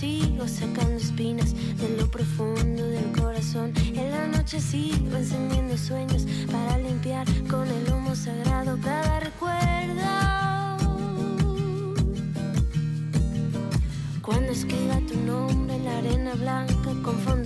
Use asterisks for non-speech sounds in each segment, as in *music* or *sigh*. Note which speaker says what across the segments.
Speaker 1: sigo sacando espinas de lo profundo del corazón. En la noche sigo encendiendo sueños para limpiar con el humo sagrado cada recuerdo. Cuando escriba tu nombre en la arena blanca con fondo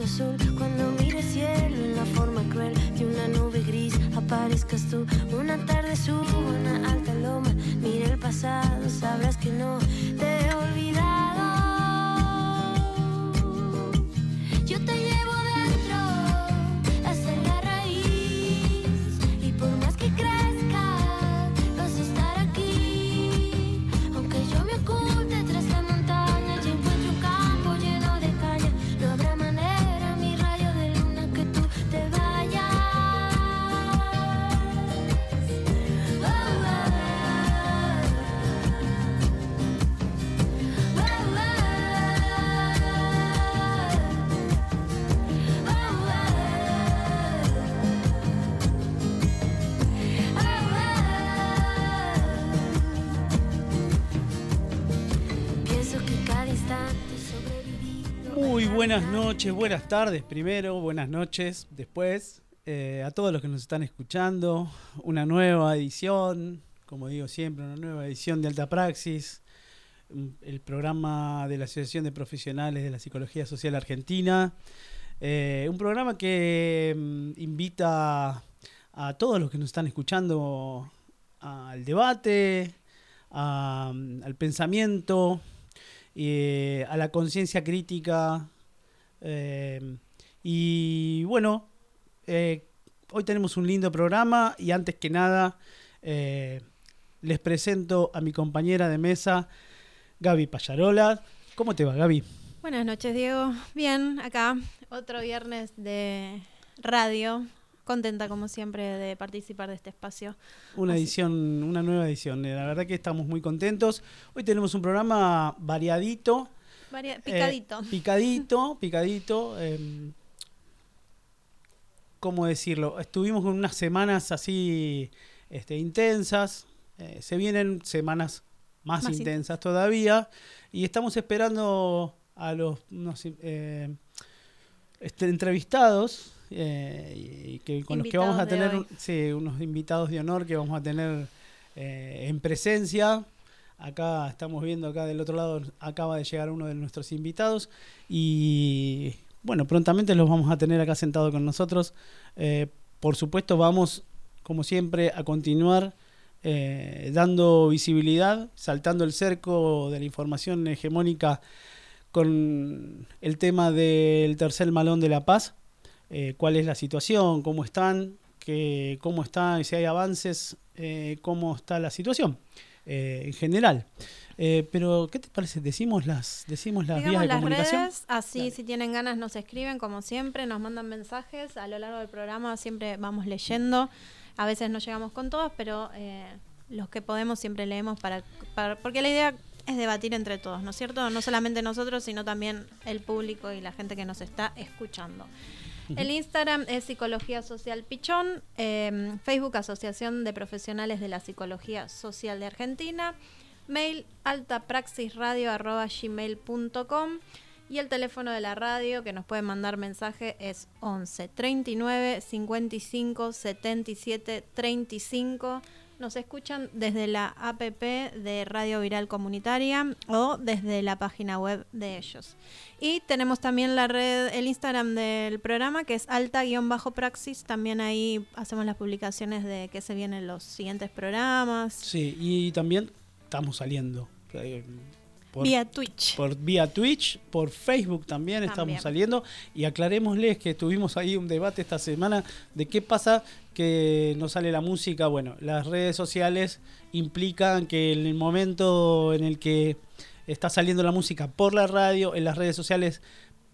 Speaker 2: noches, buenas tardes primero, buenas noches después. eh, a todos los que nos están escuchando, una nueva edición, como digo siempre, una nueva edición de Alta Praxis, el programa de la Asociación de Profesionales de la Psicología Social Argentina. Eh, un programa que mm, invita a todos los que nos están escuchando al debate, mm, al pensamiento, eh, a la conciencia crítica. Eh, y bueno, eh, hoy tenemos un lindo programa y antes que nada eh, les presento a mi compañera de mesa, Gaby Payarola. ¿Cómo te va, Gaby?
Speaker 3: Buenas noches, Diego. Bien, acá otro viernes de radio. Contenta, como siempre, de participar de este espacio.
Speaker 2: Una
Speaker 3: Así-
Speaker 2: edición, una nueva edición. Eh, La verdad que estamos muy contentos. Hoy tenemos un programa variadito.
Speaker 3: Varia-
Speaker 2: eh,
Speaker 3: picadito.
Speaker 2: picadito, *laughs* picadito. eh, ¿Cómo decirlo? Estuvimos con unas semanas así este, intensas. eh, se vienen semanas más,
Speaker 3: Más
Speaker 2: intensas todavía. Y estamos esperando a los eh, este, entrevistados. eh, y que con los que vamos a tener sí, unos invitados de honor que vamos a tener en presencia. Acá estamos viendo, acá del otro lado acaba de llegar uno de nuestros invitados y bueno, prontamente los vamos a tener acá sentado con nosotros. Eh, por supuesto, vamos, como siempre, a continuar eh, dando visibilidad, saltando el cerco de la información hegemónica con el tema del tercer malón de la paz. Eh, ¿Cuál es la situación? ¿Cómo están? ¿Qué, ¿Cómo están? Si hay avances, ¿cómo está la situación? Eh, en general. Eh, pero, ¿qué te parece? ¿Decimos las, decimos las vías
Speaker 3: Digamos
Speaker 2: de
Speaker 3: las
Speaker 2: comunicación?
Speaker 3: redes, así
Speaker 2: Dale.
Speaker 3: si tienen ganas nos escriben como siempre, nos mandan mensajes a lo largo del programa, siempre vamos leyendo, a veces no llegamos con todos, pero eh, los que podemos siempre leemos para, para- porque la idea es debatir entre todos, ¿no es cierto? No solamente nosotros, sino también el público y la gente que nos está escuchando. El Instagram es Psicología Social Pichón, eh, Facebook Asociación de Profesionales de la Psicología Social de Argentina, mail altapraxisradio.gmail.com y el teléfono de la radio que nos puede mandar mensaje es 11 39 55 77 35. Nos escuchan desde la app de Radio Viral Comunitaria o desde la página web de ellos. Y tenemos también la red, el Instagram del programa que es alta-praxis. También ahí hacemos las publicaciones de que se vienen los siguientes programas.
Speaker 2: Sí, y también estamos saliendo. Por,
Speaker 3: vía Twitch.
Speaker 2: por vía Twitch, por Facebook también,
Speaker 3: También.
Speaker 2: estamos saliendo. Y aclarémosles que tuvimos ahí un debate esta semana de qué pasa que no sale la música. Bueno, las redes sociales implican que en el momento en el que está saliendo la música por la radio, en las redes sociales,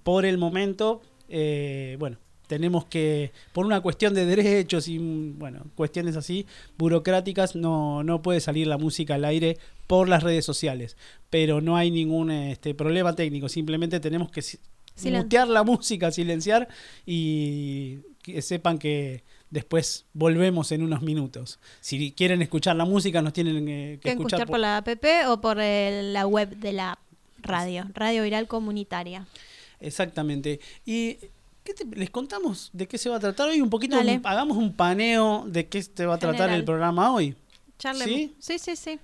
Speaker 2: por el momento, eh, bueno, tenemos que, por una cuestión de derechos y bueno, cuestiones así burocráticas, no, no puede salir la música al aire por las redes sociales. Pero no hay ningún este, problema técnico, simplemente tenemos que si-
Speaker 3: Silen-
Speaker 2: mutear la música, silenciar y que sepan que después volvemos en unos minutos. Si quieren escuchar la música, nos tienen eh, que
Speaker 3: que
Speaker 2: escuchar.
Speaker 3: escuchar por la app o por el- la web de la radio, Radio Viral Comunitaria.
Speaker 2: Exactamente. ¿Y qué te- les contamos de qué se va a tratar hoy? Un poquito, un- hagamos un paneo de qué se va a tratar
Speaker 3: General.
Speaker 2: el programa hoy.
Speaker 3: Charlemos.
Speaker 2: ¿Sí?
Speaker 3: Sí, sí, sí.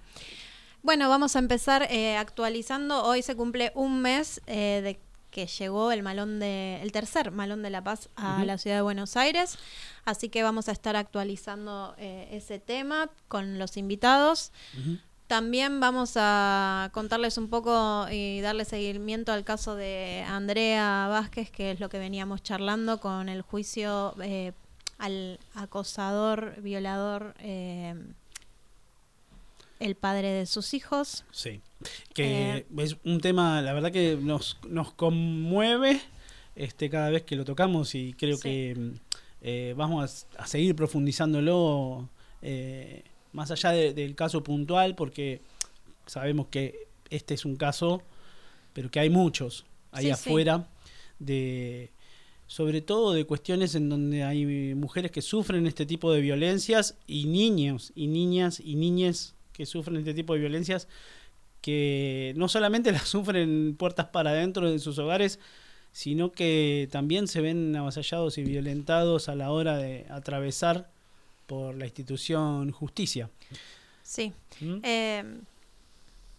Speaker 3: Bueno, vamos a empezar eh, actualizando. Hoy se cumple un mes eh, de que llegó el malón de, el tercer malón de la paz a la ciudad de Buenos Aires. Así que vamos a estar actualizando eh, ese tema con los invitados.
Speaker 2: Ujú.
Speaker 3: También vamos a contarles un poco y darle seguimiento al caso de Andrea Vázquez, que es lo que veníamos charlando con el juicio eh, al acosador, violador, eh, el padre de sus hijos.
Speaker 2: Sí. Que
Speaker 3: Eh.
Speaker 2: es un tema, la verdad que nos, nos conmueve este, cada vez que lo tocamos y creo
Speaker 3: Sí.
Speaker 2: que mm, vamos a, a seguir profundizándolo eh, más allá de- del caso puntual porque sabemos que este es un caso, pero que hay muchos ahí
Speaker 3: Sí, sí.
Speaker 2: afuera de sobre todo de cuestiones en donde hay mujeres que sufren este tipo de violencias y niños y niñas y niñes que sufren este tipo de violencias que no solamente *laughs* las sufren puertas para adentro de sus hogares, sino que también se ven avasallados y violentados a la hora de atravesar por la institución justicia.
Speaker 3: Sí.
Speaker 2: ¿Mm?
Speaker 3: Eh,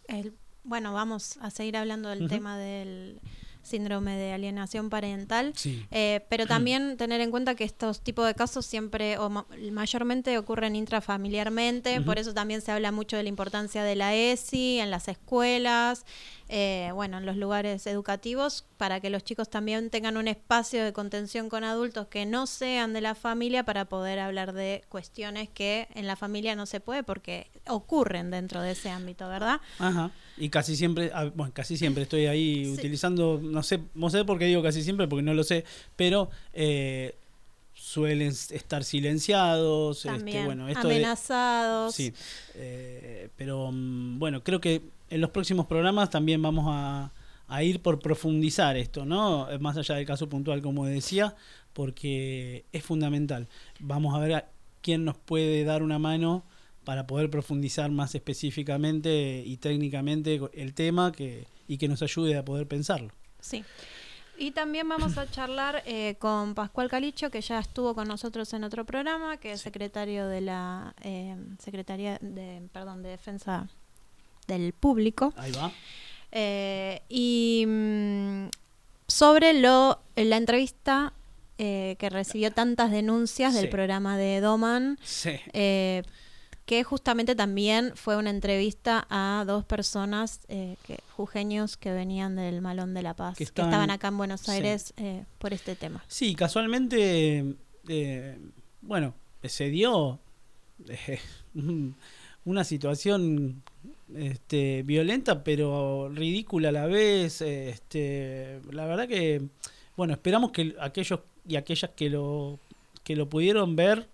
Speaker 3: el- bueno, vamos a seguir hablando del tema del síndrome de alienación parental.
Speaker 2: Sí.
Speaker 3: Eh, pero *clears throat* también tener en cuenta que estos tipos de casos siempre o ma- mayormente ocurren intrafamiliarmente, por eso también se habla mucho de la importancia de la ESI en las escuelas, eh, bueno, en los lugares educativos, para que los chicos también tengan un espacio de contención con adultos que no sean de la familia para poder hablar de cuestiones que en la familia no se puede porque ocurren dentro de ese ámbito, ¿verdad?
Speaker 2: Ajá. Y casi siempre, ah, bueno, casi siempre estoy ahí
Speaker 3: Sí.
Speaker 2: utilizando, no sé, no sé por qué digo casi siempre, porque no lo sé, pero eh, suelen estar silenciados, este,
Speaker 3: También
Speaker 2: bueno, esto de-
Speaker 3: amenazados.
Speaker 2: Sí, eh, pero mm, bueno, creo que en los próximos programas también vamos a, a ir por profundizar esto, ¿no? Eh, Más allá del caso puntual, como decía, porque es fundamental. Vamos a ver a quién nos puede dar una mano para poder profundizar más específicamente y técnicamente el tema que, y que nos ayude a poder pensarlo.
Speaker 3: Sí. Y también vamos a charlar eh, con Pascual Calicho, que ya estuvo con nosotros en otro programa, que es secretario de la eh, Secretaría de, perdón, de Defensa del Público.
Speaker 2: Ahí va.
Speaker 3: Eh, y mm, sobre lo, la entrevista eh, que recibió tantas denuncias
Speaker 2: Sí.
Speaker 3: del programa de Doman,
Speaker 2: Sí.
Speaker 3: eh, que justamente también fue una entrevista a dos personas, que, jujeños que venían del Malón de la Paz,
Speaker 2: Que
Speaker 3: estaban acá en Buenos. Aires por este tema.
Speaker 2: Sí, casualmente, bueno, se dio un- *laughs* una situación este, violenta, pero ridícula a la vez. Este, la verdad que, bueno, esperamos que aquellos y aquellas que lo, que lo pudieron ver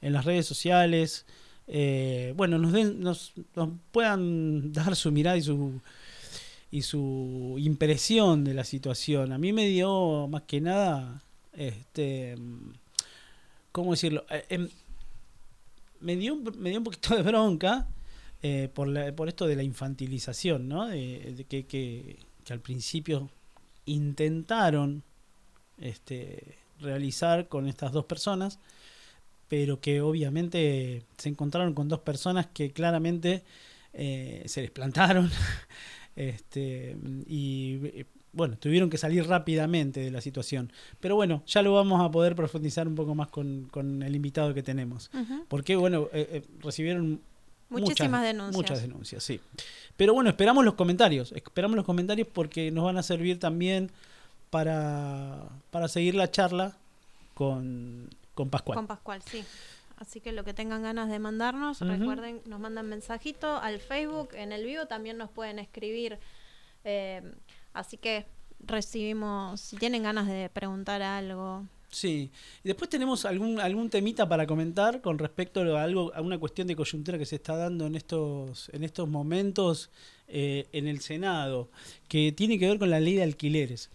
Speaker 2: en las redes sociales, eh, bueno, nos, den, nos, nos puedan *laughs* dar su mirada y su y su impresión de la situación. A mí me dio más que nada, este, ¿cómo decirlo? Eh, em, me, dio, me dio un poquito de bronca eh, por, la- por esto de la infantilización, ¿no? De, de que, que, que al principio intentaron este, realizar con estas dos personas, pero que obviamente se encontraron con dos personas que claramente eh, se les plantaron *laughs* este, y eh, bueno, tuvieron que salir rápidamente de la situación. Pero bueno, ya lo vamos a poder profundizar un poco más con, con el invitado que tenemos. Porque bueno, eh, eh, recibieron
Speaker 3: Muchísimas
Speaker 2: muchas,
Speaker 3: denuncias.
Speaker 2: Muchas denuncias, sí. Pero bueno, esperamos los comentarios. Esperamos los comentarios porque nos van a servir también para, para seguir la charla con, con Pascual.
Speaker 3: Con Pascual, sí. Así que lo que tengan ganas de mandarnos, recuerden, nos mandan mensajito al Facebook, en el vivo también nos pueden escribir. eh, así que recibimos, si tienen ganas de preguntar algo,
Speaker 2: Sí. Después tenemos algún, algún temita para comentar con respecto a algo, a una cuestión de coyuntura que se está dando en estos, en estos momentos eh, en el Senado, que tiene que ver con la ley de alquileres.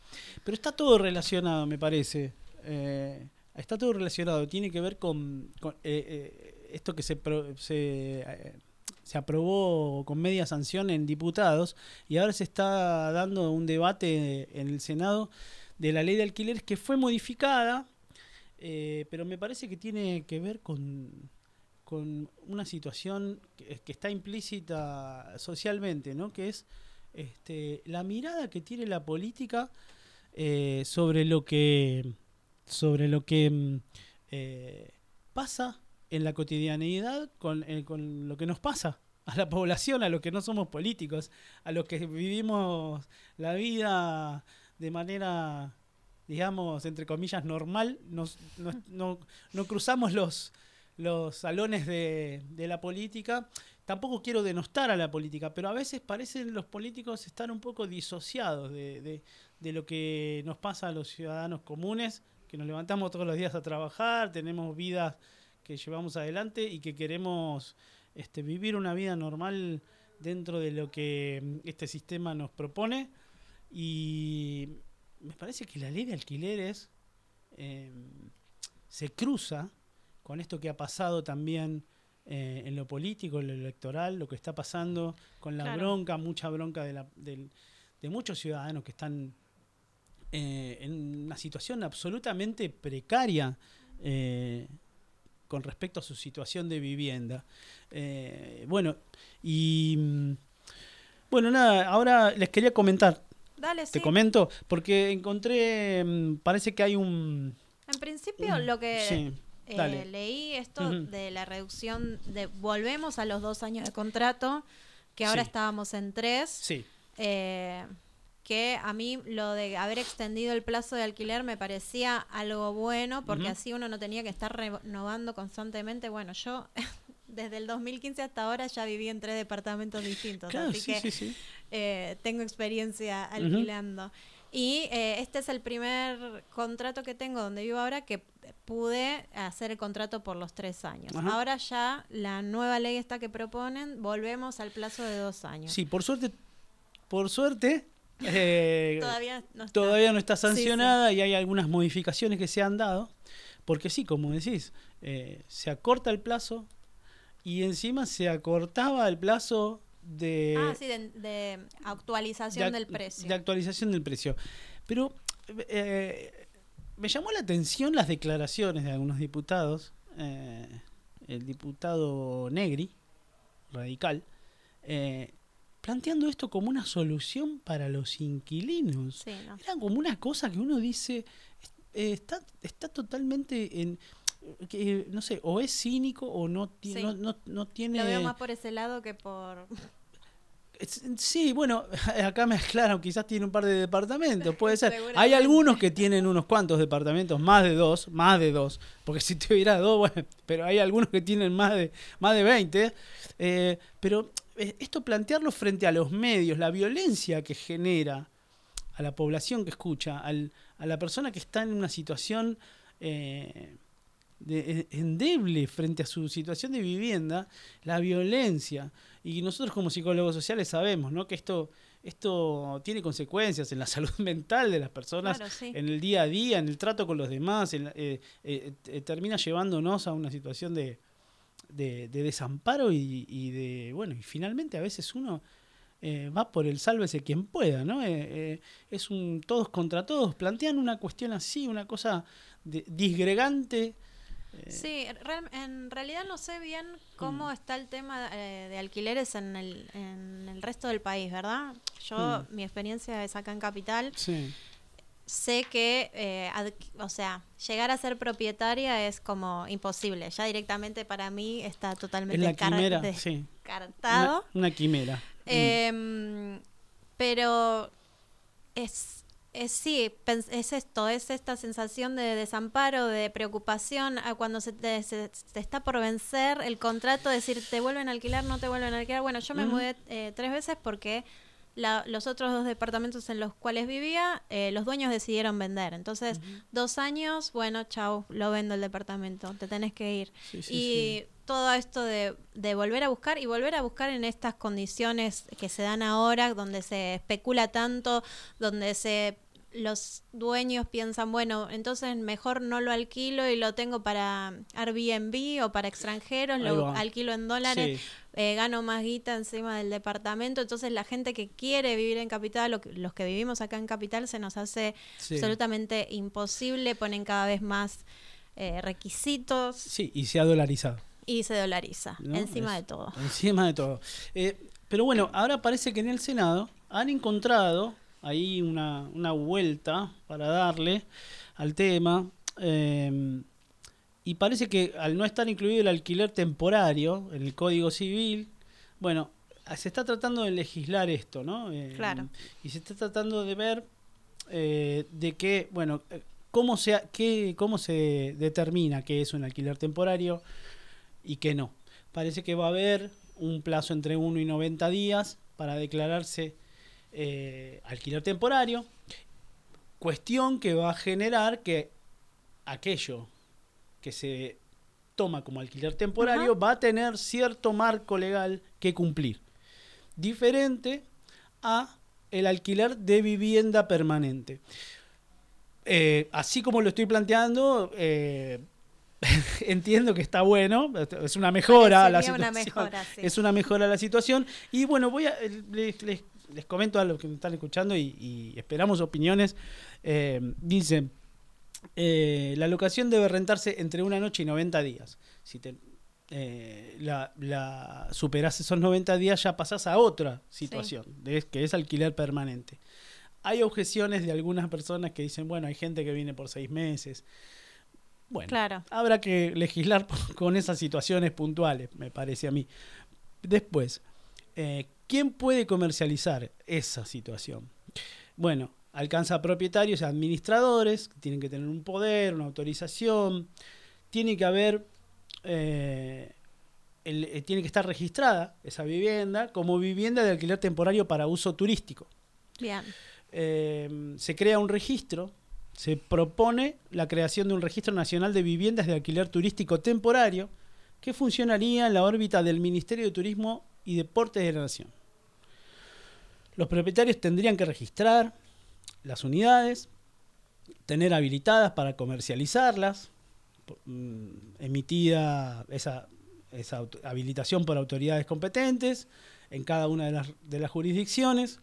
Speaker 2: Pero está todo relacionado, me parece. Eh, está todo relacionado. Tiene que ver con, con, eh, eh, esto que se, pro- se, eh, se aprobó con media sanción en diputados y ahora se está dando un debate en el Senado de la ley de alquileres que fue modificada, eh, pero me parece que tiene que ver con, con una situación que, está implícita socialmente, ¿no? que es este, la mirada que tiene la política eh, sobre lo que sobre lo que mm, eh, pasa en la cotidianeidad con, con lo que nos pasa a la población, a los que no somos políticos, a los que vivimos la vida de manera, digamos, entre comillas, normal, nos- no, no cruzamos los, los salones de, de la política. Tampoco quiero denostar a la política, pero a veces parecen los políticos estar un poco disociados de, de- de lo que nos pasa a los ciudadanos comunes, que nos levantamos todos los días a trabajar, tenemos vidas que llevamos adelante y que queremos este, vivir una vida normal dentro de lo que este sistema nos propone. Y me parece que la ley de alquileres eh, se cruza con esto que ha pasado también eh, en lo político, en lo electoral, lo que está pasando con la
Speaker 3: Claro.
Speaker 2: bronca, mucha bronca de, la- de muchos ciudadanos que están eh, en una situación absolutamente precaria eh, con respecto a su situación de vivienda. Bueno, y mm, bueno, nada, ahora les quería comentar,
Speaker 3: Dale,
Speaker 2: te comento, porque encontré, mm, parece que hay un...
Speaker 3: En principio, lo que
Speaker 2: Sí,
Speaker 3: eh, leí esto de la reducción de volvemos a los dos años de contrato, que ahora
Speaker 2: Sí.
Speaker 3: estábamos en tres.
Speaker 2: Sí,
Speaker 3: eh, que a mí lo de haber extendido el plazo de alquiler me parecía algo bueno, porque así uno no tenía que estar renovando constantemente. Bueno, yo *laughs* desde el 2015 hasta ahora ya viví en tres departamentos distintos,
Speaker 2: claro,
Speaker 3: así
Speaker 2: sí,
Speaker 3: que
Speaker 2: sí, sí.
Speaker 3: eh, tengo experiencia alquilando. Y eh, este es el primer contrato que tengo donde vivo ahora que pude hacer el contrato por los tres años.
Speaker 2: Ajá.
Speaker 3: Ahora ya la nueva ley esta que proponen, volvemos al plazo de dos años.
Speaker 2: Sí, por suerte, por suerte, *laughs* eh,
Speaker 3: Todavía no está.
Speaker 2: todavía no está
Speaker 3: Sí, sí.
Speaker 2: sancionada y hay algunas modificaciones que se han dado, porque sí, como decís, eh, se acorta el plazo y encima se acortaba el plazo de,
Speaker 3: ah, sí, de, de actualización
Speaker 2: de ac-
Speaker 3: del precio.
Speaker 2: de actualización del precio. Pero eh, me llamó la atención las declaraciones de algunos diputados, eh, el diputado Negri, radical, eh, planteando esto como una solución para los inquilinos.
Speaker 3: Sí, no.
Speaker 2: Era como una cosa que uno dice, está, está totalmente en, que, no sé, o es cínico o no, ti-
Speaker 3: Sí.
Speaker 2: no, no, no tiene...
Speaker 3: Lo veo más por ese lado que por... *laughs*
Speaker 2: Sí, bueno, *laughs* acá me aclaran, quizás tiene un par de departamentos, puede *laughs* ser. Hay algunos que tienen unos cuantos departamentos, más de dos, más de dos, porque si tuviera dos, bueno, pero hay algunos que tienen más de, más de 20. eh, pero eh, esto plantearlo frente a los medios, la violencia que genera a la población que escucha, al- a la persona que está en una situación eh, de- endeble frente a su situación de vivienda, la violencia. Y nosotros como psicólogos sociales sabemos ¿no? que esto, esto tiene consecuencias en la *laughs* salud mental de las personas,
Speaker 3: Claro, sí.
Speaker 2: en el día a día, en el trato con los demás, en la- eh, eh, eh, termina llevándonos a una situación de, de, de desamparo y, y de, bueno, y finalmente a veces uno va por el sálvese quien pueda, ¿no? Es un todos contra todos, plantean una cuestión así, una cosa de- disgregante. Eh,
Speaker 3: Sí, real- en realidad no sé bien cómo
Speaker 2: Mm.
Speaker 3: está el tema eh, de alquileres en el, en el resto del país, ¿verdad? Yo,
Speaker 2: Mm.
Speaker 3: mi experiencia es acá en Capital.
Speaker 2: sí.
Speaker 3: Sé que, eh, o sea, llegar a ser propietaria es como imposible. Ya directamente para mí está
Speaker 2: Es
Speaker 3: totalmente
Speaker 2: la
Speaker 3: car-
Speaker 2: quimera, sí.
Speaker 3: descartado.
Speaker 2: Una, una quimera.
Speaker 3: Em, pero es, es sí, es esto, es esta sensación de desamparo, de preocupación a cuando se te, se- te está por vencer el contrato, decir te vuelven a alquilar, no te vuelven a alquilar. Bueno, yo me mudé eh, tres veces porque la- los otros dos departamentos en los cuales vivía, eh, los dueños decidieron vender. Entonces, dos años, bueno, chau, lo vendo el departamento, te tenés que ir.
Speaker 2: Sí, sí,
Speaker 3: y
Speaker 2: sí.
Speaker 3: Todo esto de, de volver a buscar y volver a buscar en estas condiciones que se dan ahora, donde se especula tanto, donde se los dueños piensan, bueno, entonces mejor no lo alquilo y lo tengo para Airbnb o para extranjeros, lo alquilo en dólares,
Speaker 2: Sí.
Speaker 3: eh, gano más guita encima del departamento. Entonces la gente que quiere vivir en Capital, lo que- los que vivimos acá en Capital, se nos hace
Speaker 2: Sí.
Speaker 3: absolutamente imposible, ponen cada vez más eh, requisitos
Speaker 2: Sí, y se ha dolarizado.
Speaker 3: Y se dolariza
Speaker 2: ¿no?
Speaker 3: encima
Speaker 2: Es-
Speaker 3: de todo.
Speaker 2: Encima de todo. Eh, pero bueno, ahora parece que en el Senado han encontrado ahí una, una vuelta para darle al tema. eh, y parece que al no estar incluido el alquiler temporario en el Código Civil, bueno, se está tratando de legislar esto, ¿no? Eh,
Speaker 3: Claro.
Speaker 2: Y se está tratando de ver eh, de qué, bueno, cómo se, qué, cómo se determina qué es un alquiler temporario y qué no. Parece que va a haber un plazo entre 1 y 90 días para declararse eh, alquiler temporario, cuestión que va a generar que aquello que se toma como alquiler temporario va a tener cierto marco legal que cumplir, diferente a el alquiler de vivienda permanente. Eh, así como lo estoy planteando, eh, *laughs* entiendo que está bueno, es una mejora a la
Speaker 3: una
Speaker 2: situación.
Speaker 3: mejora, sí.
Speaker 2: Es una mejora a la situación. Y bueno, voy a eh, les, les- les comento a los que me están escuchando y, y esperamos opiniones. Eh, dice, eh, la locación debe rentarse entre una noche y 90 días. Si te, eh, la, la superás esos 90 días ya pasás a otra situación, de- que es alquiler permanente. Hay objeciones de algunas personas que dicen, bueno, hay gente que viene por seis meses. Bueno,
Speaker 3: Claro.
Speaker 2: habrá que legislar *laughs* con esas situaciones puntuales, me parece a mí. Después, eh, ¿quién puede comercializar esa situación? Bueno, alcanza a propietarios y administradores, que tienen que tener un poder, una autorización, tiene que haber, eh, el- eh, tiene que estar registrada esa vivienda como vivienda de alquiler temporario para uso turístico.
Speaker 3: Bien.
Speaker 2: Se crea un registro, se propone la creación de un registro nacional de viviendas de alquiler turístico temporario que funcionaría en la órbita del Ministerio de Turismo y Deportes de la Nación. Los propietarios tendrían que registrar las unidades, tener habilitadas para comercializarlas, mm, emitida esa, habilitación por autoridades competentes en cada una de las jurisdicciones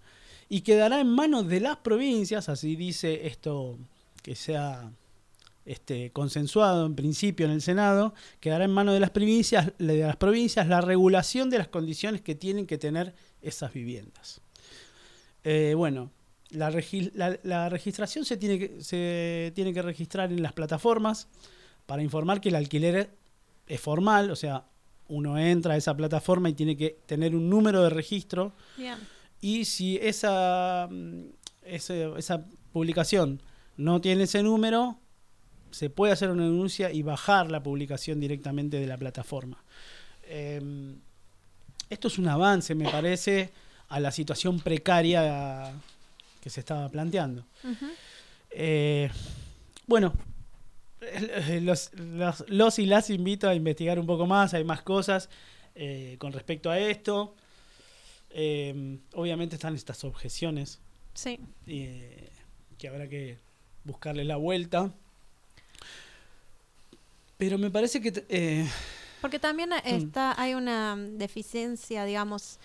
Speaker 2: y quedará en manos de las provincias, así dice esto que sea este, consensuado en principio en el Senado, quedará en manos de las provincias, de las provincias la regulación de las condiciones que tienen que tener esas viviendas. Eh, bueno, la, regi- la- la registración se tiene, que, se tiene que registrar en las plataformas para informar que el alquiler es formal, o sea, uno entra a esa plataforma y tiene que tener un número de registro
Speaker 3: Bien.
Speaker 2: y si esa, mm, esa publicación no tiene ese número, se puede hacer una denuncia y bajar la publicación directamente de la plataforma. Eh, esto es un avance, me parece, a la situación precaria que se estaba planteando. Eh, bueno, *laughs* los, los- los y las invito a investigar un poco más, hay más cosas eh, con respecto a esto. Eh, obviamente están estas objeciones
Speaker 3: Sí.
Speaker 2: eh, que habrá que buscarle la vuelta. Pero me parece que... eh,
Speaker 3: Porque también está, hay una deficiencia, digamos,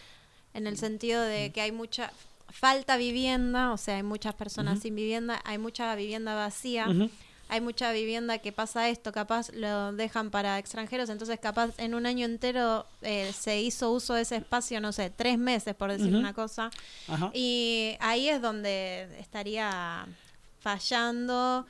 Speaker 3: en el sentido de que hay mucha falta vivienda, o sea, hay muchas personas sin vivienda, hay mucha vivienda vacía, hay mucha vivienda que pasa esto, capaz lo dejan para extranjeros, entonces capaz en un año entero eh, se hizo uso de ese espacio, no sé, tres meses por decir una cosa, y ahí es donde estaría fallando,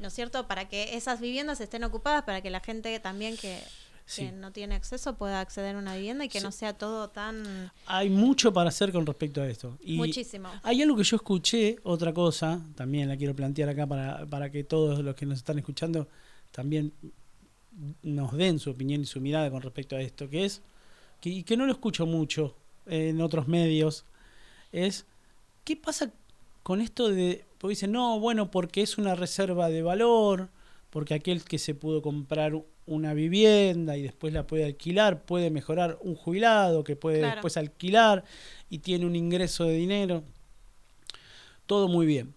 Speaker 3: ¿no es cierto? Para que esas viviendas estén ocupadas, para que la gente también que,
Speaker 2: Sí.
Speaker 3: que no tiene acceso pueda acceder a una vivienda y que
Speaker 2: Sí.
Speaker 3: no sea todo tan
Speaker 2: Hay mucho para hacer con respecto a esto. Y
Speaker 3: muchísimo.
Speaker 2: Hay algo que yo escuché, otra cosa, también la quiero plantear acá para, para que todos los que nos están escuchando también nos den su opinión y su mirada con respecto a esto, que es, que, y que no lo escucho mucho en otros medios, es ¿qué pasa con esto de, porque dicen, no, bueno, porque es una reserva de valor, porque aquel que se pudo comprar una vivienda y después la puede alquilar, puede mejorar un jubilado que puede
Speaker 3: Claro.
Speaker 2: después alquilar y tiene un ingreso de dinero. Todo muy bien.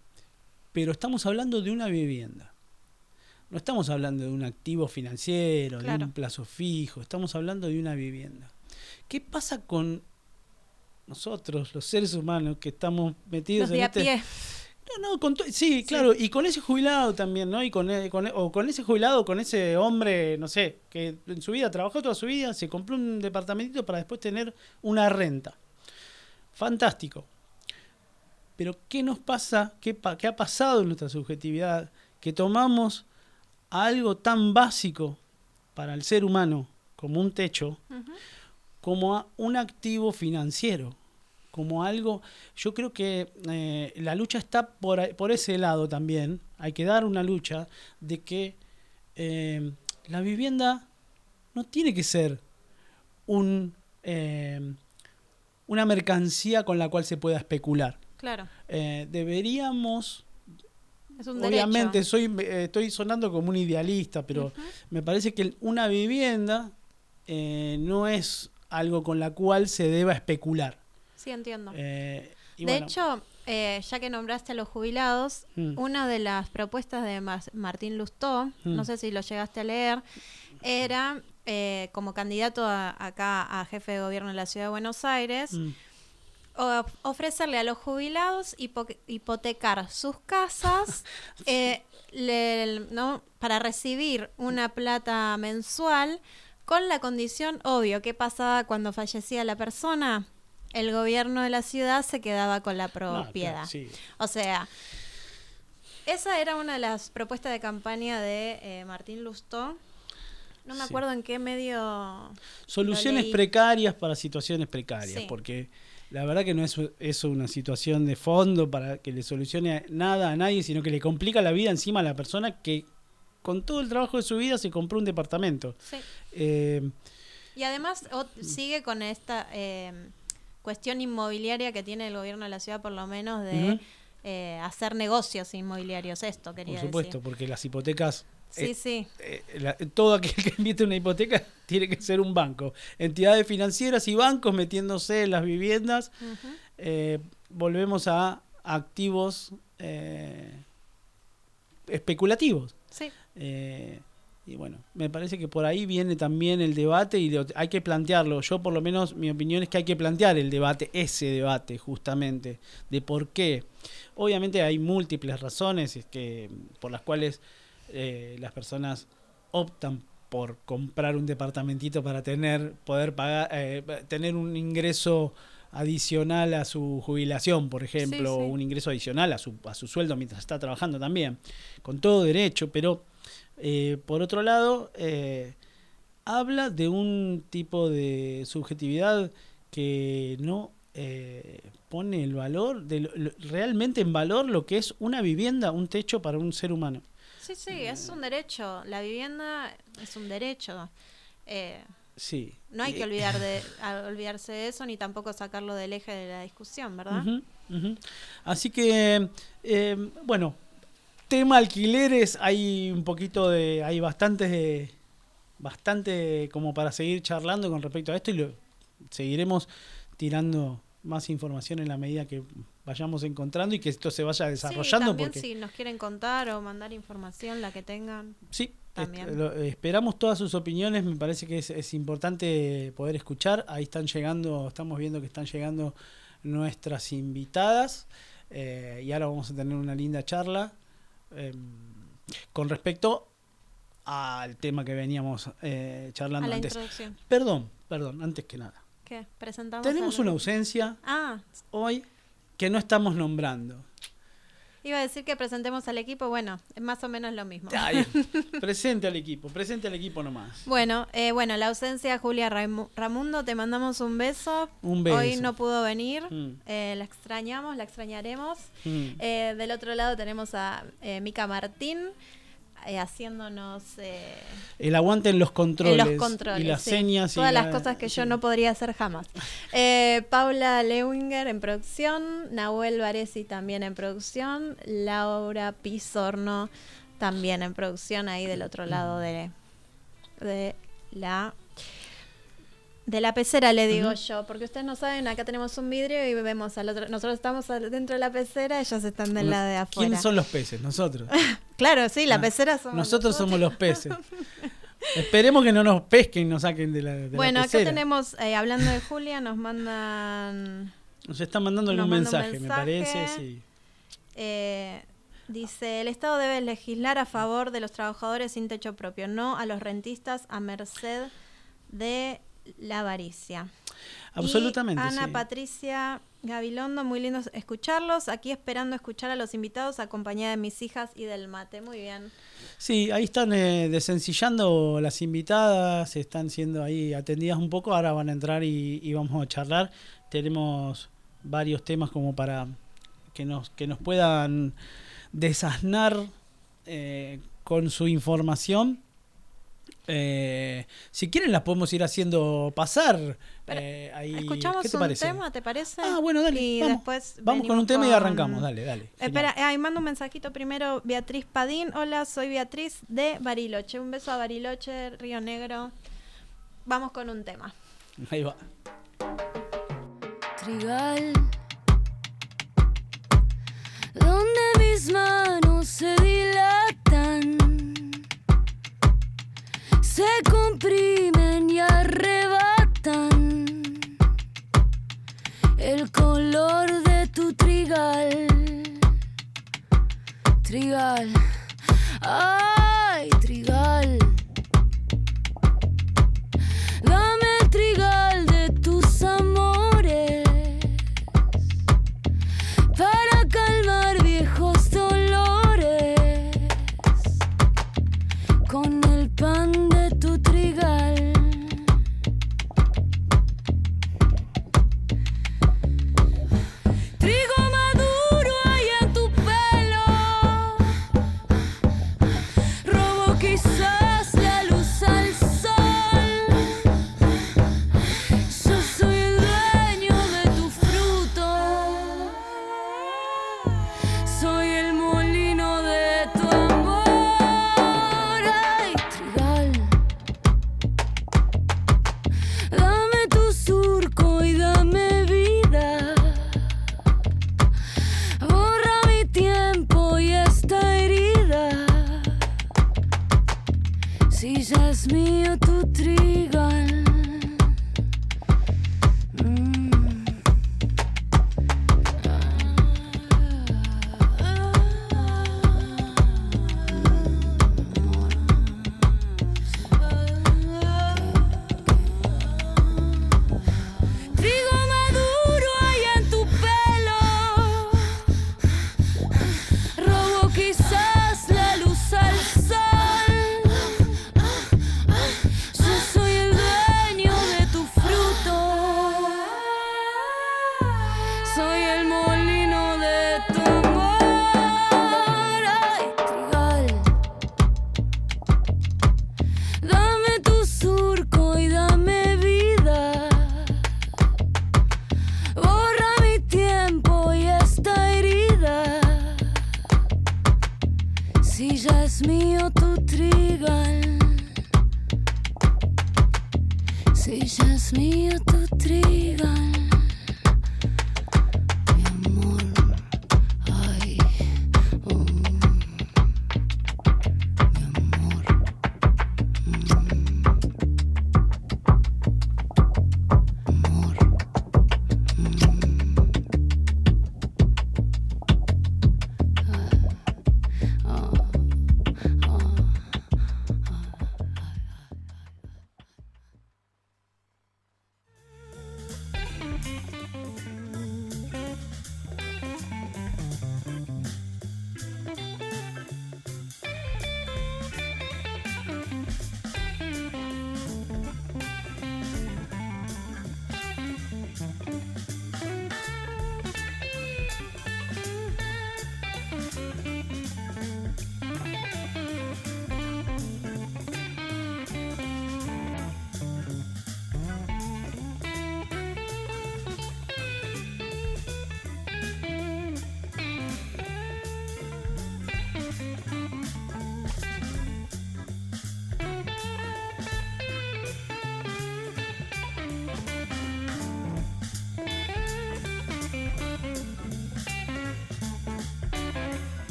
Speaker 2: Pero estamos hablando de una vivienda. No estamos hablando de un activo financiero, de un plazo fijo, estamos hablando de una vivienda. ¿Qué pasa con nosotros, los seres humanos que estamos metidos
Speaker 3: Los de
Speaker 2: en este...
Speaker 3: pie.
Speaker 2: No, no, con sí, claro, y con ese jubilado también, ¿no? Y con, e- con o con ese jubilado, con ese hombre, no sé, que en su vida trabajó toda su vida, se compró un departamentito para después tener una renta. Fantástico. Pero ¿qué nos pasa? ¿Qué, pa- qué ha pasado en nuestra subjetividad? Que tomamos algo tan básico para el ser humano como un techo. Como a un activo financiero, como algo, yo creo que eh, la lucha está por, por ese lado también, hay que dar una lucha de que eh, la vivienda no tiene que ser un, eh, una mercancía con la cual se pueda especular.
Speaker 3: Claro,
Speaker 2: Eh, deberíamos, obviamente
Speaker 3: derecho.
Speaker 2: soy, eh, estoy sonando como un idealista, pero me parece que una vivienda eh, no es algo con la cual se deba especular.
Speaker 3: Sí, entiendo.
Speaker 2: Eh,
Speaker 3: de
Speaker 2: bueno,
Speaker 3: hecho, eh, ya que nombraste a los jubilados,
Speaker 2: Mm.
Speaker 3: una de las propuestas de Martín Lustó,
Speaker 2: Mm.
Speaker 3: no sé si lo llegaste a leer, era eh, como candidato a- acá a jefe de gobierno de la ciudad de Buenos Aires,
Speaker 2: mm,
Speaker 3: ofrecerle a los jubilados hipo- hipotecar sus casas *laughs* eh, le- ¿no? para recibir una plata mensual con la condición, obvio, ¿qué pasaba cuando fallecía la persona? El gobierno de la ciudad se quedaba con la
Speaker 2: no, claro,
Speaker 3: propiedad.
Speaker 2: sí.
Speaker 3: O sea, esa era una de las propuestas de campaña de eh, Martín Lustó. No me
Speaker 2: Sí.
Speaker 3: acuerdo en qué medio...
Speaker 2: Soluciones precarias para situaciones precarias,
Speaker 3: Sí.
Speaker 2: porque la verdad que no es eso una situación de fondo para que le solucione nada a nadie, sino que le complica la vida encima a la persona que con todo el trabajo de su vida se compró un departamento.
Speaker 3: Sí.
Speaker 2: Eh,
Speaker 3: Y además o- sigue con esta eh, cuestión inmobiliaria que tiene el gobierno de la ciudad, por lo menos, de eh, hacer negocios inmobiliarios. Esto quería
Speaker 2: por supuesto,
Speaker 3: decir.
Speaker 2: porque las hipotecas
Speaker 3: Sí,
Speaker 2: eh,
Speaker 3: sí.
Speaker 2: eh, la- todo aquel que emite una hipoteca *laughs* tiene que ser un banco. Entidades financieras y bancos metiéndose en las viviendas. Eh, volvemos a activos especulativos.
Speaker 3: Sí,
Speaker 2: Eh, y bueno, me parece que por ahí viene también el debate y hay que plantearlo. Yo por lo menos mi opinión es que hay que plantear el debate, ese debate justamente, de por qué. Obviamente hay múltiples razones es que, por las cuales eh, las personas optan por comprar un departamentito para tener, poder pagar, eh, tener un ingreso adicional a su jubilación, por ejemplo,
Speaker 3: Sí, sí.
Speaker 2: o un ingreso adicional a su, a su sueldo mientras está trabajando también, con todo derecho, pero eh, por otro lado, eh, habla de un tipo de subjetividad que no eh, pone el valor, de lo- lo- realmente en valor lo que es una vivienda, un techo para un ser humano.
Speaker 3: sí, sí, es un derecho. La vivienda es un derecho. Eh,
Speaker 2: Sí.
Speaker 3: no hay que olvidar de, *laughs* olvidarse de eso ni tampoco sacarlo del eje de la discusión, ¿verdad?
Speaker 2: Así que, eh, bueno, tema alquileres, hay un poquito de, hay bastante, de- bastante como para seguir charlando con respecto a esto y lo seguiremos tirando más información en la medida que vayamos encontrando y que esto se vaya
Speaker 3: Sí,
Speaker 2: desarrollando
Speaker 3: también
Speaker 2: porque
Speaker 3: si nos quieren contar o mandar información, la que tengan.
Speaker 2: Sí,
Speaker 3: También.
Speaker 2: est- lo- eh, esperamos todas sus opiniones, me parece que es, es importante poder escuchar. Ahí están llegando, estamos viendo que están llegando nuestras invitadas eh, y ahora vamos a tener una linda charla eh, con respecto al tema que veníamos eh,
Speaker 3: A
Speaker 2: charlando
Speaker 3: la
Speaker 2: antes.
Speaker 3: introducción.
Speaker 2: Perdón, perdón, antes que nada.
Speaker 3: ¿Qué? Presentamos.
Speaker 2: Tenemos una ausencia
Speaker 3: Ah,
Speaker 2: hoy que no estamos nombrando.
Speaker 3: iba a decir que presentemos al equipo. Bueno, es más o menos lo mismo. *laughs*
Speaker 2: Presente al equipo, presente al equipo nomás.
Speaker 3: Bueno, eh, bueno, la ausencia Julia Raimu- Ramundo, te mandamos un beso.
Speaker 2: Un beso.
Speaker 3: Hoy no pudo venir.
Speaker 2: Mm,
Speaker 3: Eh, la extrañamos, la extrañaremos.
Speaker 2: mm.
Speaker 3: Eh, del otro lado tenemos a eh, Mica Martín. Eh, haciéndonos eh,
Speaker 2: El aguante en los controles.
Speaker 3: en los controles.
Speaker 2: Y las
Speaker 3: sí.
Speaker 2: señas. y
Speaker 3: Todas las
Speaker 2: la-
Speaker 3: cosas que yo no podría hacer jamás. *laughs* Eh, Paula Lewinger en producción, Nahuel Varesi también en producción, Laura Pizorno también en producción, ahí del otro lado de, de la de la pecera le digo yo, porque ustedes no saben, acá tenemos un vidrio y vemos al otro, nosotros estamos dentro de la pecera, ellos están del lado de afuera.
Speaker 2: ¿Quiénes son los peces? Nosotros. *laughs*
Speaker 3: Claro, sí, la
Speaker 2: Ah,
Speaker 3: pecera somos
Speaker 2: Nosotros somos los peces. *laughs* Esperemos que no nos pesquen y nos saquen de la, de la
Speaker 3: Bueno, acá
Speaker 2: pecera.
Speaker 3: tenemos, eh, hablando de Julia, nos mandan
Speaker 2: Nos están mandando algún
Speaker 3: un
Speaker 2: mensaje, me parece. Sí.
Speaker 3: Eh, dice, el Estado debe legislar a favor de los trabajadores sin techo propio, no a los rentistas a merced de la avaricia.
Speaker 2: Absolutamente.
Speaker 3: Y Ana
Speaker 2: sí.
Speaker 3: Patricia Gabilondo, muy lindo escucharlos. Aquí esperando escuchar a los invitados acompañada de mis hijas y del mate. Muy bien.
Speaker 2: Sí, ahí están eh, desencillando las invitadas, están siendo ahí atendidas un poco, ahora van a entrar y, y vamos a charlar. Tenemos varios temas como para que nos, que nos puedan desasnar eh, con su información. Eh, si quieren las podemos ir haciendo pasar. Eh, ahí.
Speaker 3: Escuchamos
Speaker 2: ¿Qué te
Speaker 3: un
Speaker 2: parece?
Speaker 3: tema, ¿te parece?
Speaker 2: Ah, bueno, dale.
Speaker 3: Y
Speaker 2: vamos
Speaker 3: después
Speaker 2: vamos con un tema y arrancamos, dale, dale.
Speaker 3: Espera, eh, ahí mando un mensajito primero. Beatriz Padín. Hola, soy Beatriz de Bariloche. Un beso a Bariloche, Río Negro. Vamos con un tema.
Speaker 2: Ahí va.
Speaker 4: trigal donde mis manos se dilatan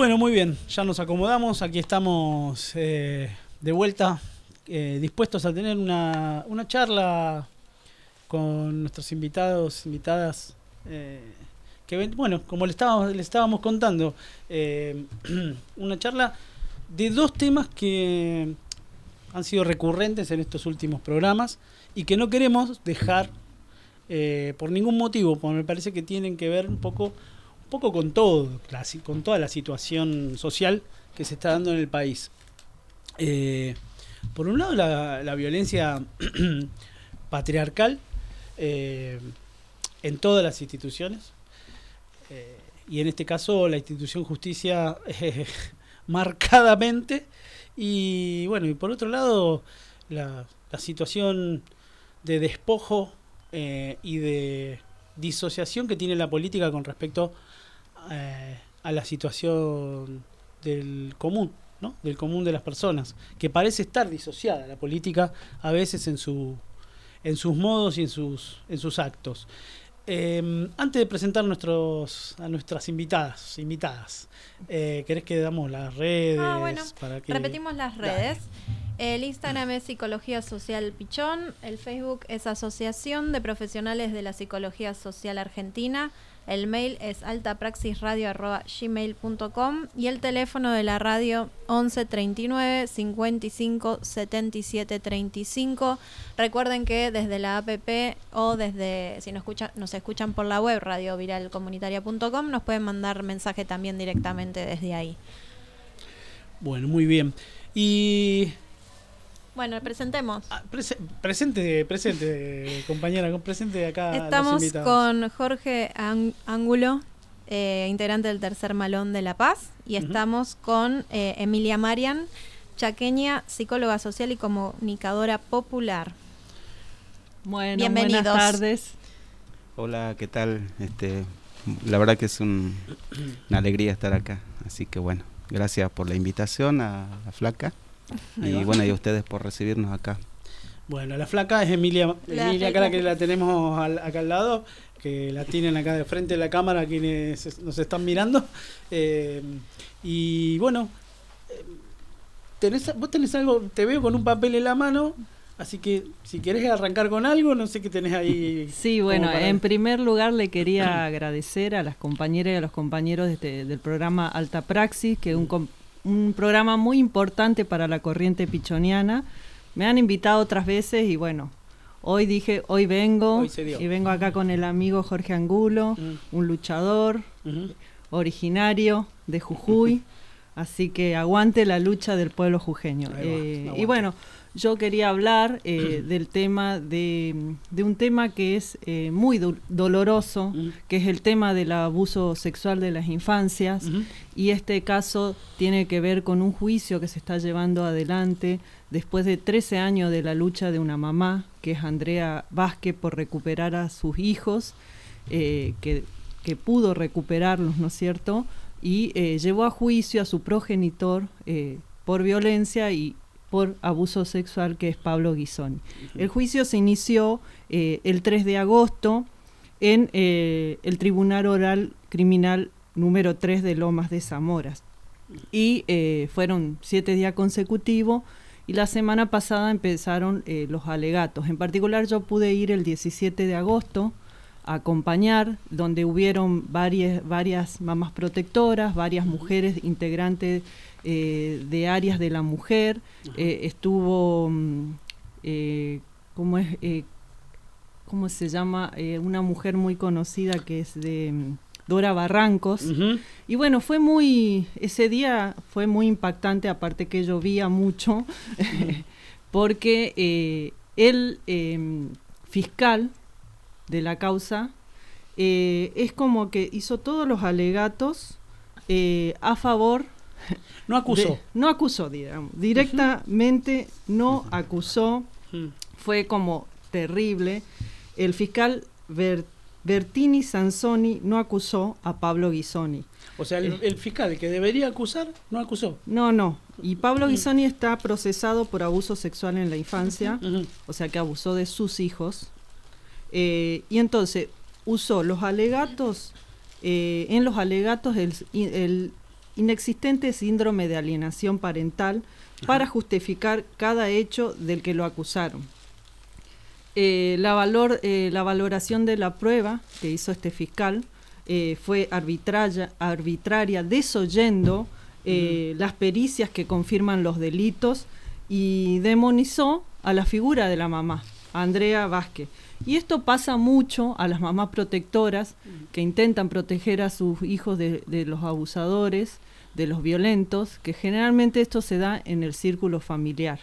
Speaker 2: Bueno, muy bien, ya nos acomodamos, aquí estamos eh, de vuelta, eh, dispuestos a tener una, una charla con nuestros invitados, invitadas, eh, que ven- bueno, como le estábamos, le estábamos contando, eh, *clears throat* una charla de dos temas que han sido recurrentes en estos últimos programas y que no queremos dejar eh, por ningún motivo, porque me parece que tienen que ver un poco, poco con todo, con toda la situación social que se está dando en el país. Eh, por un lado, la, violencia *clears throat* patriarcal eh, en todas las instituciones, eh, y en este caso la institución justicia *laughs* marcadamente, y bueno, y por otro lado, la, la situación de despojo y de disociación que tiene la política con respecto eh, a la situación del común, ¿no? Del común de las personas, que parece estar disociada la política a veces en su en sus modos y en sus en sus actos. Eh, antes de presentar nuestros a nuestras invitadas, invitadas, eh, ¿querés que damos las redes
Speaker 3: Ah, bueno.
Speaker 2: para que
Speaker 3: Repetimos las
Speaker 2: Dale.
Speaker 3: redes. El Instagram es Psicología Social Pichón. El Facebook es Asociación de Profesionales de la Psicología Social Argentina. El mail es altapraxisradio.gmail.com y el teléfono de la radio 11 39 55 77 35. Recuerden que desde la APP o desde, si nos, escuchan, nos escuchan por la web radioviralcomunitaria.com, nos pueden mandar mensaje también directamente desde ahí.
Speaker 2: Bueno, muy bien. Y
Speaker 3: Bueno, presentemos.
Speaker 2: ah, prese- presente, presente, *laughs* compañera, presente acá.
Speaker 3: Estamos con Jorge Ángulo, eh, integrante del Tercer Malón de La Paz, y estamos con eh, Emilia Marian, chaqueña, psicóloga social y comunicadora popular.
Speaker 5: Bueno,
Speaker 3: Bienvenidos.
Speaker 5: buenas tardes.
Speaker 6: Hola, ¿qué tal? Este, la verdad que es un- una alegría estar acá, así que bueno, gracias por la invitación a la flaca
Speaker 2: Ahí
Speaker 6: y
Speaker 2: va.
Speaker 6: bueno, y a ustedes por recibirnos acá.
Speaker 2: Bueno, la flaca es Emilia,
Speaker 3: La
Speaker 2: Emilia la que la tenemos al- acá al lado, que la tienen acá de frente de la cámara quienes es- nos están mirando. Eh, y bueno, eh, tenés, vos tenés algo, te veo con un papel en la mano, así que si querés arrancar con algo, no sé qué tenés ahí. *laughs*
Speaker 5: Sí, bueno, en primer lugar le quería *clears throat* agradecer a las compañeras y a los compañeros de este- del programa Alta Praxis, que es un, un programa muy importante para la corriente pichoniana. Me han invitado otras veces y bueno, hoy dije, hoy vengo
Speaker 2: Hoy
Speaker 5: y vengo acá con el amigo Jorge Angulo,
Speaker 2: Mm.
Speaker 5: un luchador originario de Jujuy. *laughs* Así que aguante la lucha del pueblo jujeño. Eh, y bueno, yo quería hablar eh, del tema de, de un tema que es eh, muy do- doloroso, que es el tema del abuso sexual de las infancias. Y este caso tiene que ver con un juicio que se está llevando adelante después de 13 años de la lucha de una mamá, que es Andrea Vázquez, por recuperar a sus hijos, eh, que, que pudo recuperarlos, ¿no es cierto? Y llevó a juicio a su progenitor por violencia y por abuso sexual, que es Pablo Guisoni. El juicio se inició eh, el 3 de agosto en eh, el Tribunal Oral Criminal número 3 de Lomas de Zamora. Y eh, fueron siete días consecutivos y la semana pasada empezaron los alegatos. En particular yo pude ir el 17 de agosto a acompañar, donde hubieron varias, varias mamás protectoras, varias mujeres integrantes eh, de áreas de la mujer. Eh, estuvo, mm, eh, ¿cómo es? ¿Cómo se llama? Una mujer muy conocida que es de mm, Dora Barrancos. Y bueno, fue muy, ese día fue muy impactante, aparte que llovía mucho, *laughs* porque el eh, fiscal de la causa es como que hizo todos los alegatos a favor
Speaker 2: No acusó.
Speaker 5: de- no acusó, digamos, directamente no acusó,
Speaker 2: Mm.
Speaker 5: fue como terrible. El fiscal Ber- Bertini Sansoni no acusó a Pablo Guisoni.
Speaker 2: O sea, el, el fiscal que debería acusar, no acusó.
Speaker 5: No, no. Y Pablo Guisoni está procesado por abuso sexual en la infancia, o sea que abusó de sus hijos. Eh, y entonces usó los alegatos, eh, en los alegatos el, el inexistente síndrome de alienación parental para justificar cada hecho del que lo acusaron. Eh, la, valor, eh, la valoración de la prueba que hizo este fiscal eh, fue arbitraria, arbitraria desoyendo las pericias que confirman los delitos y demonizó a la figura de la mamá, a Andrea Vázquez. Y esto pasa mucho a las mamás protectoras que intentan proteger a sus hijos de, de los abusadores, de los violentos, que generalmente esto se da en el círculo familiar,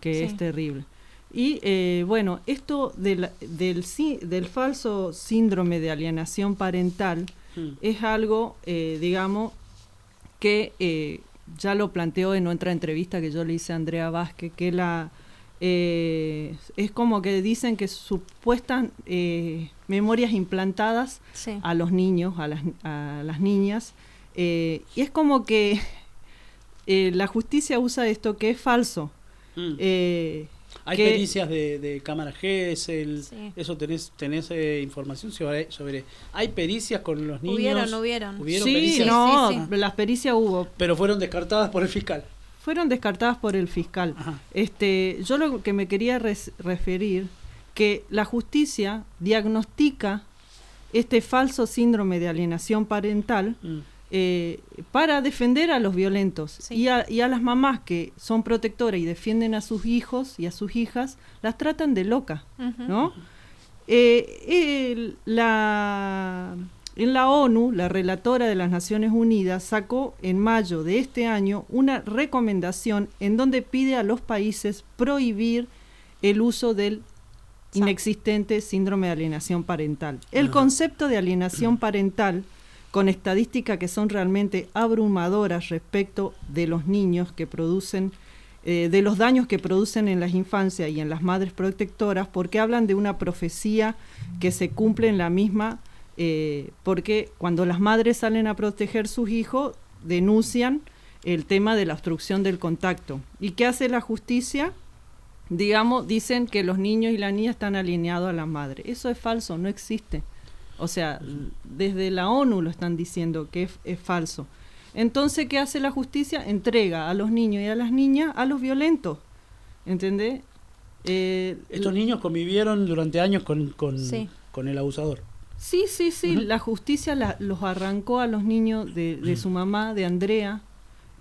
Speaker 5: que
Speaker 3: Sí.
Speaker 5: es terrible. Y eh, bueno, esto del, del, sí- del falso síndrome de alienación parental
Speaker 2: Mm.
Speaker 5: es algo, eh, digamos, que eh, ya lo planteó en otra entrevista que yo le hice a Andrea Vázquez, que la eh, es como que dicen que supuestas eh, memorias implantadas
Speaker 3: Sí.
Speaker 5: a los niños, a las, a las niñas, eh, y es como que *laughs* eh, la justicia usa esto que es falso.
Speaker 2: Mm.
Speaker 5: Eh,
Speaker 2: Hay
Speaker 5: que-
Speaker 2: pericias de, de cámara GESEL,
Speaker 3: Sí.
Speaker 2: eso tenés, tenés eh, información sobre, sobre... Hay pericias con los niños.
Speaker 3: Hubieron, hubieron.
Speaker 2: Hubieron
Speaker 5: sí,
Speaker 2: pericias,
Speaker 5: no,
Speaker 3: Sí, sí,
Speaker 5: las pericias hubo,
Speaker 2: pero fueron descartadas por el fiscal.
Speaker 5: fueron descartadas por el fiscal.
Speaker 2: Ajá.
Speaker 5: Este, yo lo que me quería res- referir que la justicia diagnostica este falso síndrome de alienación parental
Speaker 2: Mm.
Speaker 5: Eh, para defender a los violentos
Speaker 3: Sí.
Speaker 5: y, a, y a las mamás que son protectoras y defienden a sus hijos y a sus hijas las tratan de loca. ¿no? Eh, el- la, en la ONU, la relatora de las Naciones Unidas sacó en mayo de este año una recomendación en donde pide a los países prohibir el uso del inexistente síndrome de alienación parental. El concepto de alienación parental, con estadísticas que son realmente abrumadoras respecto de los niños que producen, eh, de los daños que producen en las infancias y en las madres protectoras, porque hablan de una profecía que se cumple en la misma, eh, porque cuando las madres salen a proteger sus hijos, denuncian el tema de la obstrucción del contacto. ¿Y qué hace la justicia? digamos, dicen que los niños y las niñas están alineados a la madre. Eso es falso, no existe. O sea, desde la ONU lo están diciendo que es, es falso. Entonces, ¿qué hace la justicia? Entrega a los niños y a las niñas a los violentos. ¿Entendés? Eh,
Speaker 2: Estos niños convivieron durante años con, con,
Speaker 3: Sí.
Speaker 2: con el abusador.
Speaker 5: Sí, sí, sí. La justicia la- los arrancó a los niños de, de su mamá, de Andrea,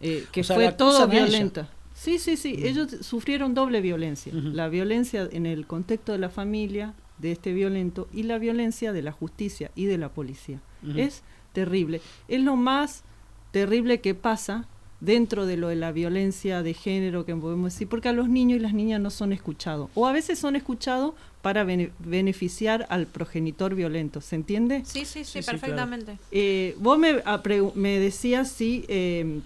Speaker 5: eh, que
Speaker 2: O sea,
Speaker 5: fue todo violenta. Sí, sí, sí. Ellos sufrieron doble violencia. La violencia en el contexto de la familia de este violento y la violencia de la justicia y de la policía. Es terrible. Es lo más terrible que pasa dentro de lo de la violencia de género que podemos decir, porque a los niños y las niñas no son escuchados. O a veces son escuchados para bene- beneficiar al progenitor violento. ¿Se entiende?
Speaker 3: Sí, sí, sí,
Speaker 2: Sí, sí,
Speaker 3: perfectamente.
Speaker 5: Eh, vos me, a pregu- me decías si eh,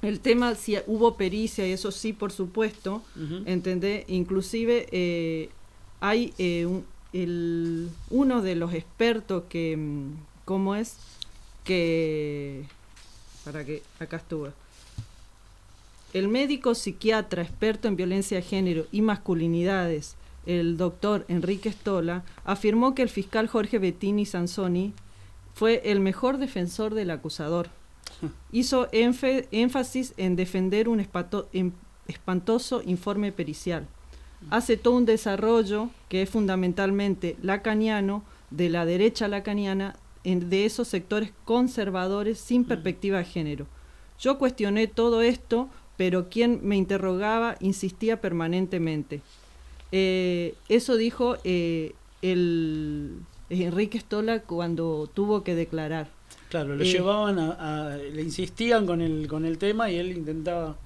Speaker 5: el tema, si hubo pericia, y eso sí, por supuesto,
Speaker 2: Ujú.
Speaker 5: ¿entendés? Inclusive eh, hay eh, un- uno de los expertos que, ¿cómo es? Que, para que, acá estuvo. El médico psiquiatra experto en violencia de género y masculinidades, el doctor Enrique Stola, afirmó que el fiscal Jorge Bettini Sansoni fue el mejor defensor del acusador. Hizo énfasis en defender un espantoso informe pericial. Hace todo un desarrollo que es fundamentalmente lacaniano, de la derecha lacaniana, en- de esos sectores conservadores sin perspectiva de género. Yo cuestioné todo esto, pero quien me interrogaba insistía permanentemente. Eh, eso dijo eh, el Enrique Stola cuando tuvo que declarar.
Speaker 2: Claro, lo
Speaker 5: Eh,
Speaker 2: llevaban a, a- le insistían con el con el tema y él intentaba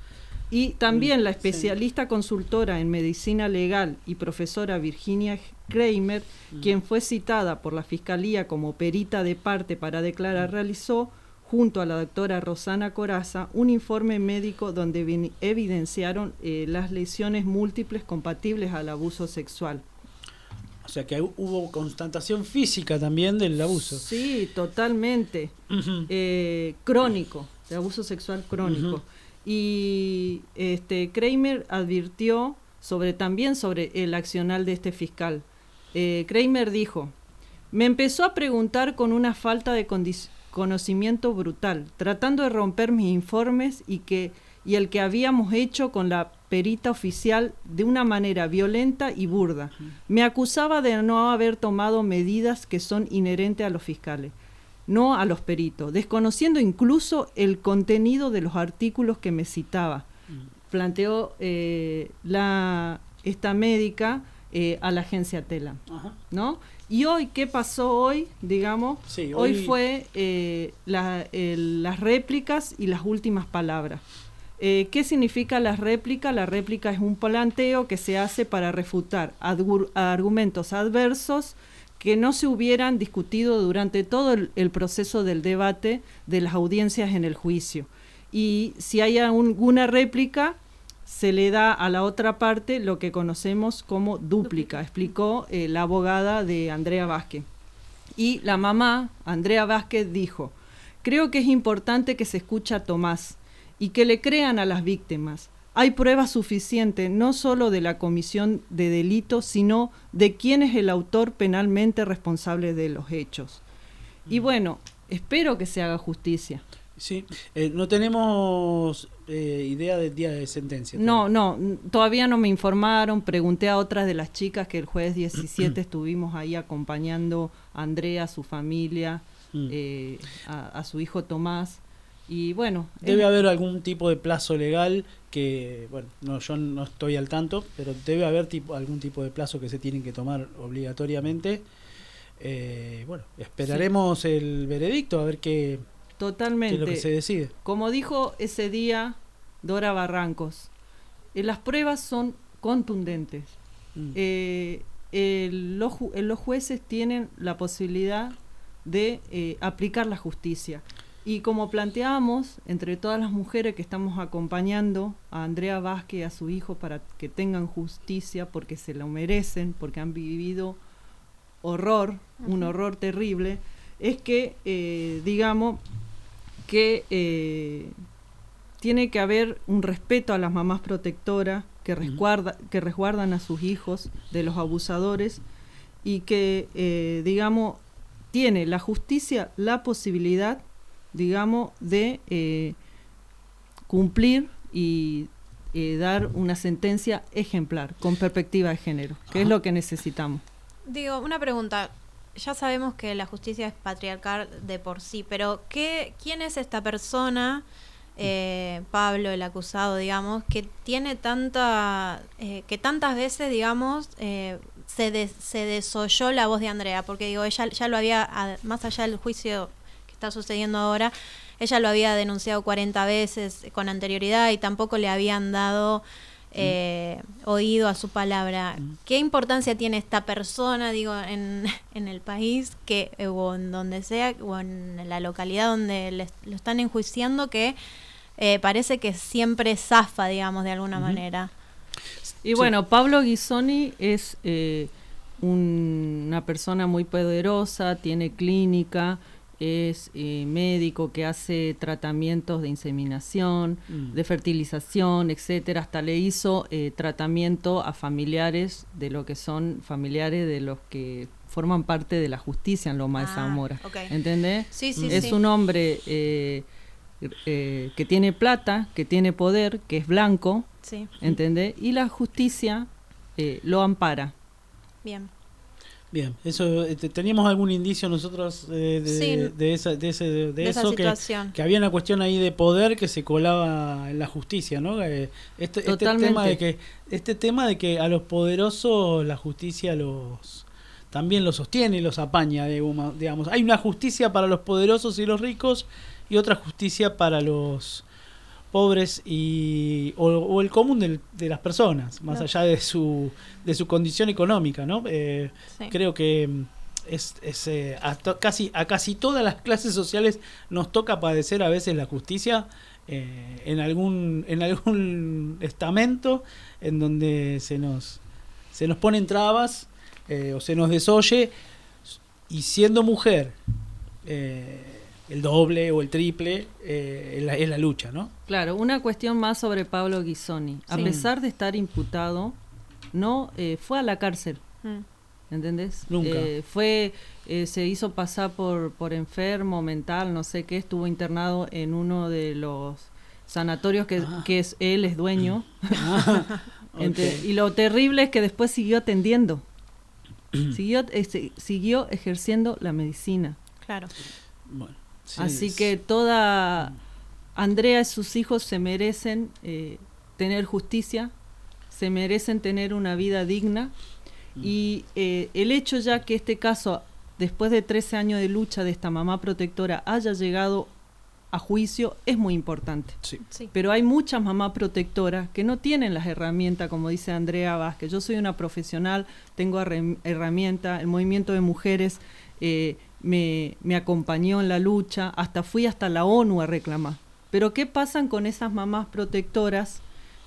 Speaker 5: Y también la
Speaker 2: Mm, sí.
Speaker 5: especialista consultora en medicina legal y profesora Virginia Kramer,
Speaker 2: Mm.
Speaker 5: quien fue citada por la Fiscalía como perita de parte para declarar, realizó, junto a la doctora Rosana Coraza, un informe médico donde evidenciaron eh, las lesiones múltiples compatibles al abuso sexual.
Speaker 2: o sea que hu- hubo constatación física también del abuso.
Speaker 5: Sí, totalmente. Eh, crónico, de abuso sexual crónico. Y este Kramer advirtió sobre también sobre el accional de este fiscal. Eh, Kramer dijo, me empezó a preguntar con una falta de, desconocimiento brutal, tratando de romper mis informes y que y el que habíamos hecho con la perita oficial de una manera violenta y burda. Me acusaba de no haber tomado medidas que son inherentes a los fiscales, no a los peritos, desconociendo incluso el contenido de los artículos que me citaba. Planteó eh, la, esta médica eh, a la agencia Tela,
Speaker 2: Ajá.
Speaker 5: ¿no? Y hoy, ¿qué pasó hoy? Digamos,
Speaker 2: Sí,
Speaker 5: hoy,
Speaker 2: hoy-
Speaker 5: fue eh, la- las réplicas y las últimas palabras. Eh, ¿Qué significa la réplica? La réplica es un planteo que se hace para refutar argumentos adversos que no se hubieran discutido durante todo el, el proceso del debate de las audiencias en el juicio. Y si hay alguna réplica, se le da a la otra parte lo que conocemos como dúplica, explicó eh, la abogada de Andrea Vázquez. Y la mamá, Andrea Vázquez, dijo, creo que es importante que se escuche a Tomás y que le crean a las víctimas. Hay pruebas suficientes no solo de la comisión de delitos, sino de quién es el autor penalmente responsable de los hechos. Y bueno, espero que se haga justicia.
Speaker 2: Sí, eh, no tenemos eh, idea del día de sentencia.
Speaker 5: No, no, todavía no me informaron. Pregunté a otras de las chicas que el jueves *clears throat* 17 estuvimos ahí acompañando a Andrea, a su familia,
Speaker 2: Mm.
Speaker 5: eh, a, a su hijo Tomás. Y bueno,
Speaker 2: Debe haber algún tipo de plazo legal que, bueno, no, yo no estoy al tanto, pero debe haber tipo, algún tipo de plazo que se tienen que tomar obligatoriamente. Eh, bueno, esperaremos el veredicto a ver qué, qué es
Speaker 5: totalmente.
Speaker 2: lo que se decide.
Speaker 5: Como dijo ese día Dora Barrancos, eh, las pruebas son contundentes.
Speaker 2: Mm.
Speaker 5: Eh, el- los, eh, los jueces tienen la posibilidad de eh, aplicar la justicia. Y como planteamos, entre todas las mujeres que estamos acompañando a Andrea Vázquez y a su hijo para que tengan justicia, porque se lo merecen, porque han vivido horror, un horror terrible, es que, eh, digamos, que eh, tiene que haber un respeto a las mamás protectoras que, resguarda, que resguardan a sus hijos de los abusadores y que, eh, digamos, tiene la justicia la posibilidad, digamos, de eh, cumplir y eh, dar una sentencia ejemplar con perspectiva de género, que es lo que necesitamos.
Speaker 3: Digo, una pregunta. Ya sabemos que la justicia es patriarcal de por sí, pero ¿qué, ¿quién es esta persona, eh, Pablo, el acusado, digamos, que tiene tanta, eh, que tantas veces, digamos, eh, se, des- se desoyó la voz de Andrea? Porque digo, ella ya lo había, más allá del juicio está sucediendo ahora, ella lo había denunciado 40 veces con anterioridad y tampoco le habían dado eh, oído a su palabra.
Speaker 2: Mm.
Speaker 3: ¿Qué importancia tiene esta persona, digo, en, *laughs* en el país que eh, o en donde sea o en la localidad donde les- lo están enjuiciando que eh, parece que siempre zafa, digamos, de alguna manera?
Speaker 5: Y
Speaker 2: Sí.
Speaker 5: bueno, Pablo Ghisoni es eh, un- una persona muy poderosa, tiene clínica, es eh, médico que hace tratamientos de inseminación,
Speaker 2: Mm.
Speaker 5: de fertilización, etcétera. Hasta le hizo eh, tratamiento a familiares de lo que son familiares de los que forman parte de la justicia en Loma de
Speaker 3: Ah,
Speaker 5: Zamora.
Speaker 3: ok.
Speaker 5: ¿Entendés?
Speaker 3: Sí, sí,
Speaker 5: es
Speaker 3: sí.
Speaker 5: un hombre eh, eh, que tiene plata, que tiene poder, que es blanco,
Speaker 3: Sí,
Speaker 5: ¿entendés? Y la justicia eh, lo ampara.
Speaker 3: bien.
Speaker 2: Bien, eso eh, te- teníamos algún indicio nosotros eh, de,
Speaker 3: Sí.
Speaker 2: de esa, de, ese, de,
Speaker 3: De esa
Speaker 2: eso que,
Speaker 3: situación.
Speaker 2: que había una cuestión ahí de poder que se colaba en la justicia, ¿no? Eh, Este, este tema de que este tema de que a los poderosos la justicia los también los sostiene y los apaña, digamos. Hay una justicia para los poderosos y los ricos y otra justicia para los pobres y o, o el común del- de las personas, más allá de su de su condición económica, ¿no? Eh,
Speaker 3: Sí.
Speaker 2: Creo que mm, es, es, eh, a to- casi a casi todas las *laughs* clases sociales nos toca padecer a veces la justicia eh, en algún en algún *laughs* estamento en donde se nos se nos ponen trabas eh, o se nos desoye y siendo mujer el doble o el triple eh, es, la, lucha, ¿no?
Speaker 5: Claro, una cuestión más sobre Pablo Ghisoni. A
Speaker 3: Sí.
Speaker 5: pesar de estar imputado, no eh, fue a la cárcel.
Speaker 3: Mm.
Speaker 5: ¿entendés?
Speaker 2: Nunca.
Speaker 5: Eh, fue, eh, se hizo pasar por, por enfermo mental, no sé qué, estuvo internado en uno de los sanatorios que,
Speaker 2: Ah.
Speaker 5: que es, él es dueño.
Speaker 2: Ah. *laughs*
Speaker 5: Y lo terrible es que después siguió atendiendo, *clears throat* siguió, este, siguió ejerciendo la medicina.
Speaker 3: Claro.
Speaker 2: Bueno, sí,
Speaker 5: Así
Speaker 2: es-
Speaker 5: que toda Andrea y sus hijos se merecen eh, tener justicia, se merecen tener una vida digna
Speaker 2: Mm.
Speaker 5: y eh, el hecho ya que este caso, después de 13 años de lucha de esta mamá protectora, haya llegado a juicio es muy importante.
Speaker 2: Sí.
Speaker 3: Sí.
Speaker 5: Pero hay muchas mamás protectoras que no tienen las herramientas, como dice Andrea Vázquez. Yo soy una profesional, tengo herram- herramientas, el movimiento de mujeres eh, me, me acompañó en la lucha, hasta fui hasta la ONU a reclamar. Pero ¿qué pasan con esas mamás protectoras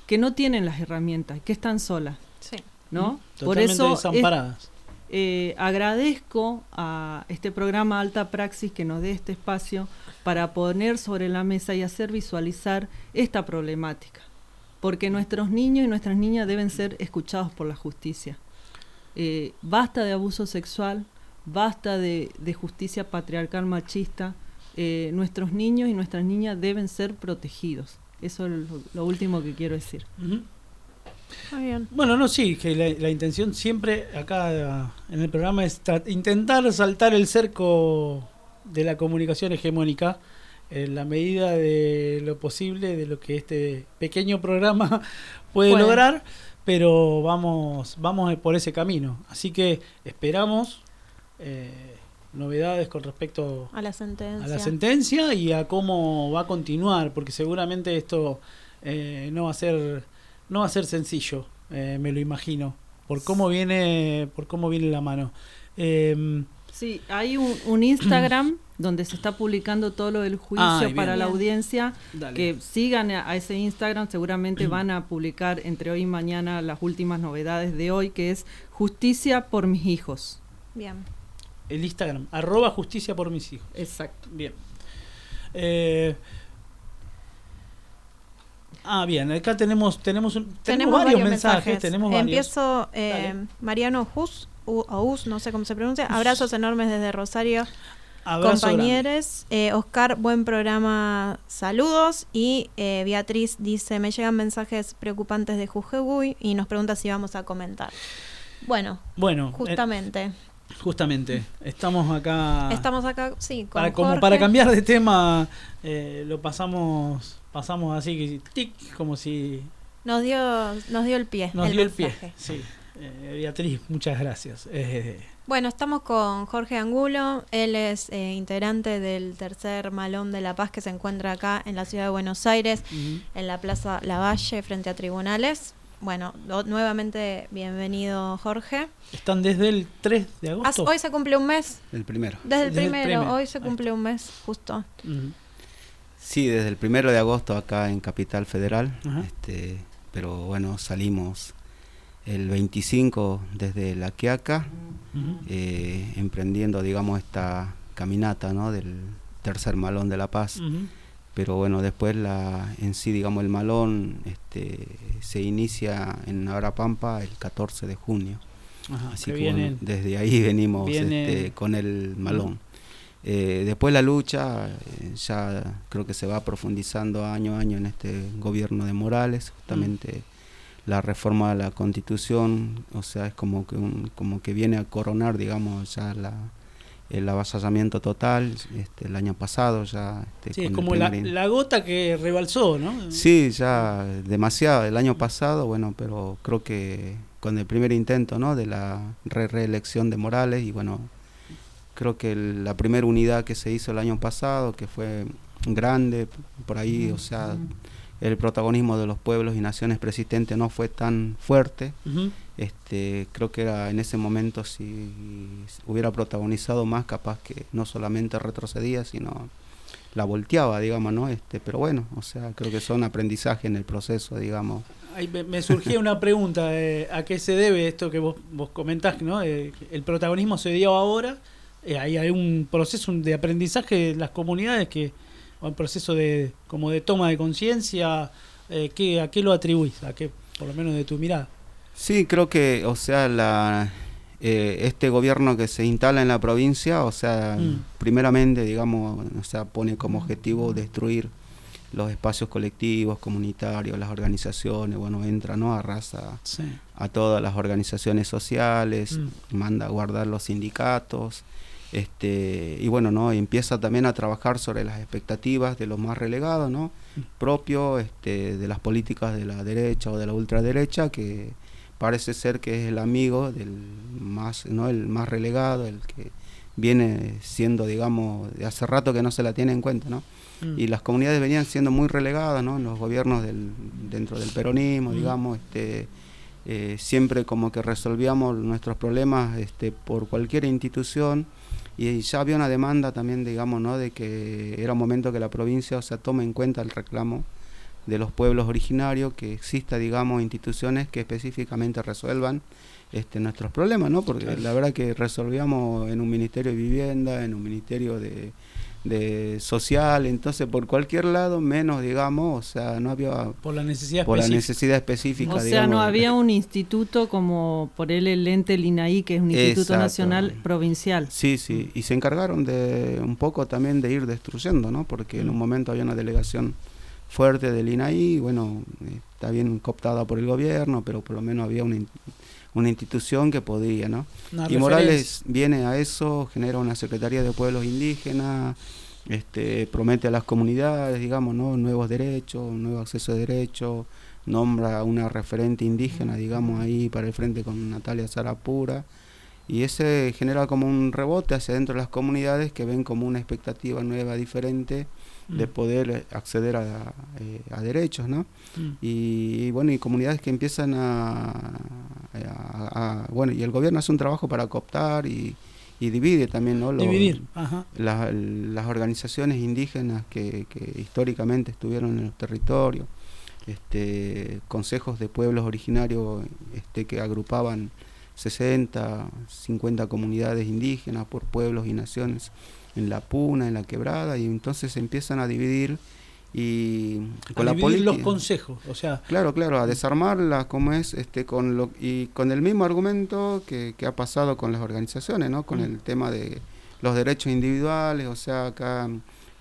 Speaker 5: que no tienen las herramientas, que están solas?
Speaker 3: Sí.
Speaker 5: ¿no?
Speaker 2: Totalmente
Speaker 5: Por eso es-
Speaker 2: desamparadas.
Speaker 5: eh, agradezco a este programa Alta Praxis que nos dé este espacio para poner sobre la mesa y hacer visualizar esta problemática, porque nuestros niños y nuestras niñas deben ser escuchados por la justicia. Eh, basta de abuso sexual, basta de, de justicia patriarcal machista, eh, nuestros niños y nuestras niñas deben ser protegidos. Eso es lo, lo último que quiero decir.
Speaker 2: Ujú.
Speaker 3: Muy bien.
Speaker 2: Bueno, no, sí, que la, la intención siempre acá en el programa es intentar saltar el cerco de la comunicación hegemónica en la medida de lo posible, de lo que este pequeño programa *laughs* puede
Speaker 3: Puede.
Speaker 2: lograr, pero vamos, vamos por ese camino. Así que esperamos eh, novedades con respecto
Speaker 3: A la sentencia.
Speaker 2: a la sentencia y a cómo va a continuar, porque seguramente esto eh, no va a ser no va a ser sencillo, eh, me lo imagino, por cómo viene por cómo viene la mano. Eh,
Speaker 5: Sí, hay un, un Instagram *clears throat* donde se está publicando todo lo del juicio
Speaker 2: bien.
Speaker 5: para la audiencia.
Speaker 2: dale.
Speaker 5: Que sigan a, a ese Instagram, seguramente *clears throat* van a publicar entre hoy y mañana las últimas novedades de hoy, que es Justicia por mis hijos.
Speaker 3: Bien.
Speaker 2: El Instagram arroba justicia por mis hijos.
Speaker 5: Exacto.
Speaker 2: Bien. Eh, ah, bien, acá tenemos tenemos, un- tenemos, varios, mensajes, tenemos varios.
Speaker 3: Empiezo, eh. Mariano Hus, U- o Us, no sé cómo se pronuncia. Abrazos enormes desde Rosario.
Speaker 2: Abrazo
Speaker 3: compañeros. Eh, Oscar, buen programa, saludos. Y eh, Beatriz dice, me llegan mensajes preocupantes de Jujuy y nos pregunta si vamos a comentar. Bueno,
Speaker 2: Bueno, eh,
Speaker 3: justamente.
Speaker 2: estamos acá
Speaker 3: Estamos acá, sí, con
Speaker 2: para, como
Speaker 3: Jorge.
Speaker 2: para cambiar de tema eh, lo pasamos pasamos así tic como si
Speaker 3: Nos dio, nos dio el pie.
Speaker 2: nos dio el pie sí Eh, Beatriz muchas gracias Eh,
Speaker 3: Bueno, estamos con Jorge Angulo. Él es eh, integrante del tercer Malón de la Paz que se encuentra acá en la ciudad de Buenos Aires, en la Plaza Lavalle, frente a tribunales. Bueno, nuevamente bienvenido Jorge.
Speaker 2: están desde el 3 de agosto
Speaker 3: hoy se cumple un mes,
Speaker 6: El primero.
Speaker 3: desde el
Speaker 2: Desde el
Speaker 3: primero, hoy se cumple un mes, justo.
Speaker 6: Sí, desde el primero de agosto acá en Capital Federal. Este, pero bueno, salimos el 25 desde La Quiaca, eh, emprendiendo, digamos, esta caminata ¿no? del tercer malón de La Paz. Pero bueno, después la, en sí, digamos, el malón este, se inicia en Pampa el 14 de junio.
Speaker 2: Ajá,
Speaker 6: Así
Speaker 2: que
Speaker 6: que bueno, desde ahí venimos
Speaker 2: viene-
Speaker 6: este, con el malón. Eh, después la lucha, eh, ya creo que se va profundizando año a año en este gobierno de Morales, justamente la reforma de la constitución, o sea, es como que, un- como que viene a coronar, digamos, ya la, el avasallamiento total, este, el año pasado ya. este,
Speaker 2: sí, es como la, la gota que rebalsó no
Speaker 6: Sí, ya demasiado. El año pasado, bueno, pero creo que con el primer intento, ¿no? De la re- reelección de Morales y bueno, creo que el- la primera unidad que se hizo el año pasado, que fue grande, por ahí, o sea, el protagonismo de los pueblos y naciones persistentes no fue tan fuerte. Este, creo que era en ese momento si hubiera protagonizado más, capaz que no solamente retrocedía, sino la volteaba, digamos, ¿no? Este, pero bueno, o sea, creo que son aprendizaje en el proceso, digamos.
Speaker 2: Ahí me, me surgía una pregunta, eh, ¿a qué se debe esto que vos, vos comentás, ¿no? Eh, el protagonismo se dio ahora, eh, ahí hay un proceso de aprendizaje de las comunidades que, o un proceso de como de toma de conciencia, eh, ¿qué- ¿a qué lo atribuís? ¿A qué, por lo menos de tu mirada?
Speaker 6: Sí, creo que, o sea, la, eh, este gobierno que se instala en la provincia, o sea,
Speaker 2: Mm.
Speaker 6: primeramente, digamos, o sea, pone como objetivo destruir los espacios colectivos, comunitarios, las organizaciones, bueno, entra, ¿no? Arrasa
Speaker 2: Sí.
Speaker 6: a todas las organizaciones sociales,
Speaker 2: Mm.
Speaker 6: manda a guardar los sindicatos, este, y bueno, ¿no? empieza también a trabajar sobre las expectativas de los más relegados, ¿no? Propio este, de las políticas de la derecha o de la ultraderecha, que parece ser que es el amigo del más, ¿no? el más relegado, el que viene siendo, digamos, de hace rato que no se la tiene en cuenta, ¿no?
Speaker 2: Mm.
Speaker 6: y las comunidades venían siendo muy relegadas ¿no? en los gobiernos del, dentro del peronismo,
Speaker 2: Mm.
Speaker 6: digamos, este, eh, siempre como que resolvíamos nuestros problemas este, por cualquier institución y ya había una demanda también, digamos, ¿no? de que era un momento que la provincia o sea, tome en cuenta el reclamo de los pueblos originarios, que exista, digamos, instituciones que específicamente resuelvan este, nuestros problemas, ¿no? Porque la verdad que resolvíamos en un ministerio de vivienda, en un ministerio de, de social, entonces por cualquier lado, menos, digamos, o sea, no había
Speaker 2: Por la necesidad
Speaker 6: por la
Speaker 2: específica.
Speaker 6: necesidad específica,
Speaker 5: O sea,
Speaker 6: digamos,
Speaker 5: no
Speaker 6: de-
Speaker 5: había un instituto como por él el ente el INAI, que es un instituto nacional provincial.
Speaker 6: Sí, sí, y se encargaron de un poco también de ir destruyendo, ¿no? Porque en un
Speaker 2: Mm.
Speaker 6: momento había una delegación fuerte del INAI, bueno, está bien cooptada por el gobierno, pero por lo menos había una, in- una institución que podía, ¿no?
Speaker 2: Una
Speaker 6: y
Speaker 2: referencia.
Speaker 6: Morales viene a eso, genera una Secretaría de Pueblos Indígenas, este, promete a las comunidades, digamos, ¿no? nuevos derechos, un nuevo acceso a derechos, nombra a una referente indígena, digamos, ahí para el frente con Natalia Zarapura, y ese genera como un rebote hacia dentro de las comunidades que ven como una expectativa nueva, diferente, de
Speaker 2: Mm.
Speaker 6: poder eh, acceder a, eh, a derechos, ¿no?
Speaker 2: Mm.
Speaker 6: y, y bueno y comunidades que empiezan a, a- a- bueno y el gobierno hace un trabajo para cooptar y, y divide también no Los-
Speaker 2: Dividir. Ajá.
Speaker 6: la- las organizaciones indígenas que, que históricamente estuvieron en los territorios este consejos de pueblos originarios este que agrupaban 60 50 comunidades indígenas por pueblos y naciones en la puna en la quebrada y entonces se empiezan a dividir y
Speaker 2: A dividir los consejos. O sea,
Speaker 6: Claro, claro, a desarmarla como es, este, con lo, y con el mismo argumento que, que ha pasado con las organizaciones, ¿no? Con
Speaker 2: Mm.
Speaker 6: el tema de los derechos individuales, o sea, acá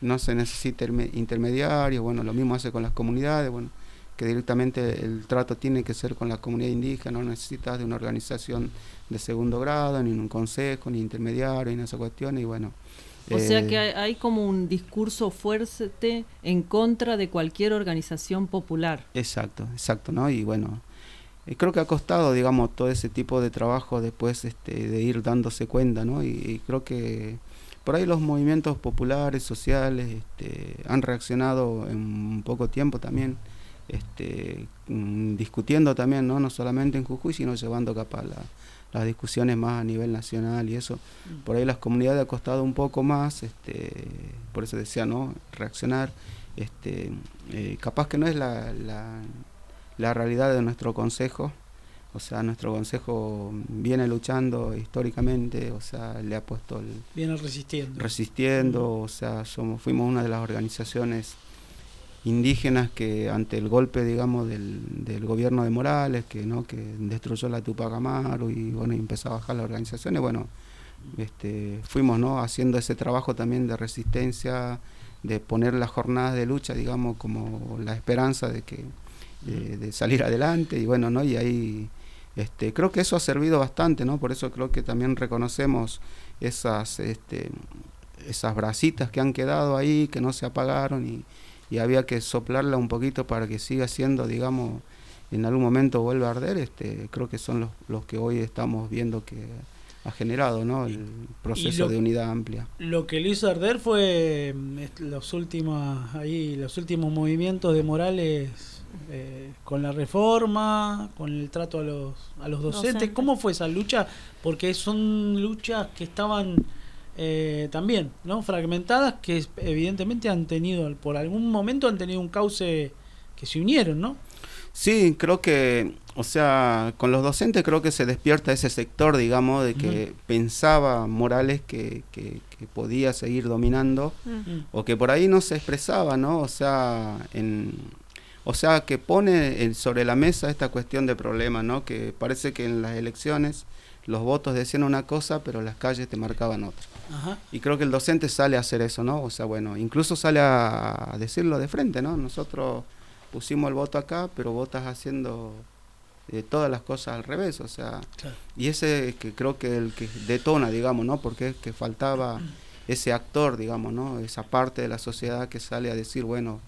Speaker 6: no se necesita interme- intermediarios, bueno, lo mismo hace con las comunidades, bueno, que directamente el trato tiene que ser con la comunidad indígena, no necesitas de una organización de segundo grado, ni un consejo, ni intermediario, ni esas cuestiones, y bueno.
Speaker 5: O sea
Speaker 6: eh,
Speaker 5: que hay, hay como un discurso fuerte en contra de cualquier organización popular.
Speaker 6: Exacto, exacto, ¿no? Y bueno, eh, creo que ha costado, digamos, todo ese tipo de trabajo después este, de ir dándose cuenta, ¿no? Y, y creo que por ahí los movimientos populares, sociales, este, han reaccionado en poco tiempo también, este, mm, discutiendo también, ¿no? No solamente en Jujuy, sino llevando capaz la- las discusiones más a nivel nacional y eso. Por ahí las comunidades ha costado un poco más, este, por eso decía, ¿no? Reaccionar. Este, eh, capaz que no es la, la, la realidad de nuestro consejo, o sea, nuestro consejo viene luchando históricamente, o sea, le ha puesto el,
Speaker 2: viene resistiendo.
Speaker 6: resistiendo, o sea, somos, fuimos una de las organizaciones indígenas que ante el golpe, digamos, del, del gobierno de Morales, que no que destruyó la Tupac Amaru y bueno, y empezó a bajar las organizaciones, bueno, este, fuimos no haciendo ese trabajo también de resistencia, de poner las jornadas de lucha, digamos, como la esperanza de que de, salir adelante y bueno, ¿no? Y ahí este, creo que eso ha servido bastante, ¿no? Por eso creo que también reconocemos esas este, esas brasitas que han quedado ahí, que no se apagaron y, y había que soplarla un poquito para que siga siendo, digamos, en algún momento vuelva a arder, este, creo que son los, los que hoy estamos viendo que ha generado, ¿no? El proceso
Speaker 2: lo-
Speaker 6: de unidad amplia.
Speaker 2: Lo que le hizo arder fue mm, los últimos ahí los últimos movimientos de Morales eh, con la reforma, con el trato a los a los docentes.
Speaker 3: Docentes.
Speaker 2: ¿Cómo fue esa lucha? Porque son luchas que estaban eh, también, ¿no? Fragmentadas que evidentemente han tenido por algún momento han tenido un cauce que se unieron, ¿no?
Speaker 6: Sí, creo que, o sea, con los docentes creo que se despierta ese sector, digamos, de que pensaba Morales que, que, que podía seguir dominando o que por ahí no se expresaba, ¿no? O sea, en, o sea, que pone el- sobre la mesa esta cuestión de problema, ¿no? Que parece que en las elecciones los votos decían una cosa, pero las calles te marcaban otra.
Speaker 2: Ajá.
Speaker 6: Y creo que el docente sale a hacer eso, ¿no? O sea, bueno, incluso sale a decirlo de frente, ¿no? Nosotros pusimos el voto acá, pero votas haciendo eh, todas las cosas al revés, o sea,
Speaker 2: Claro.
Speaker 6: y ese que creo que el que detona, digamos, ¿no? Porque es que faltaba *clears throat* ese actor, digamos, ¿no? Esa parte de la sociedad que sale a decir, bueno,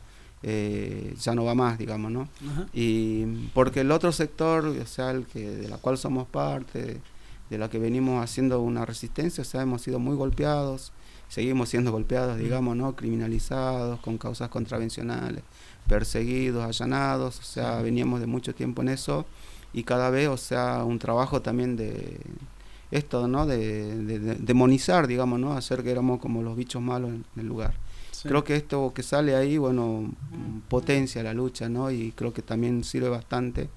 Speaker 6: eh, ya no va más, digamos, ¿no?
Speaker 2: Ajá.
Speaker 6: Y porque el otro sector, o sea, el que de la cual somos parte, de la que venimos haciendo una resistencia, o sea, hemos sido muy golpeados, seguimos siendo golpeados, digamos, ¿no? Criminalizados, con causas contravencionales, perseguidos, allanados, o sea, veníamos de mucho tiempo en eso y cada vez, o sea, un trabajo también de esto, ¿no? De, de- de- demonizar, digamos, ¿no? Hacer que éramos como los bichos malos en el lugar.
Speaker 2: Sí.
Speaker 6: Creo que esto que sale ahí, bueno, potencia la lucha, ¿no? Y creo que también sirve bastante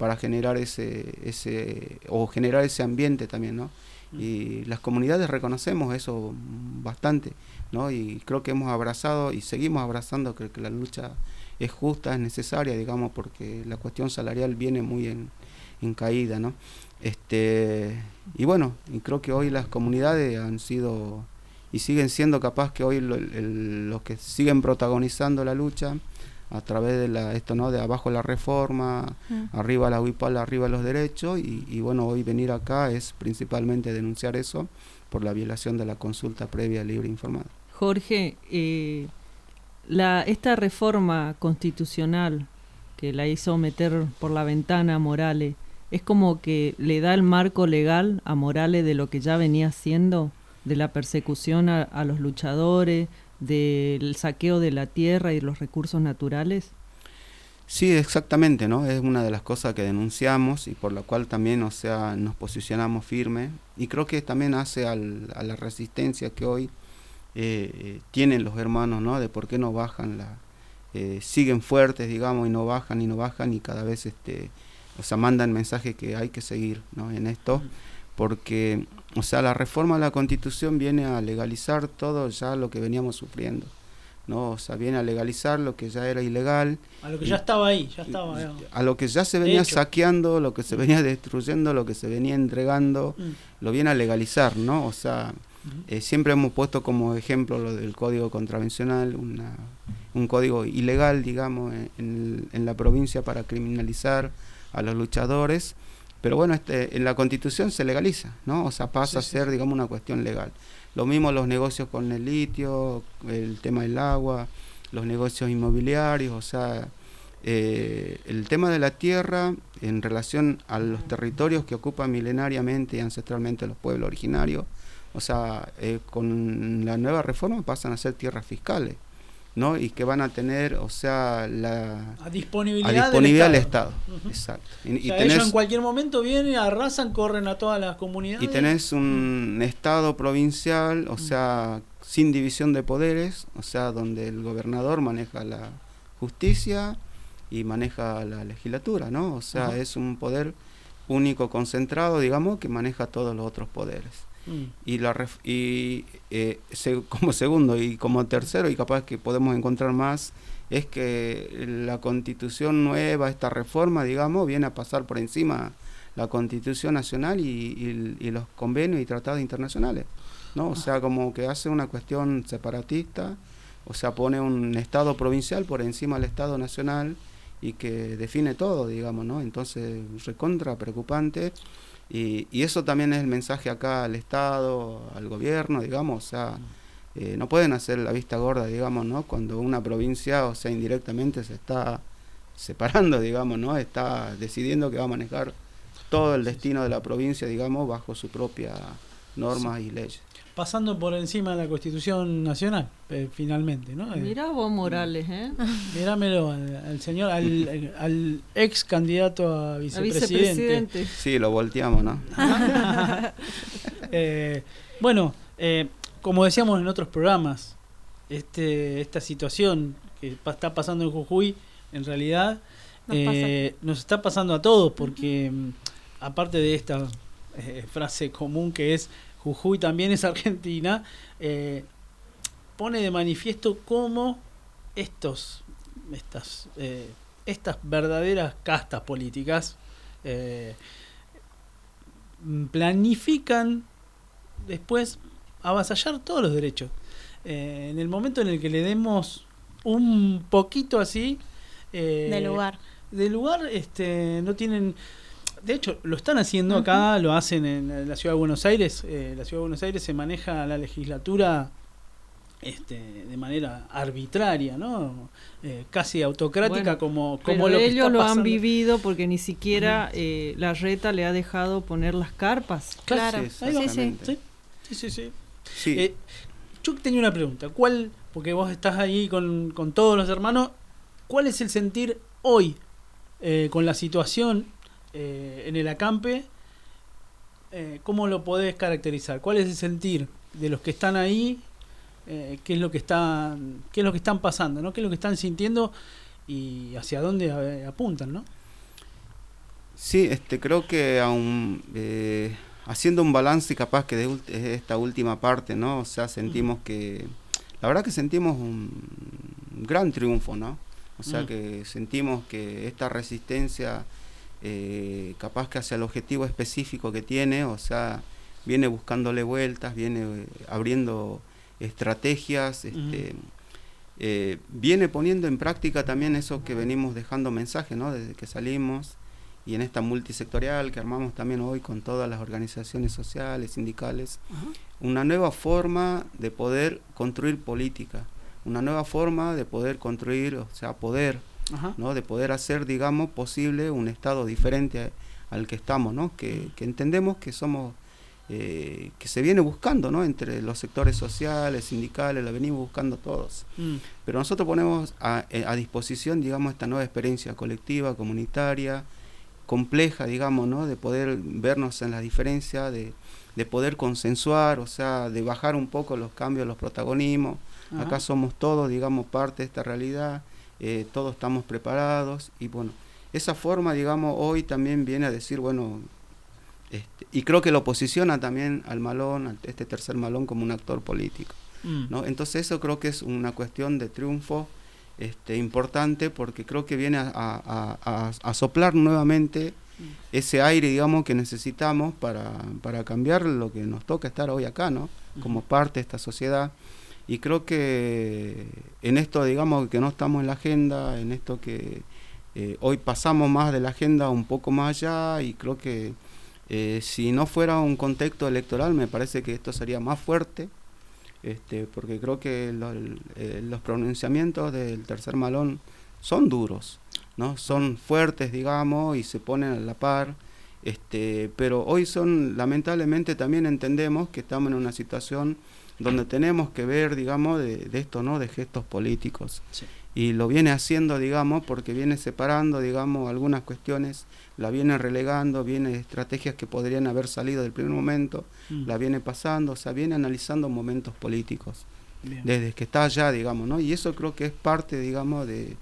Speaker 6: para generar ese, ese, o generar ese ambiente también, ¿no? Y las comunidades reconocemos eso bastante, ¿no? Y creo que hemos abrazado y seguimos abrazando, que la lucha es justa, es necesaria, digamos, porque la cuestión salarial viene muy en, en caída, ¿no? Este, y bueno, y creo que hoy las comunidades han sido y siguen siendo capaz que hoy lo- el- los que siguen protagonizando la lucha a través de la, esto, ¿no? De abajo la reforma,
Speaker 3: Mm.
Speaker 6: arriba la huipal, arriba los derechos y, y bueno, hoy venir acá es principalmente denunciar eso por la violación de la consulta previa libre e informada.
Speaker 5: Jorge, eh, la, esta reforma constitucional que la hizo meter por la ventana a Morales, ¿es como que le da el marco legal a Morales de lo que ya venía haciendo? De la persecución a, a los luchadores, del saqueo de la tierra y los recursos naturales.
Speaker 6: Sí, exactamente, ¿no? Es una de las cosas que denunciamos y por la cual también, o sea, nos posicionamos firme y creo que también hace a la resistencia que hoy eh, eh, tienen los hermanos, ¿no? De por qué no bajan la, eh, siguen fuertes, digamos, y no bajan y no bajan y cada vez, este, o sea, mandan mensaje que hay que seguir, ¿no? En esto, porque, o sea, la reforma de la Constitución viene a legalizar todo ya lo que veníamos sufriendo, ¿no? O sea, viene a legalizar lo que ya era ilegal
Speaker 2: A lo que ya estaba ahí, ya estaba. ya.
Speaker 6: a lo que ya se venía saqueando, lo que se venía destruyendo, lo que se venía entregando,
Speaker 2: Mm.
Speaker 6: lo viene a legalizar, ¿no? O sea, eh, siempre hemos puesto como ejemplo lo del código contravencional, una, un código ilegal, digamos, en- en la provincia para criminalizar a los luchadores, pero bueno, este, en la constitución se legaliza, ¿no? O sea, pasa
Speaker 2: Sí,
Speaker 6: a
Speaker 2: sí,
Speaker 6: ser, digamos, una cuestión legal. Lo mismo los negocios con el litio, el tema del agua, los negocios inmobiliarios, o sea, eh, el tema de la tierra en relación a los territorios que ocupan milenariamente y ancestralmente los pueblos originarios, o sea, eh, con la nueva reforma pasan a ser tierras fiscales, ¿no? Y que van a tener, o sea, la
Speaker 2: A disponibilidad,
Speaker 6: a disponibilidad del
Speaker 2: del
Speaker 6: Estado. Exacto. Y,
Speaker 2: O
Speaker 6: y tenés,
Speaker 2: ellos en cualquier momento vienen, arrasan, corren a todas las comunidades.
Speaker 6: y tenés un Estado provincial, o sea, sin división de poderes, o sea, donde el gobernador maneja la justicia y maneja la legislatura, ¿no? O sea, es un poder único concentrado, digamos, que maneja todos los otros poderes. Y la ref- y eh, como segundo y como tercero y capaz que podemos encontrar más es que la constitución nueva esta reforma digamos viene a pasar por encima la constitución nacional y, y- y los convenios y tratados internacionales no o sea como que hace una cuestión separatista o sea pone un estado provincial por encima del estado nacional y que define todo digamos no entonces recontra preocupante y, y eso también es el mensaje acá al Estado, al gobierno, digamos, o sea, eh, no pueden hacer la vista gorda, digamos, ¿no? Cuando una provincia, o sea, indirectamente se está separando, *laughs* digamos, ¿no? Está decidiendo que va a manejar todo el destino de la provincia, digamos, bajo su propia normas y leyes.
Speaker 2: Pasando por encima de la Constitución Nacional, eh, finalmente, ¿no? Eh,
Speaker 5: Mirá vos, Morales, ¿eh?
Speaker 2: Mirámelo al, al señor, al, al ex candidato a
Speaker 5: A
Speaker 2: vicepresidente.
Speaker 6: Sí, lo volteamos, ¿no? *laughs*
Speaker 2: Eh, bueno, eh, como decíamos en otros programas, este, esta situación que pa- está pasando en Jujuy, en realidad,
Speaker 3: Nos
Speaker 2: eh, nos está pasando a todos, porque mm, aparte de esta eh, frase común que es Jujuy también es Argentina, eh, pone de manifiesto cómo estos, estas, eh, estas verdaderas castas políticas eh, planifican después avasallar todos los derechos. En el momento en el que le demos un poquito así
Speaker 3: De lugar.
Speaker 2: de lugar este no tienen de hecho lo están haciendo acá lo hacen en la ciudad de Buenos Aires eh, la ciudad de Buenos Aires se maneja la legislatura este, de manera arbitraria no Eh, casi autocrática
Speaker 5: Bueno,
Speaker 2: como
Speaker 5: Pero
Speaker 2: como lo que
Speaker 5: ellos
Speaker 2: está
Speaker 5: lo han vivido porque ni siquiera eh, la reta le ha dejado poner las carpas.
Speaker 3: Claro.
Speaker 6: Sí,
Speaker 2: sí sí sí, sí.
Speaker 6: Sí.
Speaker 2: Eh, yo tenía una pregunta. ¿Cuál, porque vos estás ahí con, con todos los hermanos, cuál es el sentir hoy eh, con la situación eh, en el acampe? Eh, ¿Cómo lo podés caracterizar? ¿Cuál es el sentir de los que están ahí? Eh, ¿Qué es lo que están, qué es lo que están pasando, ¿no? ¿Qué es lo que están sintiendo y hacia dónde apuntan, ¿no?
Speaker 6: Sí, este, creo que aún eh, haciendo un balance capaz que de esta última parte, ¿no? O sea, sentimos que, la verdad que sentimos un gran triunfo, ¿no? O sea,
Speaker 2: Mm.
Speaker 6: que sentimos que esta resistencia, eh, capaz que hacia el objetivo específico que tiene, o sea, viene buscándole vueltas, viene eh, abriendo estrategias, este, eh, viene poniendo en práctica también eso que venimos dejando mensaje, ¿no? Desde que salimos y en esta multisectorial que armamos también hoy con todas las organizaciones sociales, sindicales, una nueva forma de poder construir política, una nueva forma de poder construir, o sea, poder,
Speaker 2: Ajá.
Speaker 6: ¿no? De poder hacer, digamos, posible un Estado diferente a- al que estamos, ¿no? Que, que entendemos que somos, eh, que se viene buscando, ¿no? Entre los sectores sociales, sindicales, la venimos buscando todos.
Speaker 2: Mm.
Speaker 6: Pero nosotros ponemos a, eh, a disposición, digamos, esta nueva experiencia colectiva, comunitaria, compleja, digamos, ¿no? De poder vernos en la diferencia, de, de poder consensuar, o sea, de bajar un poco los cambios, los protagonismos.
Speaker 2: Ajá.
Speaker 6: Acá somos todos, digamos, parte de esta realidad, eh, todos estamos preparados y bueno, esa forma, digamos, hoy también viene a decir, bueno, este, y creo que lo posiciona también al malón, a este tercer malón, como un actor político.
Speaker 2: Mm.
Speaker 6: ¿no? Entonces eso creo que es una cuestión de triunfo este, importante porque creo que viene a, a- a- a soplar nuevamente ese aire, digamos, que necesitamos para, para cambiar lo que nos toca estar hoy acá, ¿no? Como parte de esta sociedad. Y creo que en esto, digamos, que no estamos en la agenda, en esto que eh, hoy pasamos más de la agenda un poco más allá y creo que eh, si no fuera un contexto electoral me parece que esto sería más fuerte este, porque creo que eh, los pronunciamientos del tercer malón son duros, ¿no? Son fuertes, digamos, y se ponen a la par, este, pero hoy son, lamentablemente también entendemos que estamos en una situación donde tenemos que ver, digamos, de, de esto, ¿no? De gestos políticos.
Speaker 2: Sí.
Speaker 6: Y lo viene haciendo, digamos, porque viene separando, digamos, algunas cuestiones, la viene relegando, viene estrategias que podrían haber salido del primer momento,
Speaker 2: Mm.
Speaker 6: la viene pasando, o sea, viene analizando momentos políticos
Speaker 2: Bien.
Speaker 6: desde que está allá, digamos, ¿no? Y eso creo que es parte, digamos, de,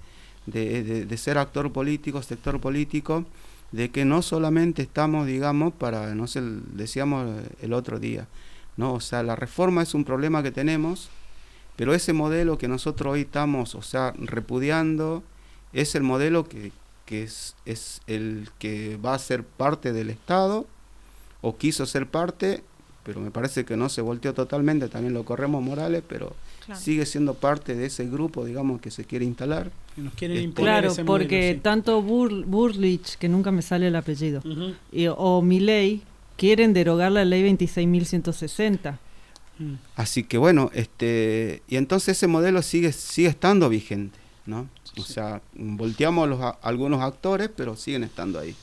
Speaker 6: de, de- de ser actor político, sector político, de que no solamente estamos, digamos, para, no sé, decíamos el otro día, ¿no? O sea, la reforma es un problema que tenemos, pero ese modelo que nosotros hoy estamos, o sea, repudiando, es el modelo que, que es, es el que va a ser parte del Estado, o quiso ser parte, pero me parece que no se volteó totalmente, también lo corremos Morales, pero
Speaker 3: Claro.
Speaker 6: sigue siendo parte de ese grupo, digamos, que se quiere instalar.
Speaker 2: Que nos quieren
Speaker 6: Este,
Speaker 2: imponer
Speaker 5: Claro,
Speaker 2: ese
Speaker 5: porque
Speaker 2: modelo, sí.
Speaker 5: tanto Bur- Burlich, que nunca me sale el apellido, y- o Milei quieren derogar la ley 26.160.
Speaker 2: Mm.
Speaker 6: Así que bueno, este, y entonces ese modelo sigue, sigue estando vigente, ¿no? O
Speaker 2: Sí.
Speaker 6: sea, volteamos los, a- algunos actores, pero siguen estando ahí.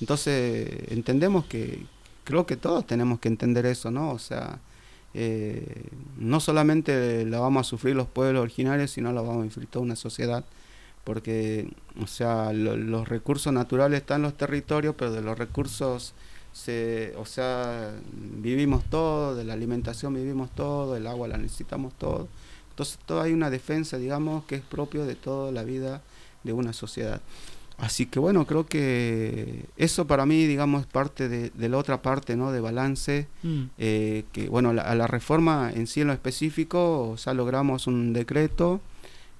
Speaker 6: Entonces, entendemos que, creo que todos tenemos que entender eso, ¿no? O sea, eh, no solamente la vamos a sufrir los pueblos originarios, sino la vamos a sufrir toda una sociedad, porque, o sea, lo- los recursos naturales están en los territorios, pero de los recursos, se, o sea, vivimos todo, de la alimentación vivimos todo, el agua la necesitamos todo. Entonces, todo hay una defensa, digamos, que es propio de toda la vida de una sociedad. Así que bueno, creo que eso para mí, digamos, es parte de, de la otra parte, ¿no? De balance,
Speaker 2: Mm.
Speaker 6: eh, que bueno, la- a la reforma en sí en lo específico, o sea, logramos un decreto,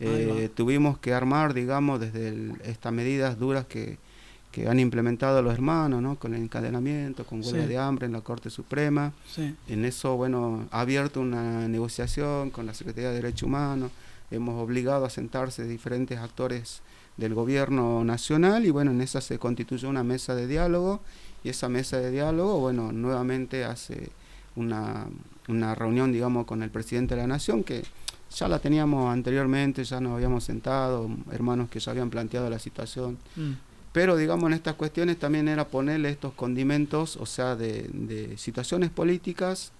Speaker 6: eh, tuvimos que armar, digamos, desde el- estas medidas duras que, que han implementado los hermanos, ¿no? Con el encadenamiento, con huelga
Speaker 2: Sí.
Speaker 6: de hambre en la Corte Suprema.
Speaker 2: Sí.
Speaker 6: En eso, bueno, ha abierto una negociación con la Secretaría de Derechos Humanos, hemos obligado a sentarse diferentes actores del gobierno nacional y bueno, en esa se constituyó una mesa de diálogo y esa mesa de diálogo, bueno, nuevamente hace una, una reunión, digamos, con el presidente de la Nación que ya la teníamos anteriormente, ya nos habíamos sentado, hermanos que ya habían planteado la situación
Speaker 2: Mm.
Speaker 6: Pero digamos en estas cuestiones también era ponerle estos condimentos, o sea, de, de situaciones políticas,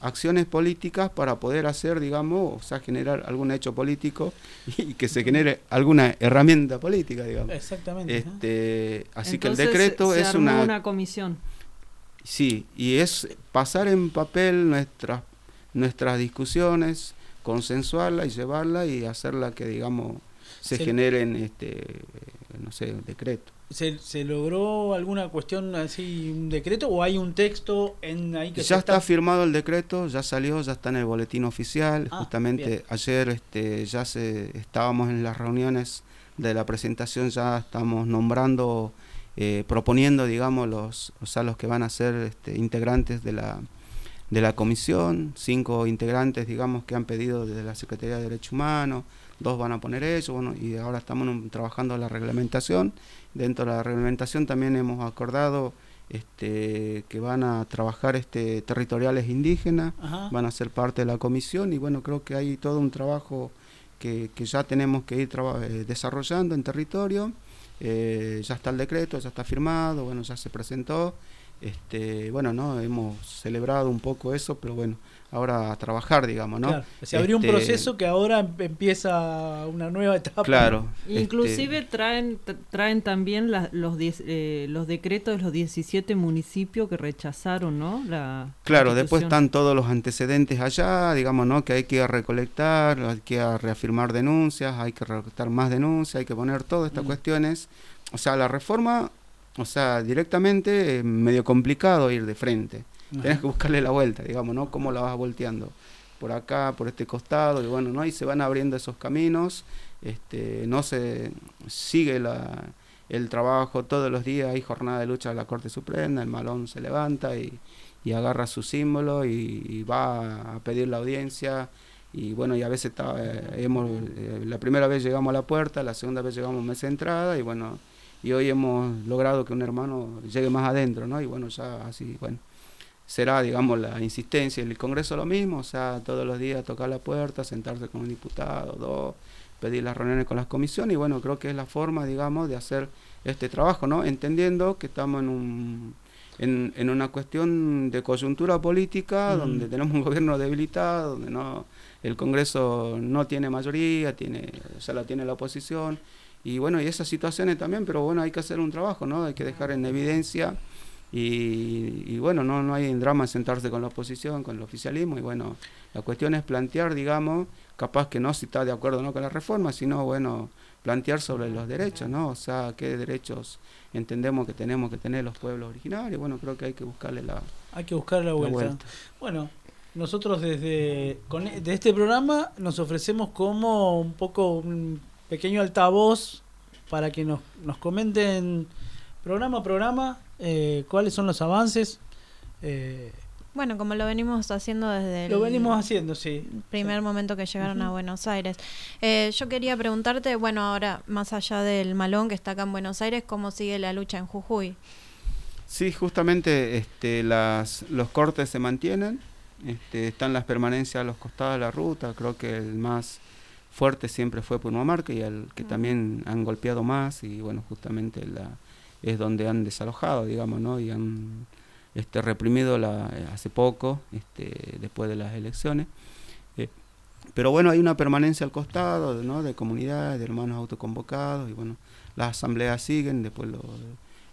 Speaker 6: acciones políticas para poder hacer, digamos, o sea, generar algún hecho político *laughs* y que se genere alguna herramienta política, digamos.
Speaker 2: Exactamente. ¿eh?
Speaker 6: Este, así que el decreto
Speaker 5: se
Speaker 6: es
Speaker 5: armó
Speaker 6: una,
Speaker 5: una comisión.
Speaker 6: sí, y es pasar en papel nuestras nuestras discusiones, consensuarla y llevarla y hacerla que digamos se
Speaker 2: Se-
Speaker 6: generen este no sé, decreto.
Speaker 2: ¿Se, se logró alguna cuestión así, un decreto o hay un texto en ahí que
Speaker 6: ya
Speaker 2: se
Speaker 6: está firmado el decreto, ya salió, ya está en el boletín oficial.
Speaker 2: Ah,
Speaker 6: Justamente
Speaker 2: bien.
Speaker 6: ayer este, ya se estábamos en las reuniones de la presentación, ya estamos nombrando, eh, proponiendo, digamos, los, o sea, los que van a ser este, integrantes de la de la comisión, cinco integrantes, digamos, que han pedido desde la Secretaría de Derechos Humanos, dos van a poner ellos, bueno, y ahora estamos trabajando la reglamentación. Dentro de la reglamentación también hemos acordado este, que van a trabajar este, territoriales indígenas,
Speaker 2: Ajá.
Speaker 6: van a ser parte de la comisión y bueno, creo que hay todo un trabajo que, que ya tenemos que ir eh, desarrollando en territorio. Eh, ya está el decreto, ya está firmado, bueno, ya se presentó. Este, bueno, no, hemos celebrado un poco eso, pero bueno, ahora a trabajar, digamos, ¿no?
Speaker 2: Claro, Se abrió un
Speaker 6: Este,
Speaker 2: proceso que ahora em- empieza una nueva etapa.
Speaker 6: Claro. *laughs*
Speaker 5: Inclusive
Speaker 6: este,
Speaker 5: traen tra- traen también la- los diez- eh, los decretos de los 17 municipios que rechazaron, ¿no? La
Speaker 6: Claro, después están todos los antecedentes allá, digamos, ¿no? Que hay que ir a recolectar, hay que reafirmar denuncias, hay que recolectar más denuncias, hay que poner todas estas
Speaker 2: Mm.
Speaker 6: cuestiones. O sea, la reforma, o sea, directamente es medio complicado ir de frente.
Speaker 2: Ajá.
Speaker 6: Tienes que buscarle la vuelta, digamos, ¿no? Cómo la vas volteando. Por acá, por este costado, y bueno, ¿no? Y se van abriendo esos caminos, este, no se sigue la, el trabajo todos los días, hay jornada de lucha de la Corte Suprema, el malón se levanta y, y agarra su símbolo y, va a pedir la audiencia. Y bueno, y a veces está, eh, hemos, eh, la primera vez llegamos a la puerta, la segunda vez llegamos mesa de entrada y bueno, y hoy hemos logrado que un hermano llegue más adentro, ¿no? Y bueno, ya así, bueno, será, digamos, la insistencia. En el Congreso lo mismo, o sea, todos los días tocar la puerta, sentarse con un diputado, dos, pedir las reuniones con las comisiones, y bueno, creo que es la forma, digamos, de hacer este trabajo, ¿no? Entendiendo que estamos en un... En, en una cuestión de coyuntura política,
Speaker 2: Mm.
Speaker 6: donde tenemos un gobierno debilitado, donde no el Congreso no tiene mayoría, tiene, o sea, la tiene la oposición, y bueno, y esas situaciones también, pero bueno, hay que hacer un trabajo, ¿no? Hay que dejar en evidencia y, y bueno, no, no hay drama en sentarse con la oposición, con el oficialismo, y bueno, la cuestión es plantear, digamos, capaz que no si está de acuerdo no con la reforma, sino bueno, plantear sobre los derechos, ¿no? O sea, qué derechos entendemos que tenemos que tener los pueblos originarios, bueno, creo que hay que buscarle la,
Speaker 2: Hay que buscar la
Speaker 6: la
Speaker 2: vuelta.
Speaker 6: vuelta.
Speaker 2: Bueno, nosotros desde con, e- de este programa nos ofrecemos como un poco un pequeño altavoz para que nos, nos comenten programa a programa eh, cuáles son los avances. Eh,
Speaker 3: Bueno, como lo venimos haciendo desde el
Speaker 2: lo venimos haciendo, sí.
Speaker 3: primer momento que llegaron a. Buenos Aires. Eh, yo quería preguntarte, bueno, ahora más allá del malón que está acá en Buenos Aires, ¿cómo sigue la lucha en Jujuy?
Speaker 6: Sí, justamente este, las, los cortes se mantienen, este, están las permanencias a los costados de la ruta, creo que el más fuerte siempre fue Punomarca y el que también han golpeado más y bueno, justamente la, es donde han desalojado, digamos, ¿no? Y han este, reprimido la, eh, hace poco, este, después de las elecciones. Eh, pero bueno, hay una permanencia al costado, ¿no? De comunidades, de hermanos autoconvocados y bueno, las asambleas siguen, después lo,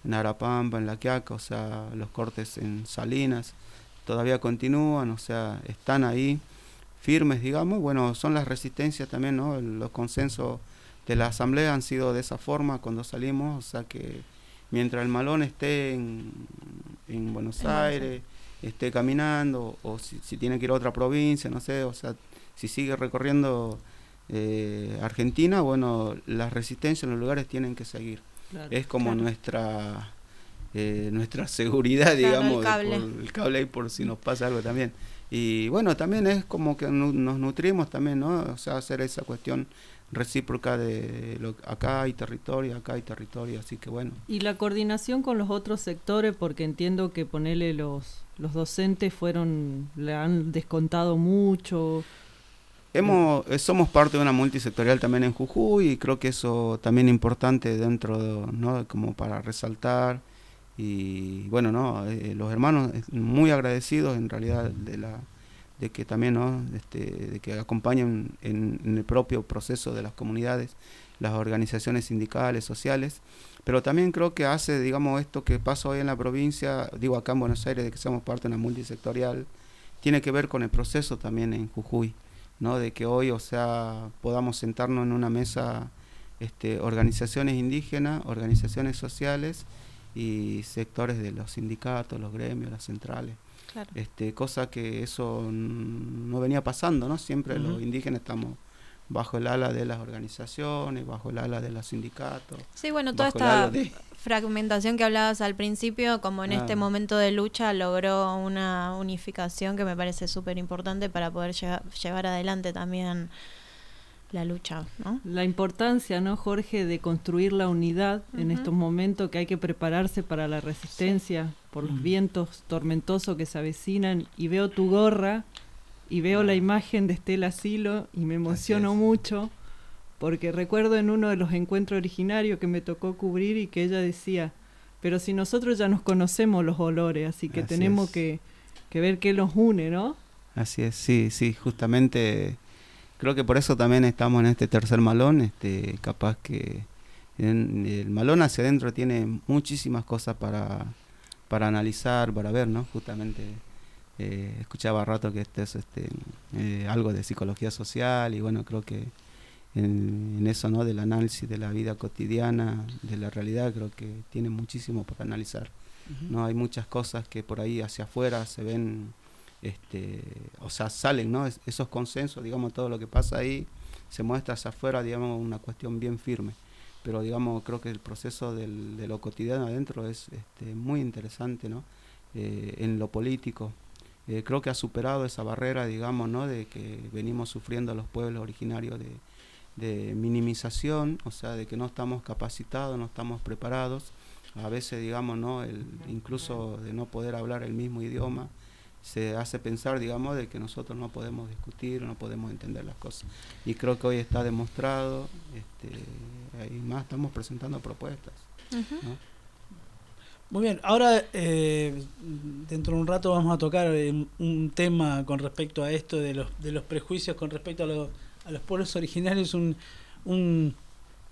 Speaker 6: en Arapampa, en La Quiaca, o sea, los cortes en Salinas todavía continúan, o sea, están ahí firmes, digamos. Bueno, son las resistencias también, ¿no? Los consensos de la asamblea han sido de esa forma cuando salimos, o sea que mientras el malón esté en, en Buenos
Speaker 3: En Buenos
Speaker 6: Aires, esté caminando, o si, si tiene que ir a otra provincia, no sé, o sea, si sigue recorriendo eh, Argentina, bueno, las resistencias en los lugares tienen que seguir.
Speaker 5: Claro.
Speaker 6: es como
Speaker 3: Claro.
Speaker 6: nuestra eh, nuestra seguridad,
Speaker 3: Claro, el
Speaker 6: digamos, de
Speaker 3: cable.
Speaker 6: por el cable ahí por si nos pasa algo también. Y bueno, también es como que nu- nos nutrimos también, ¿no? O sea, hacer esa cuestión recíproca de lo, acá hay territorio, acá hay territorio, así que bueno.
Speaker 5: Y la coordinación con los otros sectores, porque entiendo que ponerle los, los docentes fueron, le han descontado mucho.
Speaker 6: Hemos, eh, somos parte de una multisectorial también en Jujuy y creo que eso también es importante dentro, de- ¿no? Como para resaltar. Y bueno, no, Eh, los hermanos eh, muy agradecidos en realidad de la de que también, ¿no? Este, de que acompañen en, el propio proceso de las comunidades, las organizaciones sindicales, sociales, pero también creo que hace, digamos, esto que pasa hoy en la provincia, digo acá en Buenos Aires, de que somos parte de una multisectorial, tiene que ver con el proceso también en Jujuy. ¿no? de que hoy, o sea, podamos sentarnos en una mesa este, organizaciones indígenas, organizaciones sociales y sectores de los sindicatos, los gremios, las centrales.
Speaker 3: Claro.
Speaker 6: Este, cosa que eso no venía pasando, ¿no? Siempre los indígenas estamos bajo el ala de las organizaciones, bajo el ala de los sindicatos.
Speaker 3: Sí, bueno, toda esta
Speaker 6: de-
Speaker 3: fragmentación que hablabas al principio, como en este
Speaker 6: Ah.
Speaker 3: momento de lucha logró una unificación que me parece súper importante para poder lleva- llevar adelante también la lucha, ¿no?
Speaker 5: La importancia, ¿no, Jorge, de construir la unidad en estos momentos que hay que prepararse para la resistencia por los vientos tormentosos que se avecinan. Y veo tu gorra y veo la imagen de Estela Silo y me emociono mucho porque recuerdo en uno de los encuentros originarios que me tocó cubrir y que ella decía, pero si nosotros ya nos conocemos los olores, así que
Speaker 6: Así
Speaker 5: tenemos
Speaker 6: es.
Speaker 5: que, que ver qué los une, ¿no?
Speaker 6: Así es, sí, sí, justamente creo que por eso también estamos en este tercer malón, este, capaz que en- el malón hacia adentro tiene muchísimas cosas para, para analizar, para ver, ¿no? Justamente eh, escuchaba rato que este es este, eh, algo de psicología social y bueno, creo que en, en eso, ¿no? Del análisis de la vida cotidiana, de la realidad, creo que tiene muchísimo para analizar. no hay muchas cosas que por ahí hacia afuera se ven este o sea salen no Es- esos consensos digamos todo lo que pasa ahí se muestra hacia afuera digamos una cuestión bien firme. Pero digamos creo que el proceso del- de lo cotidiano adentro es este, muy interesante no Eh, en lo político. Eh, creo que ha superado esa barrera digamos no de que venimos sufriendo los pueblos originarios de, de minimización o sea de que no estamos capacitados no estamos preparados. A veces digamos no el incluso de no poder hablar el mismo idioma se hace pensar digamos de que nosotros no podemos discutir no podemos entender las cosas y creo que hoy está demostrado este y más estamos presentando propuestas.
Speaker 2: Muy bien, ahora eh, dentro de un rato vamos a tocar eh, un tema con respecto a esto de los, de los prejuicios con respecto a, los a los pueblos originarios, un, un,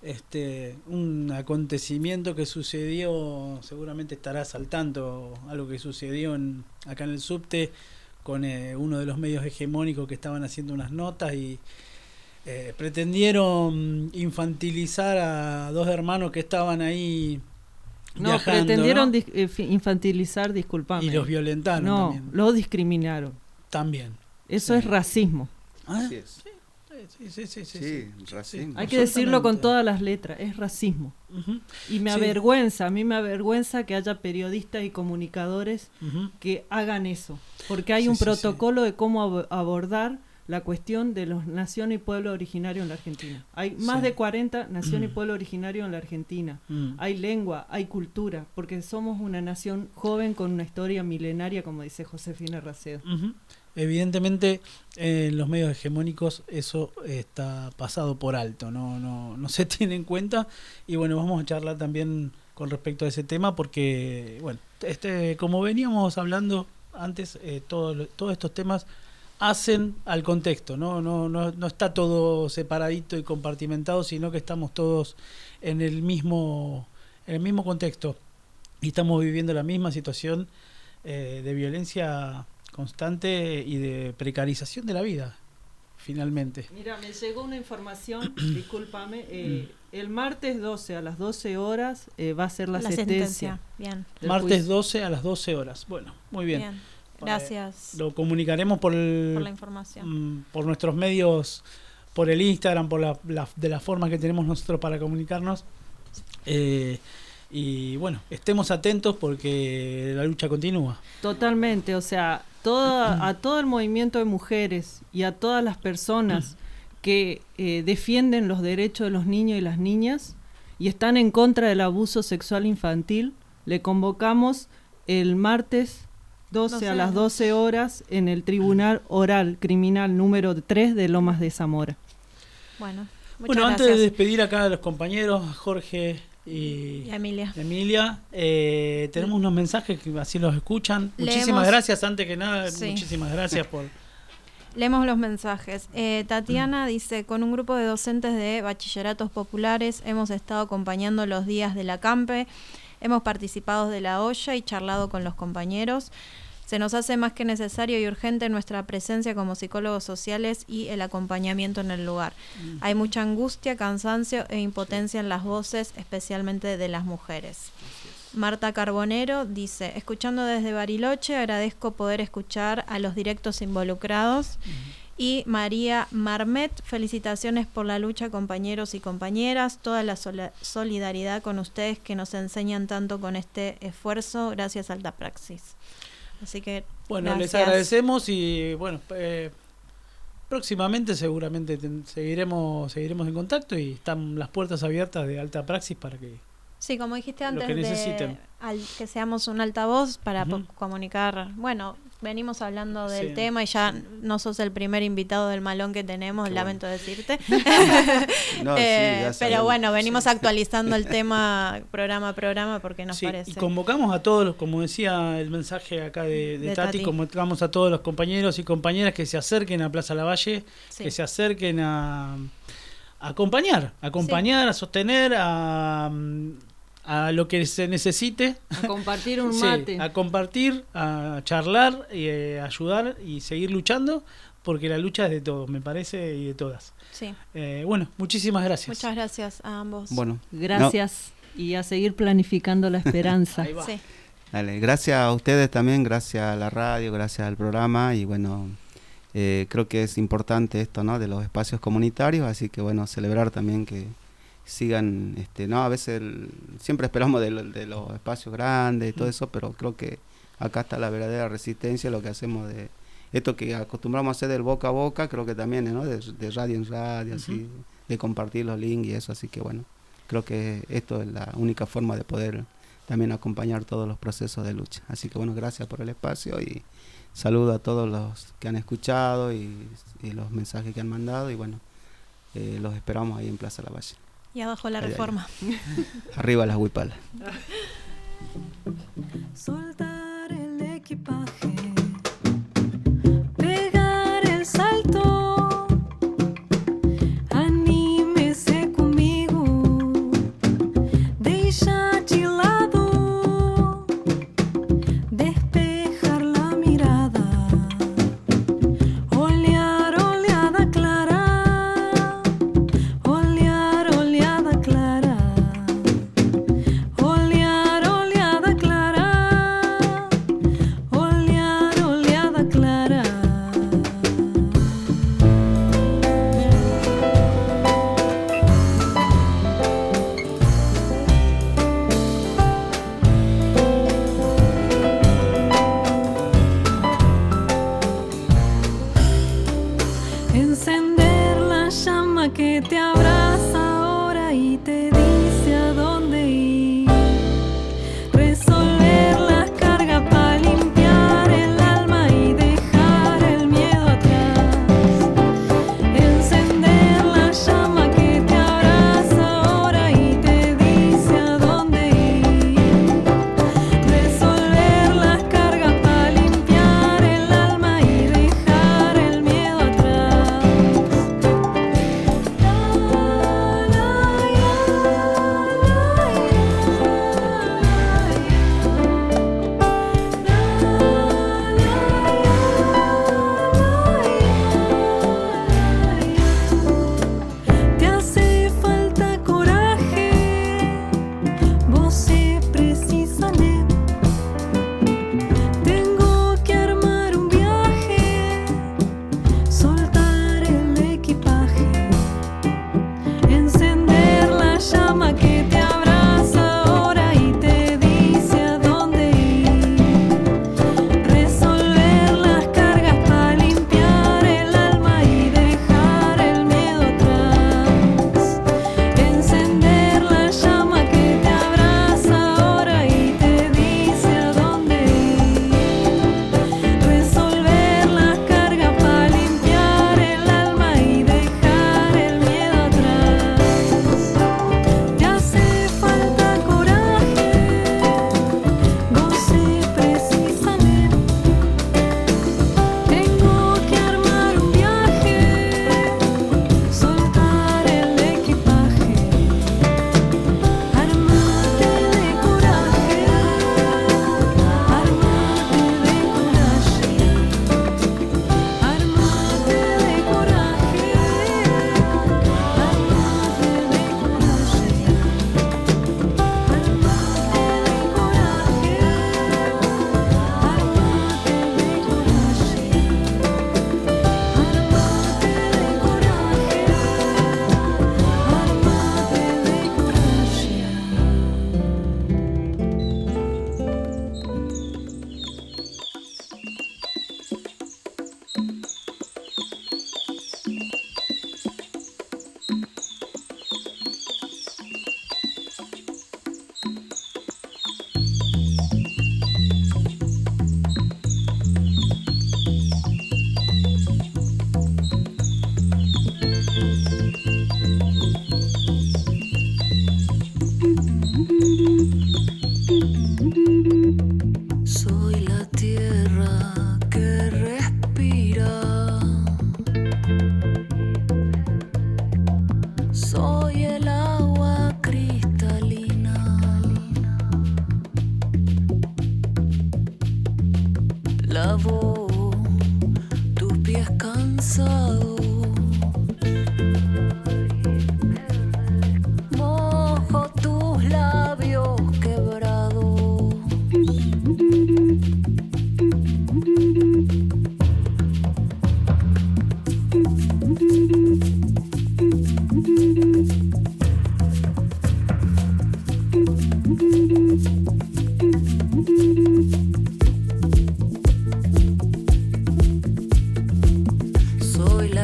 Speaker 2: este, un acontecimiento que sucedió, seguramente estarás al tanto, algo que sucedió en, acá en el subte con eh, uno de los medios hegemónicos que estaban haciendo unas notas y eh, pretendieron infantilizar a dos hermanos que estaban ahí
Speaker 5: No,
Speaker 2: viajando,
Speaker 5: pretendieron
Speaker 2: ¿no?
Speaker 5: dis- eh, infantilizar, disculpame.
Speaker 2: y los violentaron
Speaker 5: no,
Speaker 2: también.
Speaker 5: los discriminaron.
Speaker 2: También.
Speaker 5: Eso
Speaker 2: Sí.
Speaker 5: es racismo.
Speaker 2: Ah,
Speaker 6: Así es.
Speaker 2: Sí, sí, sí, sí,
Speaker 6: Sí,
Speaker 2: sí.
Speaker 6: racismo.
Speaker 5: Hay que decirlo con todas las letras, es racismo. Y me
Speaker 2: Sí.
Speaker 5: avergüenza, a mí me avergüenza que haya periodistas y comunicadores que hagan eso, porque hay
Speaker 2: Sí,
Speaker 5: un
Speaker 2: sí, sí.
Speaker 5: protocolo de cómo ab- abordar la cuestión de los naciones y pueblos originarios en la Argentina. Hay más
Speaker 2: Sí.
Speaker 5: de 40 naciones y pueblos originarios en la Argentina.
Speaker 2: Mm.
Speaker 5: Hay lengua, hay cultura, porque somos una nación joven con una historia milenaria, como dice Josefina Racedo.
Speaker 2: Evidentemente, eh, en los medios hegemónicos eso está pasado por alto, no, no, no se *laughs* tiene en cuenta. Y bueno, vamos a charlar también con respecto a ese tema, porque, bueno, este, como veníamos hablando antes, eh, todos estos temas hacen al contexto, ¿no? No, no, no está todo separadito y compartimentado, sino que estamos todos en el mismo, en el mismo contexto y estamos viviendo la misma situación eh, de violencia constante y de precarización de la vida, finalmente.
Speaker 5: Mira, me llegó una información, *clears throat* discúlpame, eh, el martes 12 a las 12 horas eh, va a ser la,
Speaker 3: La
Speaker 5: sentencia.
Speaker 3: sentencia. Bien.
Speaker 2: Martes
Speaker 5: juicio.
Speaker 2: 12 a las 12 horas. Bueno, muy bien.
Speaker 3: Bien. Gracias
Speaker 2: Lo comunicaremos por, el,
Speaker 3: por la información.
Speaker 2: mm, por nuestros medios, por el Instagram, por la, la- de las formas que tenemos nosotros para comunicarnos. Eh, y bueno, estemos atentos porque la lucha continúa.
Speaker 5: Totalmente, o sea, toda, a todo el movimiento de mujeres y a todas las personas que eh, defienden los derechos de los niños y las niñas y están en contra del abuso sexual infantil, le convocamos el martes 12 a
Speaker 3: 12
Speaker 5: las
Speaker 3: horas.
Speaker 5: 12 horas en el Tribunal Oral Criminal número 3 de Lomas de Zamora.
Speaker 3: Bueno,
Speaker 2: bueno, antes de despedir acá a los compañeros, Jorge y
Speaker 3: Y Emilia.
Speaker 2: Emilia, eh, tenemos unos mensajes que así los escuchan.
Speaker 3: Leemos.
Speaker 2: Muchísimas gracias, antes que nada,
Speaker 3: Sí.
Speaker 2: muchísimas gracias por... *laughs*
Speaker 3: Leemos los mensajes. Eh,
Speaker 2: Mm.
Speaker 3: Tatiana dice, con un grupo de docentes de bachilleratos populares hemos estado acompañando los días de la CAMPE, hemos participado de la olla y charlado con los compañeros. Se nos hace más que necesario y urgente nuestra presencia como psicólogos sociales y el acompañamiento en el lugar. Hay mucha angustia, cansancio e impotencia en las voces, especialmente de las mujeres. Marta Carbonero dice, escuchando desde Bariloche, agradezco poder escuchar a los directos involucrados. Y María Marmet, felicitaciones por la lucha compañeros y compañeras, toda la solidaridad con ustedes que nos enseñan tanto con este esfuerzo, gracias a Alta Praxis. Así que
Speaker 2: Bueno, les agradecemos y bueno, eh, próximamente seguramente ten- seguiremos seguiremos en contacto y están las puertas abiertas de Alta Praxis para que
Speaker 3: Sí, como dijiste antes,
Speaker 2: que
Speaker 3: de al- que seamos un altavoz para comunicar. Bueno, venimos hablando del
Speaker 2: Sí.
Speaker 3: tema y ya no sos el primer invitado del malón que tenemos,
Speaker 6: Qué
Speaker 3: lamento decirte. *laughs*
Speaker 6: No,
Speaker 3: Eh, pero bueno, venimos
Speaker 6: sí.
Speaker 3: actualizando el *laughs* tema programa a programa porque nos
Speaker 2: Sí,
Speaker 3: parece.
Speaker 2: y convocamos a todos los, como decía el mensaje acá de, de
Speaker 3: De
Speaker 2: Tati,
Speaker 3: Tati.
Speaker 2: convocamos a todos los compañeros y compañeras que se acerquen a Plaza Lavalle, que se acerquen a, acompañar, acompañar, a sostener, a, a lo que se necesite.
Speaker 5: A compartir un *laughs*
Speaker 2: Sí,
Speaker 5: mate.
Speaker 2: a compartir, a charlar, y, eh, ayudar y seguir luchando, porque la lucha es de todos, me parece, y de todas.
Speaker 3: Sí.
Speaker 2: Eh, bueno, muchísimas gracias.
Speaker 3: Muchas gracias a ambos.
Speaker 6: Bueno,
Speaker 5: Gracias y a seguir planificando la esperanza. *laughs*
Speaker 2: Ahí va.
Speaker 3: Sí.
Speaker 6: Dale, gracias a ustedes también, gracias a la radio, gracias al programa y bueno, eh, creo que es importante esto, ¿no? De los espacios comunitarios, así que bueno, celebrar también que sigan, este, ¿no? A veces el- siempre esperamos de, lo- de los espacios grandes y todo eso, pero creo que acá está la verdadera resistencia, lo que hacemos de esto que acostumbramos a hacer del boca a boca, creo que también, ¿no? De, de radio en radio, así, de compartir los links y eso, así que bueno, creo que esto es la única forma de poder también acompañar todos los procesos de lucha. Así que bueno, gracias por el espacio y saludo a todos los que han escuchado y, y los mensajes que han mandado y bueno, eh, los esperamos ahí en Plaza Lavalle.
Speaker 3: Y abajo la reforma. *laughs*
Speaker 6: Arriba las huipalas.
Speaker 7: Soltar el equipaje, pegar el salto,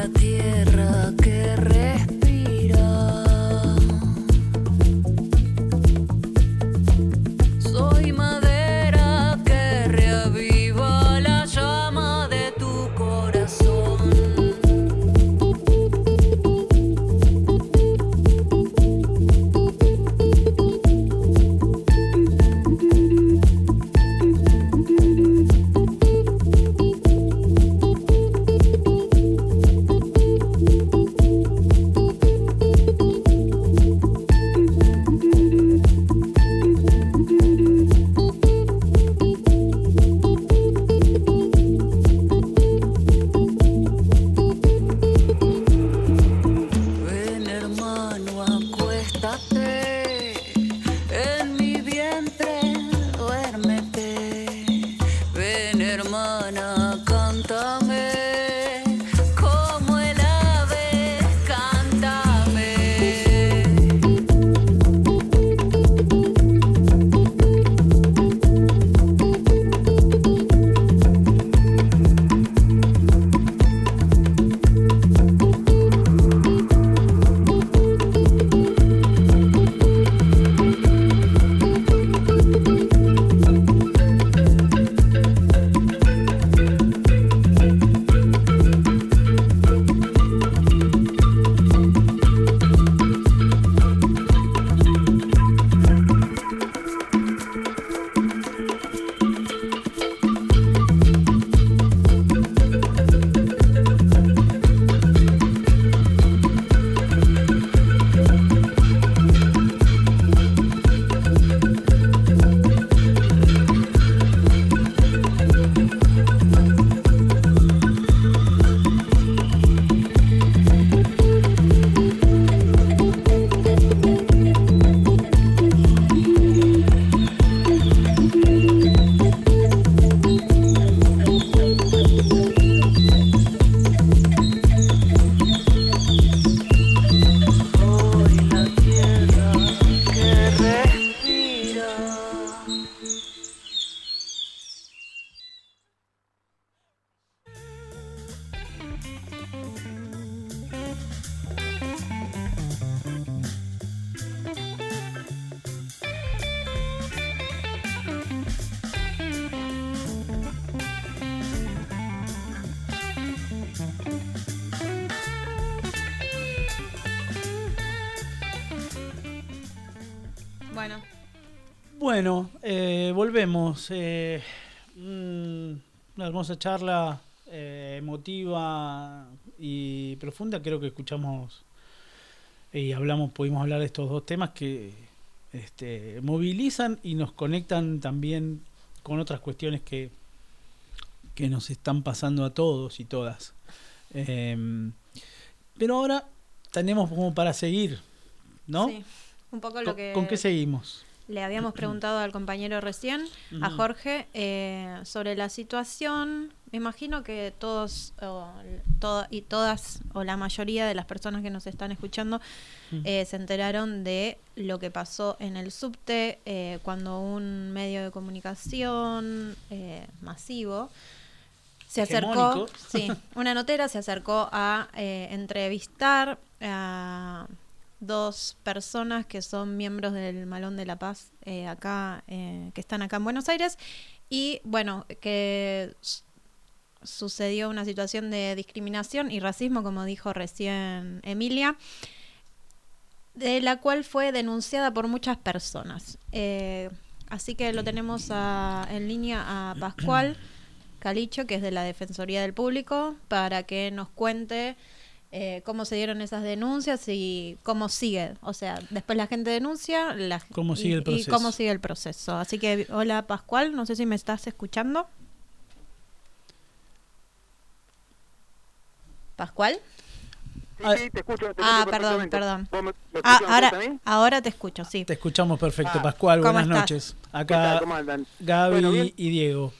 Speaker 7: para.
Speaker 2: Eh, mm, una hermosa charla eh, emotiva y profunda. Creo que escuchamos y hablamos, pudimos hablar de estos dos temas que este, movilizan y nos conectan también con otras cuestiones que, que nos están pasando a todos y todas. Em, pero ahora tenemos como para seguir, ¿no?
Speaker 3: sí. Un poco lo
Speaker 2: ¿Con,
Speaker 3: que
Speaker 2: con qué seguimos?
Speaker 3: Le habíamos preguntado al compañero recién, a. Jorge, eh, sobre la situación. Me imagino que todos o, todo- y todas o la mayoría de las personas que nos están escuchando eh, se enteraron de lo que pasó en el subte eh, cuando un medio de comunicación eh, masivo se acercó, sí, una notera se acercó a entrevistar a dos personas que son miembros del Malón de la Paz eh, acá, eh, que están acá en Buenos Aires y bueno, que sucedió una situación de discriminación y racismo, como dijo recién Emilia, de la cual fue denunciada por muchas personas. Eh, así que lo tenemos en línea a Pascual Calicho, que es de la Defensoría del Público, para que nos cuente eh, cómo se dieron esas denuncias y cómo sigue. O sea, después la gente denuncia la,
Speaker 2: Cómo sigue
Speaker 3: y-
Speaker 2: el proceso.
Speaker 3: y cómo sigue el proceso. Así que, hola Pascual, no sé si me estás escuchando. ¿Pascual?
Speaker 8: Sí,
Speaker 2: Ah,
Speaker 8: sí, te escucho. Te
Speaker 3: Ah,
Speaker 8: escucho
Speaker 3: perdón, perdón.
Speaker 8: ¿Vos me, me
Speaker 3: Ah, ahora, ahora te escucho, sí.
Speaker 2: Te escuchamos perfecto,
Speaker 8: Ah,
Speaker 2: Pascual.
Speaker 3: ¿cómo
Speaker 2: Buenas
Speaker 3: estás?
Speaker 2: noches. Acá
Speaker 8: ¿Cómo andan?
Speaker 2: Gaby
Speaker 8: Bueno,
Speaker 2: y Diego.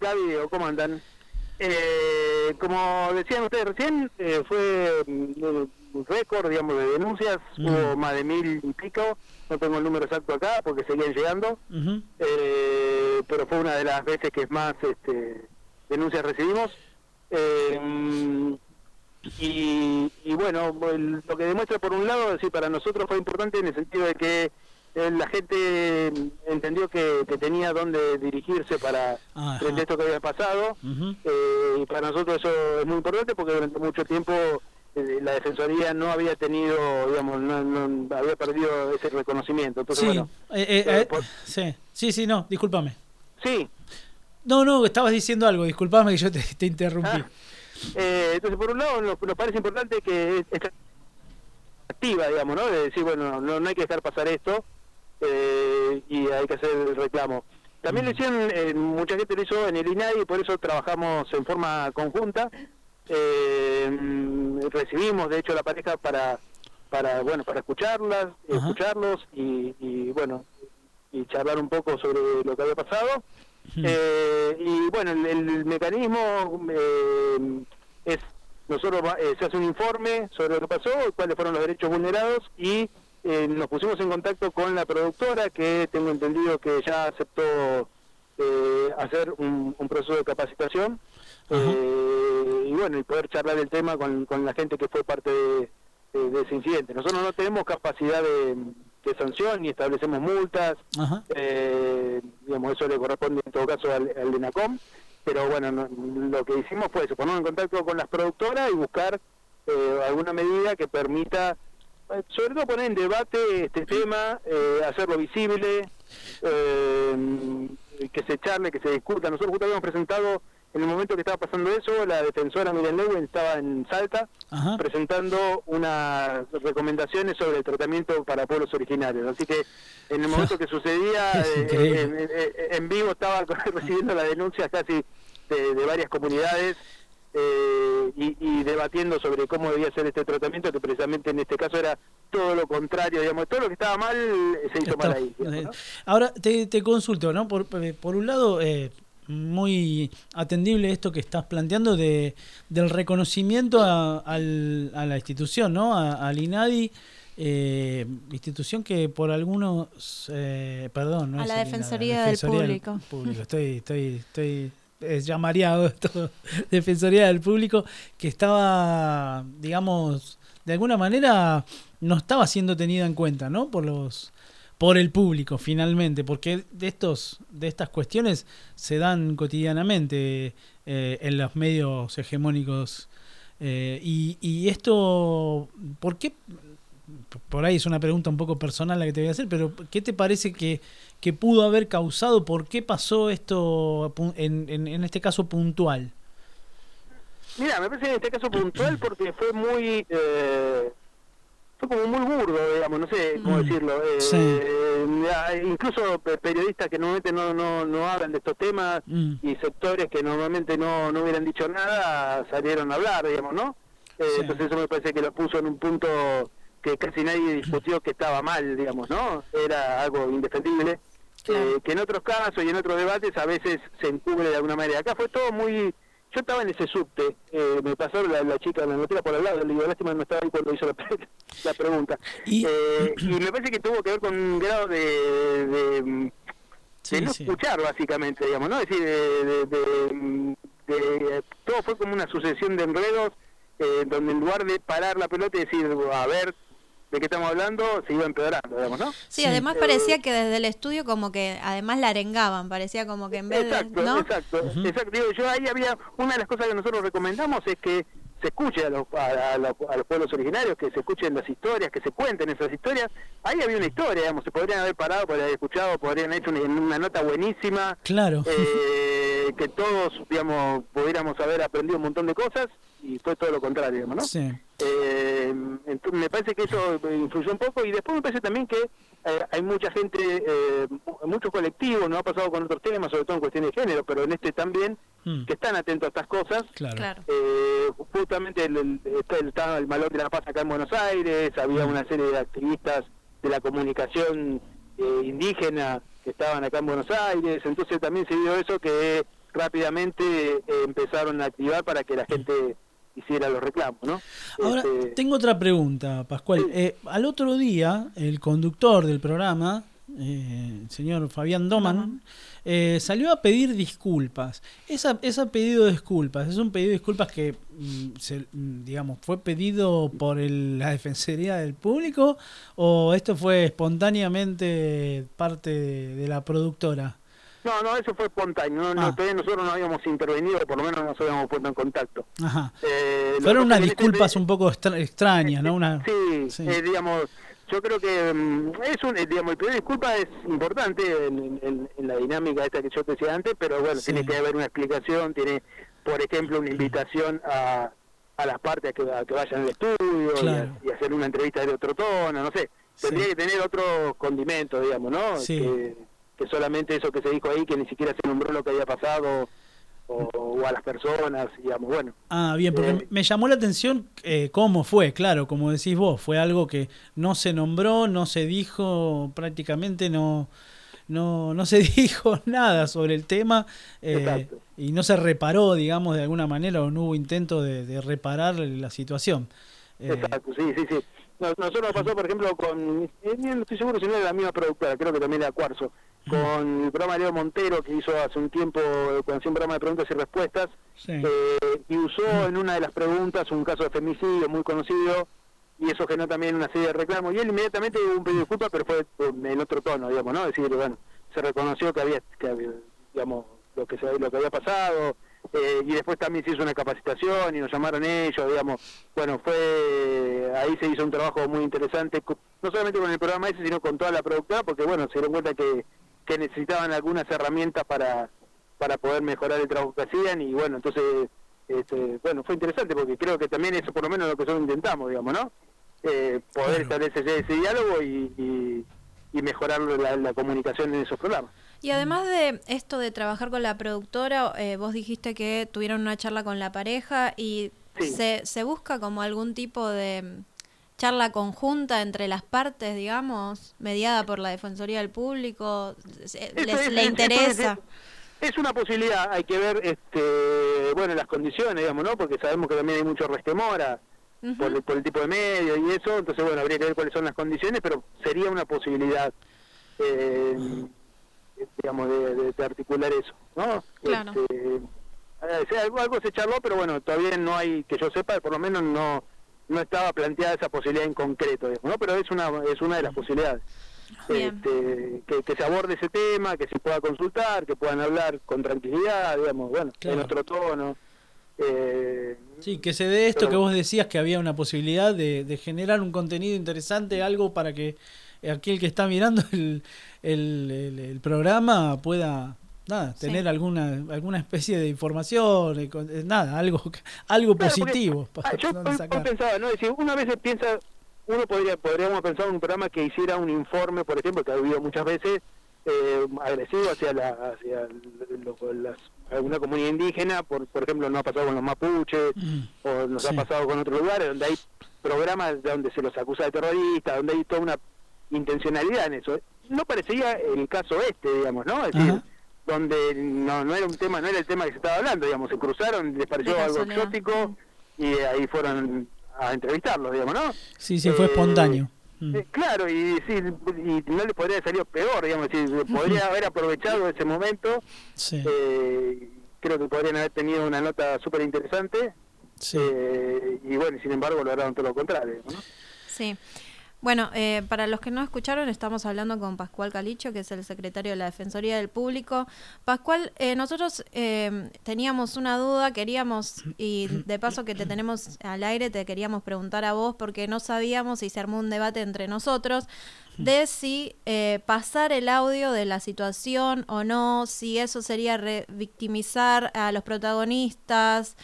Speaker 8: Gaby, Diego, ¿cómo andan? Eh, como decían ustedes recién, eh, fue mm, un récord, digamos, de denuncias.
Speaker 2: Mm.
Speaker 8: Hubo más de mil y pico. No tengo el número exacto acá porque seguían llegando. Eh, pero fue una de las veces que más este, denuncias recibimos. Eh, mm, y, y bueno, lo que demuestra por un lado, decir, para nosotros fue importante en el sentido de que la gente entendió que, que tenía dónde dirigirse para
Speaker 2: Ajá.
Speaker 8: frente a esto que había pasado. Eh, y para nosotros eso es muy importante porque durante mucho tiempo eh, la Defensoría no había tenido, digamos, no, no- había perdido ese reconocimiento. Entonces,
Speaker 2: Sí,
Speaker 8: bueno,
Speaker 2: eh, eh,
Speaker 8: eh,
Speaker 2: eh,
Speaker 8: por-
Speaker 2: sí, sí, sí, no, discúlpame.
Speaker 8: sí,
Speaker 2: No, no, estabas diciendo algo, discúlpame que yo te, te interrumpí.
Speaker 8: Ah, eh, entonces, por un lado, nos, nos parece importante que esté activa, digamos, ¿no? De decir, bueno, no, no hay que dejar pasar esto eh, y hay que hacer el reclamo. También lo hicieron, eh, mucha gente lo hizo en el INAI y por eso trabajamos en forma conjunta. Eh, mm, recibimos, de hecho, la pareja para, para bueno, para escucharlas,
Speaker 2: Ajá.
Speaker 8: escucharlos y, y, bueno, y charlar un poco sobre lo que había pasado.
Speaker 2: Hmm.
Speaker 8: Eh, y bueno, el, el mecanismo eh, es, nosotros eh, se hace un informe sobre lo que pasó, cuáles fueron los derechos vulnerados y eh, nos pusimos en contacto con la productora que tengo entendido que ya aceptó eh, hacer un, un proceso de capacitación. Eh, y bueno, y poder charlar el tema con, con la gente que fue parte de, de- de ese incidente. Nosotros no tenemos capacidad de, de sanción ni establecemos multas, eh, digamos, eso le corresponde en todo caso al, al ENACOM, pero bueno, no- lo que hicimos fue eso, ponernos en contacto con las productoras y buscar eh, alguna medida que permita, sobre todo poner en debate este tema, eh, hacerlo visible, eh, que se charle, que se discuta. Nosotros justo habíamos presentado, en el momento que estaba pasando eso, la defensora Miriam Lewin estaba en Salta,
Speaker 2: Ajá.
Speaker 8: presentando unas recomendaciones sobre el tratamiento para pueblos originarios. Así que en el momento que sucedía, *laughs* eh, en, en- en vivo estaba *laughs* recibiendo las denuncias casi de, de varias comunidades eh, y, y debatiendo sobre cómo debía ser este tratamiento, que precisamente en este caso era todo lo contrario, digamos, todo lo que estaba mal eh, se hizo mal
Speaker 2: Está-
Speaker 8: ahí. digamos,
Speaker 2: eh,
Speaker 8: ¿no?
Speaker 2: Ahora te, te consulto, ¿no? Por, por un lado, eh, muy atendible esto que estás planteando de, del reconocimiento a, al- a la institución, ¿no? A- al INADI, eh, institución que por algunos, eh, perdón, no
Speaker 3: A
Speaker 2: es
Speaker 3: la Defensoría del
Speaker 2: Defensoría
Speaker 3: Público.
Speaker 2: Estoy, estoy, estoy eh, ya mareado *laughs* esto, Defensoría del Público, que estaba, digamos, de alguna manera no estaba siendo tenida en cuenta, ¿no? Por los por el público finalmente, porque de estos de estas cuestiones se dan cotidianamente eh, en los medios hegemónicos eh, y esto, ¿por qué por ahí es una pregunta un poco personal la que te voy a hacer, pero ¿qué te parece que, que pudo haber causado? ¿Por qué pasó esto en, en, en este caso puntual?
Speaker 8: Mira, me parece en este caso puntual *clears throat* porque fue muy... Eh, fue como muy burdo, digamos, no sé cómo
Speaker 2: Mm,
Speaker 8: decirlo. Eh,
Speaker 2: sí.
Speaker 8: ya, incluso pe- periodistas que normalmente no, no, no hablan de estos temas
Speaker 2: Mm.
Speaker 8: y sectores que normalmente no, no hubieran dicho nada salieron a hablar, digamos, ¿no? Eh,
Speaker 2: Sí.
Speaker 8: Entonces eso me parece que lo puso en un punto que casi nadie discutió que estaba mal, digamos, ¿no? Era algo indefendible.
Speaker 3: Claro.
Speaker 8: Eh, que en otros casos y en otros debates a veces se encubre de alguna manera. Acá fue todo muy... Yo estaba en ese subte, eh, me pasó la, la chica, me metí por al lado, le digo, lástima no estaba ahí cuando hizo la, pre- *laughs* la pregunta.
Speaker 2: Y-
Speaker 8: Eh, y me parece que tuvo que ver con un grado de, de, no
Speaker 2: sí.
Speaker 8: escuchar básicamente, digamos, ¿no? Es decir, de, de- de- de- todo fue como una sucesión de enredos eh, donde en lugar de parar la pelota y decir, a ver de qué estamos hablando, se iba empeorando, digamos, ¿no?
Speaker 3: Sí,
Speaker 2: Sí.
Speaker 3: además
Speaker 8: Eh,
Speaker 3: parecía que desde el estudio como que además la arengaban, parecía como que en vez
Speaker 8: Exacto,
Speaker 3: de, ¿no?
Speaker 8: exacto, exacto. Digo, yo ahí había, una de las cosas que nosotros recomendamos es que se escuche a los, a, a los, a los pueblos originarios, que se escuchen las historias, que se cuenten esas historias. Ahí había una historia, digamos, se podrían haber parado, podrían haber escuchado, podrían haber hecho una, una nota buenísima,
Speaker 2: Claro.
Speaker 8: eh, que todos, digamos, pudiéramos haber aprendido un montón de cosas y fue todo lo contrario, digamos, ¿no?
Speaker 2: Sí.
Speaker 8: Eh, entonces me parece que eso influyó un poco y después me parece también que eh, hay mucha gente, eh, mu- muchos colectivos, no ha pasado con otros temas, sobre todo en cuestiones de género, pero en este también,
Speaker 2: Mm,
Speaker 8: que están atentos a estas cosas.
Speaker 2: claro.
Speaker 8: Eh, justamente el, el- el- estaba el Malón de la Paz acá en Buenos Aires, había una serie de activistas de la comunicación eh, indígena que estaban acá en Buenos Aires, entonces también se vio eso que rápidamente eh, empezaron a activar para que la gente hiciera los reclamos, ¿no?
Speaker 2: Ahora,
Speaker 8: Este,
Speaker 2: tengo otra pregunta, Pascual.
Speaker 8: Sí.
Speaker 2: Eh, al otro día, el conductor del programa, eh, el señor Fabián Doman, eh, salió a pedir disculpas. Esa, ese pedido de disculpas, ¿es un pedido de disculpas que, mm, se- mm, digamos, fue pedido por el- la Defensoría del Público o esto fue espontáneamente parte de, de la productora?
Speaker 8: No, no, eso fue espontáneo. No, no,
Speaker 2: Ah.
Speaker 8: todavía nosotros no habíamos intervenido, por lo menos no nos habíamos puesto en contacto.
Speaker 2: Ajá.
Speaker 8: Eh,
Speaker 2: Fueron unas disculpas un poco extra- extrañas, ¿no? Una,
Speaker 8: Sí,
Speaker 2: sí.
Speaker 8: eh, digamos, yo creo que mm, es un, eh, digamos, el pedido de disculpa es importante en, en- en la dinámica esta que yo te decía antes, pero bueno,
Speaker 2: Sí.
Speaker 8: tiene que haber una explicación, tiene, por ejemplo, una invitación a, a las partes a que, a que vayan al estudio y a-
Speaker 2: Claro.
Speaker 8: y, hacer una entrevista de otro tono, no sé. Tendría
Speaker 2: Sí.
Speaker 8: que tener otro condimento, digamos, ¿no?
Speaker 2: Sí.
Speaker 8: Que, que solamente eso que se dijo ahí, que ni siquiera se nombró lo que había pasado o, o a las personas, digamos, bueno.
Speaker 2: Ah, bien, porque
Speaker 8: Eh,
Speaker 2: me llamó la atención eh, cómo fue, claro, como decís vos, fue algo que no se nombró, no se dijo, prácticamente no, no, no se *laughs* dijo nada sobre el tema eh, y no se reparó, digamos, de alguna manera o no hubo intento de, de reparar la situación. Eh,
Speaker 8: Exacto, sí, sí, sí. Nos- Nosotros nos pasó, por ejemplo, con, eh, no estoy seguro si no era la misma productora, creo que también era Cuarzo, con el programa de Leo Montero, que hizo hace un tiempo, hacía un programa de preguntas y respuestas,
Speaker 2: sí.
Speaker 8: eh, y usó en una de las preguntas un caso de femicidio muy conocido, y eso generó también una serie de reclamos, y él inmediatamente hubo un pedido de disculpas, pero fue eh, en otro tono, digamos, ¿no? Es decir, bueno, se reconoció que había, que había, digamos, lo que, se, lo que había pasado, eh, y después también se hizo una capacitación y nos llamaron ellos, digamos, bueno, fue, ahí se hizo un trabajo muy interesante, no solamente con el programa ese, sino con toda la productora, porque bueno, se dieron cuenta que, que necesitaban algunas herramientas para, para poder mejorar el trabajo que hacían, y bueno, entonces, este, bueno, fue interesante, porque creo que también eso por lo menos es lo que nosotros intentamos, digamos, ¿no? Eh, poder establecer ese, ese diálogo y, y, y mejorar la, la comunicación en esos programas.
Speaker 3: Y además de esto de trabajar con la productora, eh, vos dijiste que tuvieron una charla con la pareja y
Speaker 8: Sí.
Speaker 3: se, se busca como algún tipo de mm, charla conjunta entre las partes, digamos, mediada por la Defensoría del Público. ¿Les,
Speaker 8: es-
Speaker 3: ¿Le
Speaker 8: eso
Speaker 3: interesa?
Speaker 8: Es, es una posibilidad, hay que ver este bueno las condiciones, digamos, ¿no? Porque sabemos que también hay mucho restemora por, el, por el tipo de medio y eso, entonces bueno, habría que ver cuáles son las condiciones, pero sería una posibilidad, eh, digamos, de, de- de articular eso, ¿no?
Speaker 3: Claro.
Speaker 8: Este, eh, algo, algo se charló, pero bueno, todavía no hay, que yo sepa, por lo menos no no estaba planteada esa posibilidad en concreto, digamos, ¿no? Pero es una es una de las posibilidades. Este, que, que se aborde ese tema, que se pueda consultar, que puedan hablar con tranquilidad, digamos, bueno,
Speaker 2: Claro.
Speaker 8: en otro tono. Eh,
Speaker 2: Sí, que se dé esto
Speaker 8: Pero-
Speaker 2: que vos decías que había una posibilidad de, de generar un contenido interesante, algo para que aquel que está mirando el, el- el- el programa pueda nada,
Speaker 3: Sí.
Speaker 2: tener alguna alguna especie de información, eh, eh, nada, algo *laughs* algo
Speaker 8: Claro, porque,
Speaker 2: positivo para
Speaker 8: ah, yo
Speaker 2: sacar.
Speaker 8: pensaba, ¿no? Decir, una vez piensa, uno podría, podríamos pensar en un programa que hiciera un informe, por ejemplo, que ha habido muchas veces, eh, agresivo hacia la hacia lo- las, alguna comunidad indígena, por, por ejemplo, no ha pasado con los mapuches,
Speaker 2: Mm,
Speaker 8: o nos
Speaker 2: Sí.
Speaker 8: ha pasado con otros lugares, donde hay programas donde se los acusa de terroristas, donde hay toda una intencionalidad en eso. No parecía el caso este, digamos, ¿no? Es decir, donde no, no era un tema, no era el tema que se estaba hablando, digamos, se cruzaron, les pareció algo exótico y ahí fueron a entrevistarlos, digamos, ¿no?
Speaker 2: Sí, sí, fue
Speaker 8: Eh,
Speaker 2: espontáneo. Mm.
Speaker 8: Eh, claro, y, sí, y no le podría haber salido peor, digamos, si podría haber aprovechado ese momento,
Speaker 2: Sí,
Speaker 8: eh, creo que podrían haber tenido una nota súper interesante,
Speaker 2: sí.
Speaker 8: eh, y bueno, sin embargo lograron todo lo contrario, ¿no?
Speaker 3: Sí. Bueno, eh, para los que no escucharon, estamos hablando con Pascual Calicho, que es el secretario de la Defensoría del Público. Pascual, eh, nosotros eh, teníamos una duda, queríamos, y de paso que te tenemos al aire, te queríamos preguntar a vos, porque no sabíamos y se armó un debate entre nosotros de si eh, pasar el audio de la situación o no, si eso sería revictimizar a los protagonistas.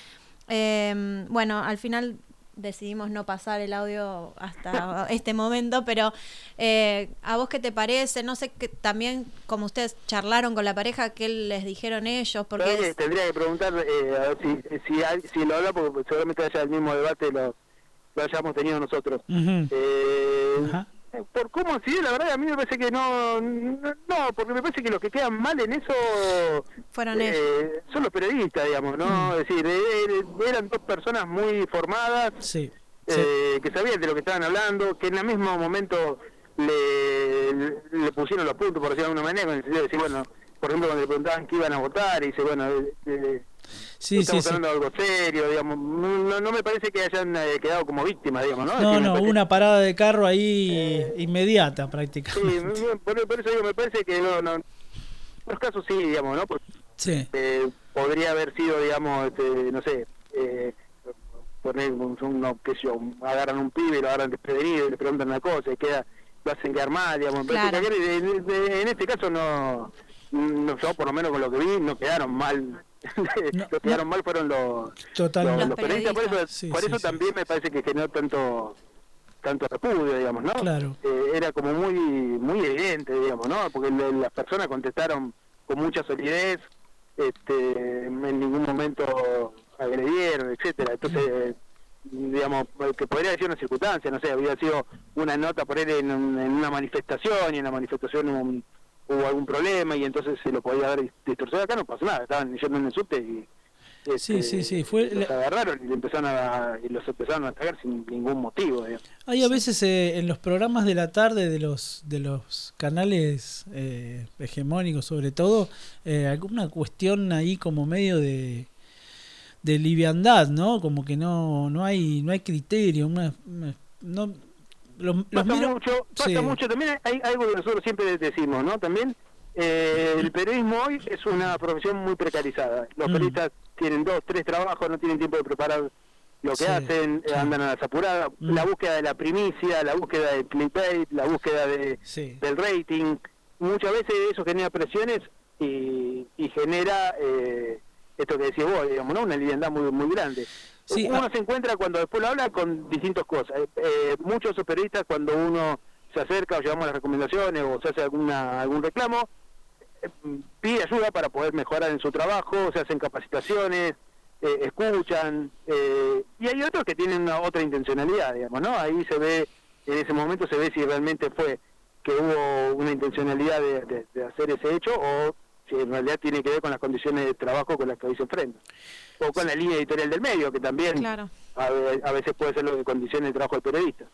Speaker 3: Eh, bueno, al final decidimos no pasar el audio hasta *laughs* este momento, pero eh, ¿a vos qué te parece? No sé, que también como ustedes charlaron con la pareja, ¿qué les dijeron ellos? Porque es-
Speaker 8: tendría que preguntar eh, a ver si, si, hay- si lo habla, porque seguramente haya el mismo debate, lo, lo hayamos tenido nosotros. Eh,
Speaker 2: Ajá.
Speaker 8: eh, por cómo ha sido, la verdad, a mí me parece que no, no, porque me parece que los que quedan mal en eso
Speaker 3: fueron ellos.
Speaker 8: eh, son los periodistas, digamos, ¿no?
Speaker 2: Mm.
Speaker 8: Es decir, eh, eh, eran dos personas muy formadas,
Speaker 2: Sí. sí.
Speaker 8: eh, que sabían de lo que estaban hablando, que en el mismo momento le, le pusieron los puntos, por decirlo de alguna manera, en el sentido de decir, bueno, por ejemplo, cuando le preguntaban qué iban a votar, y dice, bueno, eh, eh,
Speaker 2: Sí, sí,
Speaker 8: estamos
Speaker 2: sí.
Speaker 8: hablando de algo serio, digamos, no, no me parece que hayan eh, quedado como víctimas, digamos, ¿no?
Speaker 2: No, no,
Speaker 8: parece-
Speaker 2: una parada de carro ahí
Speaker 8: Eh,
Speaker 2: inmediata
Speaker 8: Sí,
Speaker 2: prácticamente.
Speaker 8: por, por eso digo, me parece que no, no, en los casos sí, digamos, ¿no? Porque,
Speaker 2: Sí.
Speaker 8: eh, podría haber sido, digamos, este, no sé, eh, poner un, sé yo, agarran un pibe, lo agarran desprevenido y le preguntan una cosa y queda, lo hacen quedar mal, digamos.
Speaker 3: Claro.
Speaker 8: que de- en este caso no, no, yo por lo menos con lo que vi, no quedaron mal. *laughs*
Speaker 2: No,
Speaker 8: los que mal fueron los,
Speaker 2: Totalmente.
Speaker 8: los,
Speaker 3: Los
Speaker 8: los periodistas. Por eso.
Speaker 2: Sí,
Speaker 8: por
Speaker 2: sí,
Speaker 8: eso
Speaker 2: sí,
Speaker 8: también
Speaker 2: sí.
Speaker 8: me parece que generó tanto tanto repudio, digamos, ¿no?
Speaker 2: Claro.
Speaker 8: Eh, era como muy muy evidente, digamos, ¿no? Porque le- las personas contestaron con mucha solidez, este, en ningún momento agredieron, etcétera. Entonces, digamos, que podría haber sido una circunstancia, no sé, había sido una nota por él en, un- en una manifestación y en la manifestación un- hubo algún problema y entonces se lo podía haber distorsionado. Acá no pasó nada, estaban yendo en el subte y
Speaker 2: Sí, sí, sí, fue
Speaker 8: los
Speaker 2: la-
Speaker 8: agarraron y, le empezaron a, y los empezaron a atacar sin ningún motivo. digamos.
Speaker 2: Hay a veces eh, en los programas de la tarde de los de los canales eh, hegemónicos, sobre todo, eh, alguna cuestión ahí como medio de de liviandad, ¿no? Como que no no hay no hay criterio, una- una- no los, los
Speaker 8: pasa
Speaker 2: miro-
Speaker 8: mucho, pasa
Speaker 2: sí.
Speaker 8: mucho. También hay algo que nosotros siempre decimos, ¿no? También eh, el periodismo hoy es una profesión muy precarizada. Los
Speaker 2: Mm.
Speaker 8: periodistas tienen dos, tres trabajos, no tienen tiempo de preparar lo que
Speaker 2: Sí,
Speaker 8: hacen,
Speaker 2: sí.
Speaker 8: andan a las apuradas.
Speaker 2: Mm.
Speaker 8: La búsqueda de la primicia, la búsqueda del clickbait, la búsqueda de, del rating. Muchas veces eso genera presiones y, y genera eh, esto que decís vos, digamos, ¿no? Una liviandad muy, muy grande.
Speaker 2: Sí,
Speaker 8: uno
Speaker 2: ah.
Speaker 8: se encuentra cuando después lo habla con distintas cosas. Eh, eh, muchos periodistas cuando uno se acerca o llevamos las recomendaciones o se hace alguna algún reclamo, eh, pide ayuda para poder mejorar en su trabajo, se hacen capacitaciones, eh, escuchan, eh, y hay otros que tienen una otra intencionalidad, digamos, ¿no? Ahí se ve, en ese momento se ve si realmente fue que hubo una intencionalidad de, de- de hacer ese hecho o si en realidad tiene que ver con las condiciones de trabajo con las que hoy se enfrentan. O con la línea editorial del medio, que también
Speaker 3: Claro.
Speaker 8: a, ve- a veces puede ser lo que condiciona el trabajo del periodista.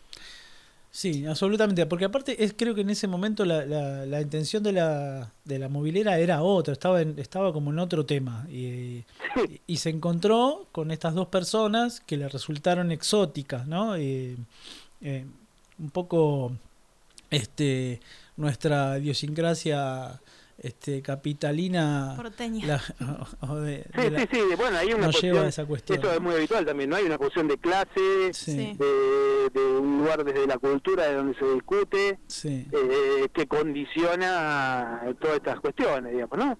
Speaker 2: Sí, absolutamente, porque aparte es creo que en ese momento la, la, la intención de la, de la movilera era otra, estaba en, estaba como en otro tema y, y se encontró con estas dos personas que le resultaron exóticas, ¿no? Y, eh, un poco este nuestra idiosincrasia este, capitalina
Speaker 3: Porteña.
Speaker 2: la- *laughs* o de-
Speaker 8: Sí,
Speaker 2: de la-
Speaker 8: sí, sí, bueno, hay una
Speaker 2: nos
Speaker 8: cuestión,
Speaker 2: lleva a esa cuestión.
Speaker 8: Eso es muy habitual también, ¿no? Hay una cuestión de clase,
Speaker 2: Sí,
Speaker 8: de, de un lugar desde la cultura de donde se discute,
Speaker 2: sí.
Speaker 8: eh, que condiciona todas estas cuestiones, digamos, ¿no?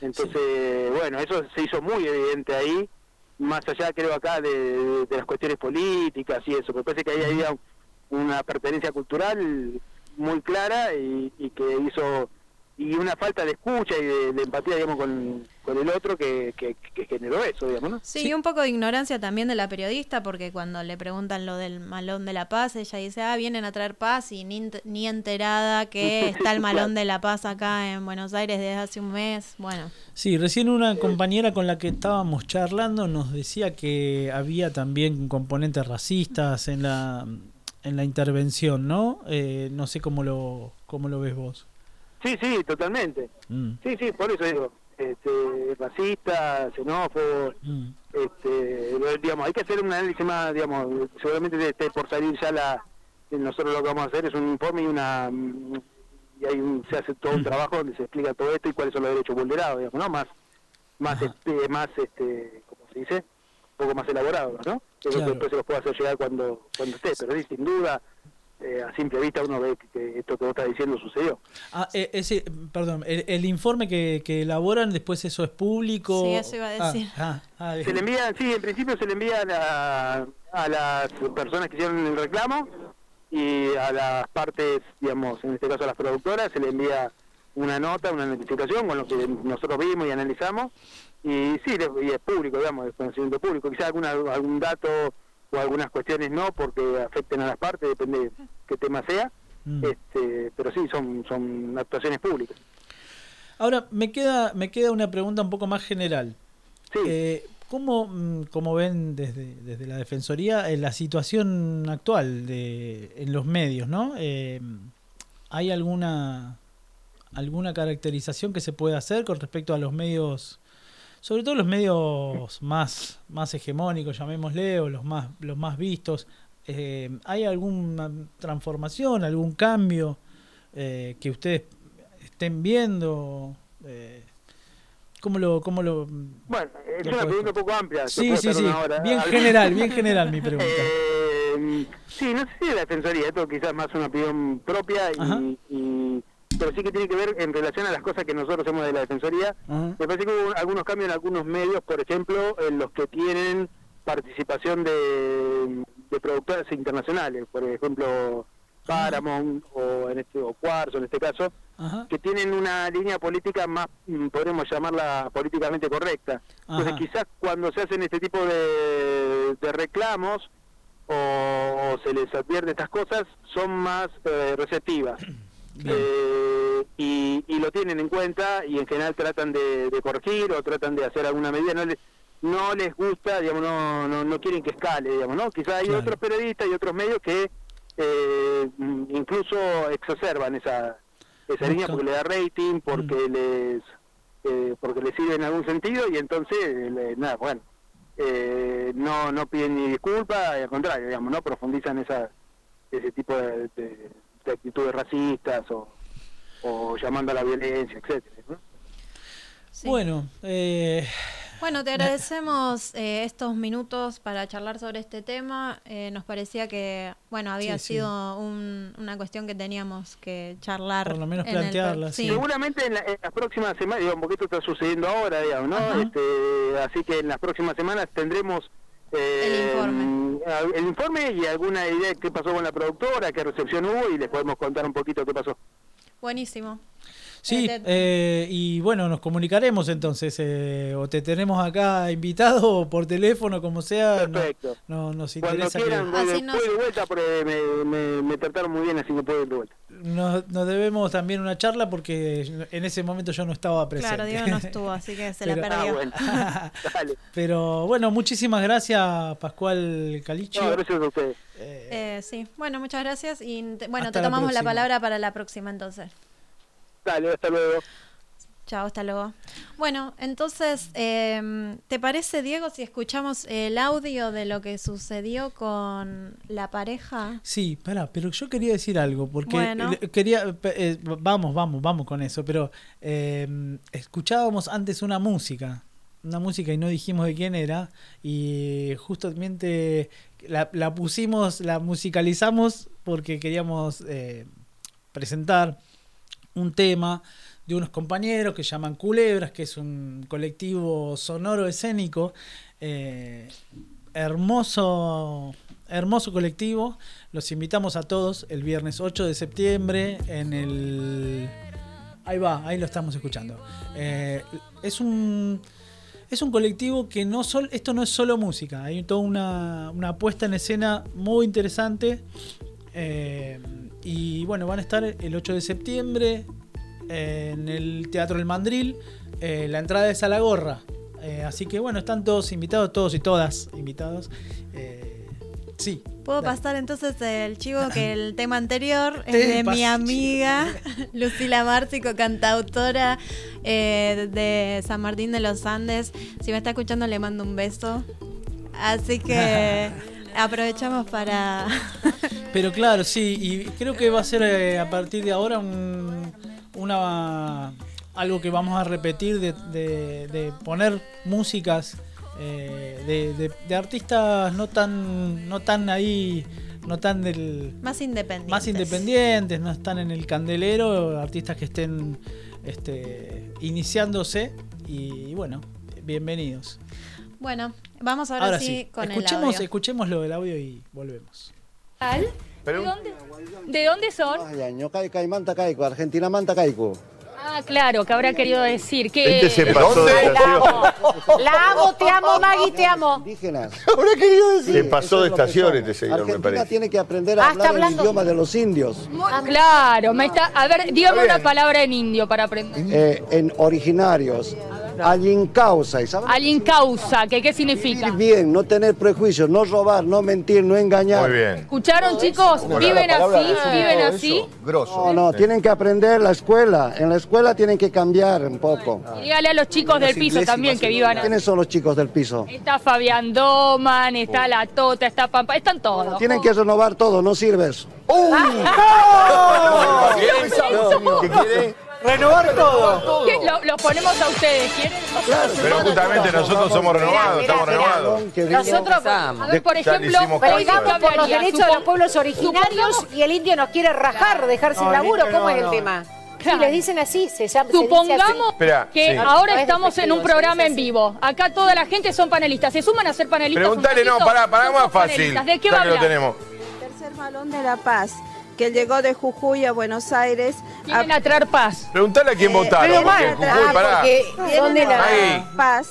Speaker 8: Entonces, bueno, eso se hizo muy evidente ahí, más allá creo acá de, de las cuestiones políticas y eso, me parece que ahí había una pertenencia cultural muy clara y, y que hizo y una falta de escucha y de, de empatía digamos con, con el otro que, que, que generó eso digamos no
Speaker 3: Sí,
Speaker 2: Sí.
Speaker 3: y un poco de ignorancia también de la periodista, porque cuando le preguntan lo del malón de la paz, ella dice, ah, vienen a traer paz y ni, ni enterada que *laughs* está el malón de la paz acá en Buenos Aires desde hace un mes. Bueno,
Speaker 2: Sí, recién una compañera con la que estábamos charlando nos decía que había también componentes racistas en la en la intervención, ¿no? Eh, no sé cómo lo cómo lo ves vos.
Speaker 8: Sí sí totalmente
Speaker 2: Mm,
Speaker 8: sí sí por eso digo este racista xenófobo
Speaker 2: mm.
Speaker 8: este digamos hay que hacer un análisis más digamos seguramente esté por salir ya la nosotros lo que vamos a hacer es un informe y una mm, y hay un, se hace todo un trabajo donde se explica todo esto y cuáles son los derechos vulnerados digamos no más más
Speaker 2: Ajá.
Speaker 8: este, más este cómo se dice un poco más elaborado no
Speaker 2: Claro.
Speaker 8: que después se los puedo hacer llegar cuando cuando esté pero sí sin duda eh, a simple vista uno ve que, esto que vos estás diciendo sucedió
Speaker 2: Ah, eh, ese, perdón, el, el informe que, que elaboran después eso es público.
Speaker 3: Sí, eso iba a
Speaker 2: Ah,
Speaker 3: decir.
Speaker 2: Ah, ah.
Speaker 8: Se le envían, sí, en principio se le envían a, a las personas que hicieron el reclamo y a las partes, digamos, en este caso a las productoras, se le envía una nota, una notificación con lo que nosotros vimos y analizamos. Y sí, y es público, digamos, es conocimiento público. Quizá alguna, algún dato o algunas cuestiones no, porque afecten a las partes, depende de qué tema sea.
Speaker 2: Mm.
Speaker 8: Este, pero sí, son, son actuaciones públicas.
Speaker 2: Ahora, me queda, me queda una pregunta un poco más general.
Speaker 8: Sí.
Speaker 2: Eh, ¿Cómo, mm, cómo ven desde, desde la Defensoría eh, la situación actual de, en los medios? ¿no? Eh, ¿Hay alguna, alguna caracterización que se puede hacer con respecto a los medios, sobre todo los medios más, más hegemónicos, llamémosle, o los más, los más vistos? Eh, ¿Hay alguna transformación, algún cambio eh, que ustedes estén viendo? Eh, ¿Cómo lo, cómo lo,
Speaker 8: Bueno, es una pregunta un poco amplia.
Speaker 2: Sí, sí, sí.
Speaker 8: hora
Speaker 2: Bien general, bien general mi pregunta. *laughs*
Speaker 8: Eh, sí, no sé si de la defensoría, esto quizás más una opinión propia, y- pero sí que tiene que ver en relación a las cosas que nosotros hacemos de la defensoría. Me parece que hubo algunos cambios en algunos medios, por ejemplo, en los que tienen participación de, de productoras internacionales, por ejemplo, Paramount o en este o Quarzo en este caso, que tienen una línea política más, mm, podremos llamarla políticamente correcta. Entonces, quizás cuando se hacen este tipo de, de reclamos o, o se les advierte estas cosas, son más eh, receptivas. Eh, y, y lo tienen en cuenta y en general tratan de, de corregir o tratan de hacer alguna medida. No les, no les gusta, digamos, no, no, no quieren que escale, digamos, ¿no? Quizás hay
Speaker 2: Claro.
Speaker 8: otros periodistas y otros medios que eh, mm, incluso exacerban esa, esa línea porque le da rating, porque les eh, porque les sirve en algún sentido y entonces, le- nada, bueno, eh, no no piden ni disculpas, al contrario, digamos, no profundizan esa ese tipo de, de- de actitudes racistas o, o llamando a la violencia, etcétera. ¿no?
Speaker 3: sí.
Speaker 2: Bueno, eh,
Speaker 3: Bueno, te agradecemos eh, estos minutos para charlar sobre este tema. Eh, nos parecía que, bueno, había
Speaker 2: Sí, sí.
Speaker 3: sido un- una cuestión que teníamos que charlar.
Speaker 2: Por lo menos
Speaker 3: el
Speaker 2: plantearla, sí.
Speaker 8: Seguramente en, la- en las próximas semanas, digamos, porque esto está sucediendo ahora, digamos, ¿no? Este, así que en las próximas semanas tendremos
Speaker 3: El informe.
Speaker 8: el informe y alguna idea de qué pasó con la productora, qué recepción hubo y les podemos contar un poquito qué pasó.
Speaker 3: Buenísimo.
Speaker 2: Sí,
Speaker 3: Eh,
Speaker 2: y bueno, nos comunicaremos entonces, eh, o te tenemos acá invitado o por teléfono, como sea. no-
Speaker 8: Perfecto.
Speaker 2: No, nos
Speaker 8: Cuando
Speaker 2: interesa que
Speaker 8: quieran, de,
Speaker 3: nos-
Speaker 8: de vuelta porque me, me, me trataron muy bien, así que puedo ir de vuelta.
Speaker 2: nos, nos debemos también una charla porque en ese momento yo no estaba presente.
Speaker 3: Claro, Diego no *laughs* estuvo, así que se la
Speaker 2: Pero-
Speaker 3: perdió.
Speaker 8: Ah, bueno. *laughs* Dale.
Speaker 2: Pero bueno, muchísimas gracias, Pascual Calicio.
Speaker 8: No, gracias a ustedes.
Speaker 2: Eh,
Speaker 3: Eh, sí, bueno, muchas gracias y te- bueno, te
Speaker 2: la
Speaker 3: tomamos la palabra para la próxima entonces.
Speaker 8: Dale, hasta luego.
Speaker 3: Chao, hasta luego. Bueno, entonces, em, ¿te parece, Diego, si escuchamos el audio de lo que sucedió con la pareja?
Speaker 2: Sí, pará, pero yo quería decir algo, porque
Speaker 3: Bueno.
Speaker 2: quería, eh, vamos, vamos, vamos con eso, pero eh, escuchábamos antes una música, una música y no dijimos de quién era, y justamente la, la pusimos, la musicalizamos porque queríamos eh, presentar un tema de unos compañeros que llaman Culebras, que es un colectivo sonoro escénico, eh, hermoso, hermoso colectivo. Los invitamos a todos el viernes 8 de septiembre en el... Ahí va, ahí lo estamos escuchando. Eh, es un... Es un colectivo que no sol, esto no es solo música, hay toda una, una puesta en escena muy interesante. Eh, y bueno, van a estar el 8 de septiembre en el Teatro El Mandril. Eh, la entrada es a la gorra. Eh, así que bueno, están todos invitados, todos y todas invitados. Eh, sí.
Speaker 3: ¿Puedo
Speaker 2: Dale.
Speaker 3: pasar entonces el chivo que el tema anterior es de mi amiga *laughs* Lucila Márcico, cantautora de San Martín de los Andes? Si me está escuchando le mando un beso. Así que *laughs* aprovechamos para... *laughs*
Speaker 2: Pero claro, sí, y creo que va a ser eh, a partir de ahora un- una algo que vamos a repetir de, de- de poner músicas eh, de, artistas no tan no tan ahí no tan del
Speaker 3: Más independientes.
Speaker 2: más independientes, no están en el candelero, artistas que estén este, iniciándose y bueno, bienvenidos.
Speaker 3: Bueno, vamos ahora,
Speaker 2: Ahora
Speaker 3: sí,
Speaker 2: sí,
Speaker 3: con
Speaker 2: escuchemos,
Speaker 3: el audio.
Speaker 2: escuchémoslo del audio y volvemos.
Speaker 9: ¿De
Speaker 10: Pero,
Speaker 9: dónde, ¿De dónde son?
Speaker 11: Ay, año caica y manta caico, Argentina manta caico.
Speaker 9: Ah, claro, que habrá querido decir que...
Speaker 10: Este se pasó de estación.
Speaker 12: La amo, te amo, Maggie, te amo.
Speaker 11: Indígenas. *laughs*
Speaker 10: Habrá querido decir. Se pasó de
Speaker 11: lo
Speaker 10: estación este señor, me
Speaker 11: Argentina
Speaker 10: parece.
Speaker 11: tiene que aprender a
Speaker 12: Ah, está
Speaker 11: hablar el idioma de los indios.
Speaker 9: Ah, Claro, me está... A ver, dígame una palabra en indio para aprender.
Speaker 11: Eh, en originarios. Alincausa. ¿Y sabes?
Speaker 9: Alguien causa, que qué
Speaker 11: Vivir
Speaker 9: significa.
Speaker 11: bien, no tener prejuicios, no robar, no mentir, no engañar.
Speaker 10: Muy bien.
Speaker 9: ¿Escucharon, chicos?
Speaker 10: Bueno,
Speaker 9: ¿Viven así? ¿Viven así?
Speaker 10: eso. Grosso.
Speaker 11: No, no, tienen que aprender la escuela. En la escuela tienen que cambiar un poco.
Speaker 9: Y dígale a los chicos del piso también que vivan así.
Speaker 11: ¿Quiénes son los chicos del piso?
Speaker 9: Está Fabián Doman, está La Tota, está Pampa, están todos.
Speaker 11: Tienen que renovar todo, no sirves. *laughs*
Speaker 10: ¿Qué quiere?
Speaker 2: Renovar todo.
Speaker 9: Lo- Los ponemos a ustedes, ¿quieren?
Speaker 10: Pero justamente nosotros somos renovados, estamos renovados.
Speaker 12: Nosotros
Speaker 9: A ver, por ejemplo,
Speaker 12: peleamos por los derechos de los pueblos originarios y el indio nos quiere rajar, dejar sin laburo. ¿Cómo es el tema?
Speaker 9: Claro.
Speaker 12: Si le dicen así, se llama. se dice
Speaker 9: Supongamos
Speaker 10: Espera,
Speaker 9: que
Speaker 10: sí.
Speaker 9: ahora
Speaker 12: No es
Speaker 9: estamos en un
Speaker 12: se
Speaker 9: programa en vivo. Acá toda la gente son panelistas. ¿Se suman a ser panelistas? un
Speaker 10: Preguntale, no, pará, pará, más fácil.
Speaker 9: ¿De qué va a
Speaker 10: que lo
Speaker 9: hablar?
Speaker 10: tenemos.
Speaker 13: Tercer balón de La Paz, que llegó de Jujuy a Buenos Aires.
Speaker 9: Quieren a traer paz.
Speaker 10: Preguntale a quién votaron.
Speaker 12: Pero
Speaker 10: porque
Speaker 12: mal,
Speaker 10: en Jujuy,
Speaker 12: ah,
Speaker 10: pará.
Speaker 12: porque ¿dónde la.
Speaker 13: Paz,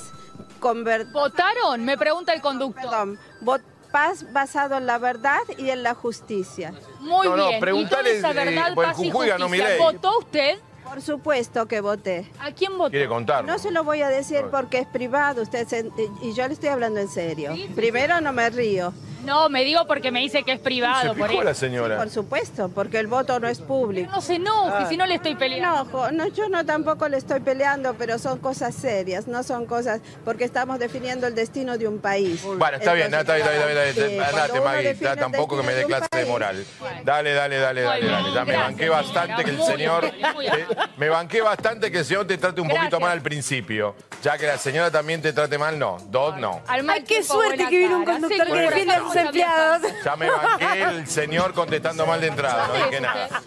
Speaker 13: conver-
Speaker 9: ¿Votaron? Me pregunta el conductor.
Speaker 13: perdón, vot- paz basado en la verdad y en la justicia.
Speaker 9: Muy
Speaker 10: No, no,
Speaker 9: bien.
Speaker 10: preguntale,
Speaker 9: y esa
Speaker 10: eh,
Speaker 9: verdad, paz y
Speaker 10: Jujuy ganó
Speaker 9: justicia. ¿Votó usted?
Speaker 13: Por supuesto que voté.
Speaker 9: ¿A quién votó?
Speaker 10: Quiere contar.
Speaker 13: No se lo voy a decir porque es privado, usted se- y yo le estoy hablando en serio.
Speaker 9: Sí, sí,
Speaker 13: Primero no me río,
Speaker 9: No, me digo porque me dice que es
Speaker 10: Se
Speaker 9: privado. Por
Speaker 10: picó
Speaker 9: eso.
Speaker 10: la señora.
Speaker 13: por supuesto, porque el voto no es público.
Speaker 9: No se enoje, si no le estoy peleando.
Speaker 13: No, no, yo no tampoco le estoy peleando, pero son cosas serias, no son cosas porque estamos definiendo el destino de un país.
Speaker 10: Bueno, está bien, está bien, está bien, está bien, está bien. Andate, ya
Speaker 13: el
Speaker 10: tampoco que me dé clase de moral. Dale, dale, dale,
Speaker 9: Muy
Speaker 10: dale,
Speaker 9: bien,
Speaker 10: dale. Ya me
Speaker 9: gracias,
Speaker 10: banqué bastante que el
Speaker 9: muy
Speaker 10: señor.
Speaker 9: bien, muy bien.
Speaker 10: Me banqué bastante que el señor te trate un poquito
Speaker 9: Gracias.
Speaker 10: mal al principio. Ya que la señora también te trate mal, no. Dos, no.
Speaker 9: Al mal
Speaker 12: Ay, qué
Speaker 9: tiempo,
Speaker 12: suerte
Speaker 9: buena
Speaker 12: que vino un
Speaker 9: cara.
Speaker 12: conductor que
Speaker 9: por
Speaker 12: defiende a empleados.
Speaker 10: Ya me banqué el señor contestando mal de entrada, no dije nada.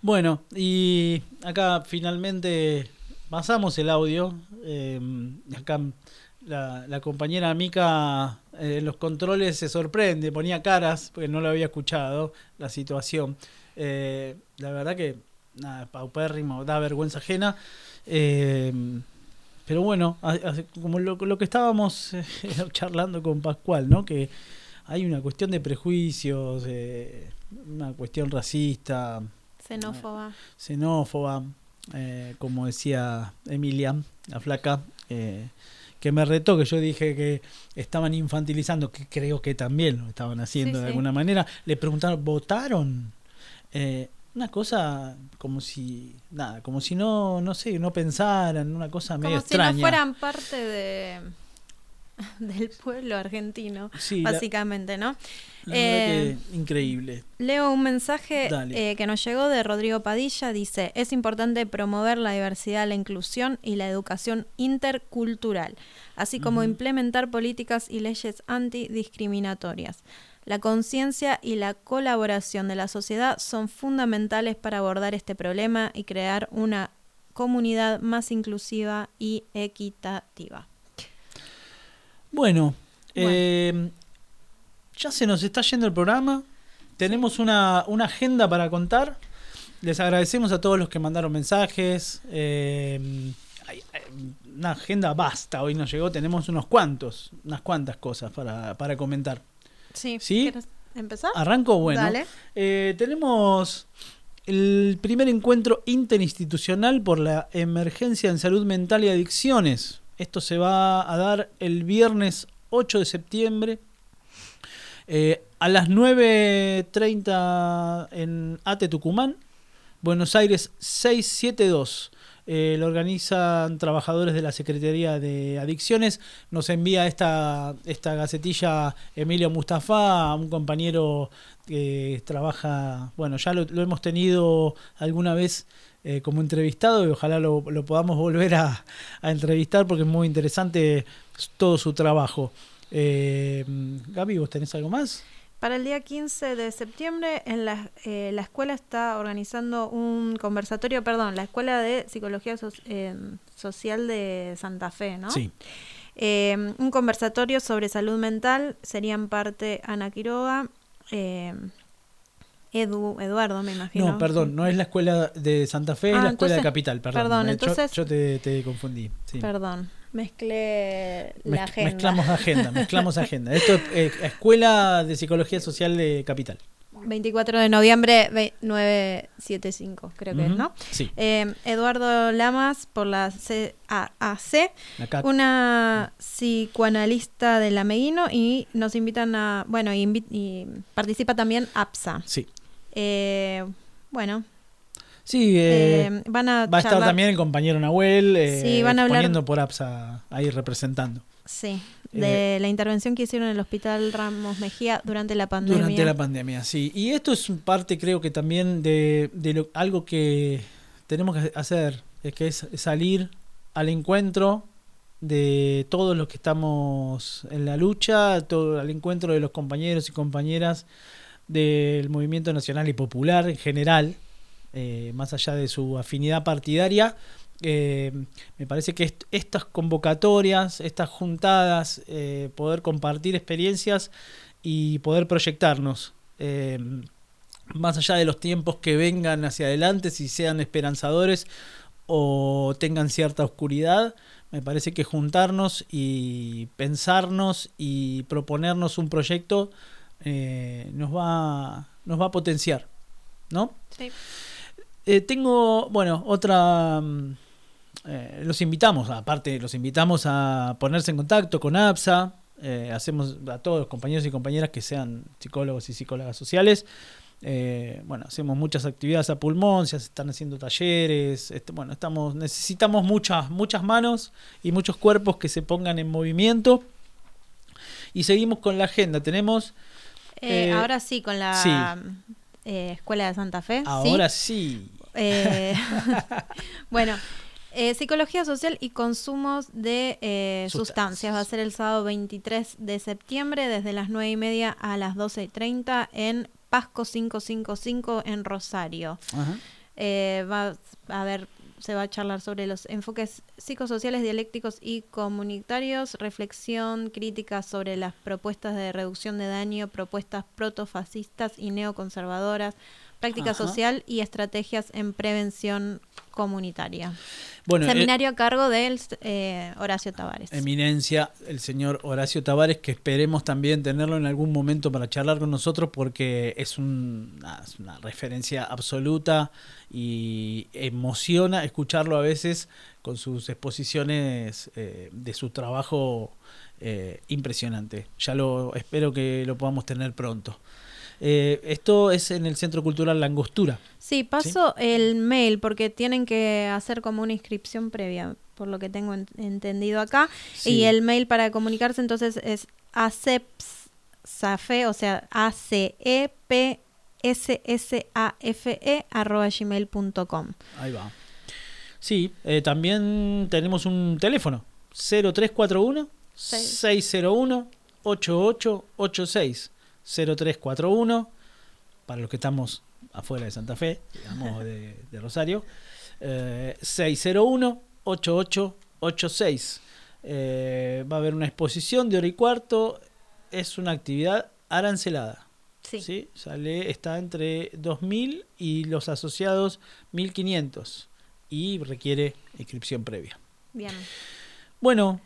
Speaker 2: Bueno, y acá finalmente pasamos el audio. eh, acá la, la compañera Mica eh, en los controles se sorprende, ponía caras porque no lo había escuchado la situación. Eh, la verdad que, nada, paupérrimo, da vergüenza ajena. Eh, pero bueno, como lo, lo que estábamos eh, *laughs* charlando con Pascual, ¿no? Que hay una cuestión de prejuicios, eh, una cuestión racista,
Speaker 3: Xenófoba.
Speaker 2: xenófoba, eh, como decía Emilia, la flaca, eh, que me retó, que yo dije que estaban infantilizando, que creo que también lo estaban haciendo
Speaker 3: Sí,
Speaker 2: de
Speaker 3: sí.
Speaker 2: alguna manera. Le preguntaron, ¿votaron? Una cosa como si, nada, como si no, no sé, no pensaran, una cosa medio
Speaker 3: Como si
Speaker 2: extraña.
Speaker 3: no fueran parte de *laughs* del pueblo argentino,
Speaker 2: Sí, la-
Speaker 3: básicamente, ¿no?
Speaker 2: La
Speaker 3: Eh,
Speaker 2: que increíble.
Speaker 3: Leo un mensaje eh, que nos llegó de Rodrigo Padilla. Dice, es importante promover la diversidad, la inclusión y la educación intercultural, así como implementar políticas y leyes antidiscriminatorias. La conciencia y la colaboración de la sociedad son fundamentales para abordar este problema y crear una comunidad más inclusiva y equitativa.
Speaker 2: Bueno, eh, ya se nos está yendo el programa. Tenemos una, una agenda para contar. Les agradecemos a todos los que mandaron mensajes. eh, una agenda basta. Hoy nos llegó. Tenemos unos cuantos, unas cuantas cosas para, para comentar.
Speaker 3: Sí.
Speaker 2: ¿Sí?
Speaker 3: ¿Quieres empezar?
Speaker 2: Arranco, bueno.
Speaker 3: Dale.
Speaker 2: Eh, tenemos el primer encuentro interinstitucional por la emergencia en salud mental y adicciones. Esto se va a dar el viernes 8 de septiembre eh, a las 9.30 en ATE Tucumán, Buenos Aires 672. Eh, lo organizan trabajadores de la Secretaría de Adicciones. Nos envía esta, esta gacetilla Emilio Mustafa, un compañero que trabaja, bueno, ya lo, lo hemos tenido alguna vez eh, como entrevistado y ojalá lo, lo podamos volver a, entrevistar porque es muy interesante todo su trabajo. Eh, Gaby, ¿vos tenés algo más?
Speaker 3: Para el día 15 de septiembre, en la, eh, la escuela está organizando un conversatorio, perdón, la Escuela de Psicología So- eh, Social de Santa Fe, ¿no?
Speaker 2: Sí.
Speaker 3: Eh, un conversatorio sobre salud mental, serían parte Ana Quiroga, eh, Edu, Eduardo, me imagino.
Speaker 2: No, perdón, no es la escuela de Santa Fe, es
Speaker 3: Ah,
Speaker 2: la escuela de Capital, perdón.
Speaker 3: perdón,
Speaker 2: Eh, yo-
Speaker 3: entonces-
Speaker 2: yo, te, te confundí. sí.
Speaker 3: Perdón, mezclé la
Speaker 2: Mezc-
Speaker 3: agenda.
Speaker 2: Mezclamos agenda, *laughs* mezclamos agenda. Esto es eh, Escuela de Psicología Social de Capital.
Speaker 3: 24 de noviembre, ve- 975, creo que es, ¿no?
Speaker 2: sí.
Speaker 3: Eh, Eduardo Lamas por la CAAC, una psicoanalista de la Meguino y nos invitan a, bueno, y participa también APSA.
Speaker 2: Sí.
Speaker 3: Eh, bueno,
Speaker 2: Sí, eh,
Speaker 3: Eh, van a
Speaker 2: va a estar también el compañero Nahuel eh,
Speaker 3: Sí, van a hablar-
Speaker 2: exponiendo por APSA ahí representando.
Speaker 3: sí, de la intervención que hicieron en el Hospital Ramos Mejía durante la pandemia.
Speaker 2: Durante la pandemia, sí. Y esto es parte, creo que también de, de lo- algo que tenemos que hacer, es que es salir al encuentro de todos los que estamos en la lucha, todo, al encuentro de los compañeros y compañeras del movimiento nacional y popular en general, eh, más allá de su afinidad partidaria. eh, me parece que est- estas convocatorias, estas juntadas, eh, poder compartir experiencias y poder proyectarnos, eh, más allá de los tiempos que vengan hacia adelante, si sean esperanzadores o tengan cierta oscuridad, me parece que juntarnos y pensarnos y proponernos un proyecto nos va nos va a potenciar, ¿no?
Speaker 3: Sí.
Speaker 2: Eh, tengo, bueno, otra. mm, eh, los invitamos, aparte, los invitamos a ponerse en contacto con APSA. eh, hacemos a todos los compañeros y compañeras que sean psicólogos y psicólogas sociales. eh, bueno, hacemos muchas actividades a pulmón, se están haciendo talleres. este, bueno, estamos, necesitamos muchas, muchas manos y muchos cuerpos que se pongan en movimiento. Y seguimos con la agenda. Tenemos.
Speaker 3: Eh,
Speaker 2: eh,
Speaker 3: ahora sí, con la
Speaker 2: sí.
Speaker 3: Eh, Escuela de Santa Fe.
Speaker 2: Ahora sí.
Speaker 3: Eh, *laughs* *laughs* bueno, eh, psicología social y consumos de sustancias. Va a ser el sábado 23 de septiembre desde las 9 y media a las 12 y 30 en Pasco 555 en Rosario.
Speaker 2: Ajá.
Speaker 3: Eh, va a ver, se va a charlar sobre los enfoques psicosociales, dialécticos y comunitarios, reflexión crítica sobre las propuestas de reducción de daño, propuestas protofascistas y neoconservadoras, práctica
Speaker 2: Ajá.
Speaker 3: social y estrategias en prevención comunitaria.
Speaker 2: Bueno, eh,
Speaker 3: Seminario a cargo del eh, Horacio Tavares.
Speaker 2: Eminencia, el señor Horacio Tavares, que esperemos también tenerlo en algún momento para charlar con nosotros porque es, un- es una referencia absoluta y emociona escucharlo a veces con sus exposiciones eh, de su trabajo eh, impresionante. Ya lo espero que lo podamos tener pronto. Eh, esto es en el Centro Cultural La Angostura.
Speaker 3: Sí, paso el mail porque tienen que hacer como una inscripción previa, por lo que tengo en- entendido acá.
Speaker 2: Sí.
Speaker 3: Y el mail para comunicarse entonces es acepsafe, o sea, a c e p s s a f e arroba gmail.com.
Speaker 2: Ahí va. Sí, eh, también tenemos un teléfono. 0341 601 8886. 0341 para los que estamos afuera de Santa Fe, digamos de, de Rosario. eh, 601 8886. Eh, va a haber una exposición de hora y cuarto. Es una actividad arancelada.
Speaker 3: Sí.
Speaker 2: Sale, está entre 2.000 y los asociados 1.500 y requiere inscripción previa.
Speaker 3: Bien.
Speaker 2: Bueno,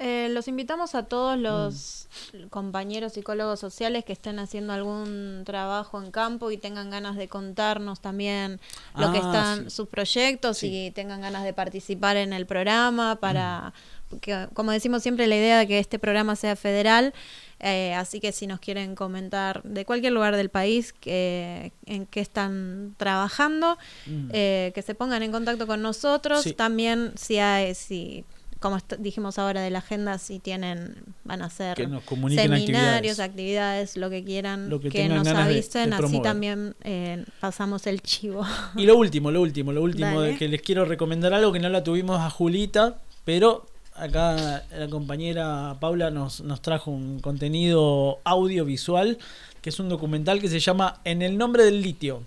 Speaker 3: Eh, los invitamos a todos los
Speaker 2: Mm.
Speaker 3: compañeros psicólogos sociales que estén haciendo algún trabajo en campo y tengan ganas de contarnos también lo que
Speaker 2: Ah,
Speaker 3: están
Speaker 2: sí.
Speaker 3: sus proyectos y tengan ganas de participar en el programa para que, como decimos siempre la idea de que este programa sea federal eh, así que si nos quieren comentar de cualquier lugar del país que, en qué están trabajando
Speaker 2: Mm.
Speaker 3: eh, que se pongan en contacto con nosotros
Speaker 2: Sí.
Speaker 3: también si hay si como dijimos ahora de la agenda, si tienen, van a hacer seminarios,
Speaker 2: actividades.
Speaker 3: actividades, lo que quieran,
Speaker 2: Lo que
Speaker 3: que, nos
Speaker 2: de-
Speaker 3: avisen,
Speaker 2: de
Speaker 3: así también eh, pasamos el chivo.
Speaker 2: y lo último, lo último, lo último de que les quiero recomendar algo que no la tuvimos a Julita, pero acá la compañera Paula nos, nos trajo un contenido audiovisual, que es un documental que se llama En el nombre del litio.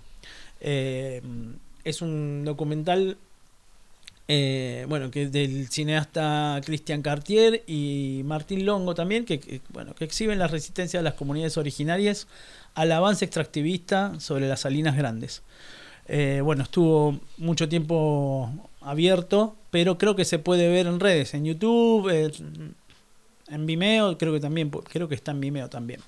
Speaker 2: Eh, es un documental eh, bueno, que del cineasta Christian Cartier y Martín Longo también, que, bueno, que exhiben la resistencia de las comunidades originarias al avance extractivista sobre las salinas grandes. Eh, bueno, estuvo mucho tiempo abierto, pero creo que se puede ver en redes, en YouTube, eh, en Vimeo, creo que también, creo que está en Vimeo también.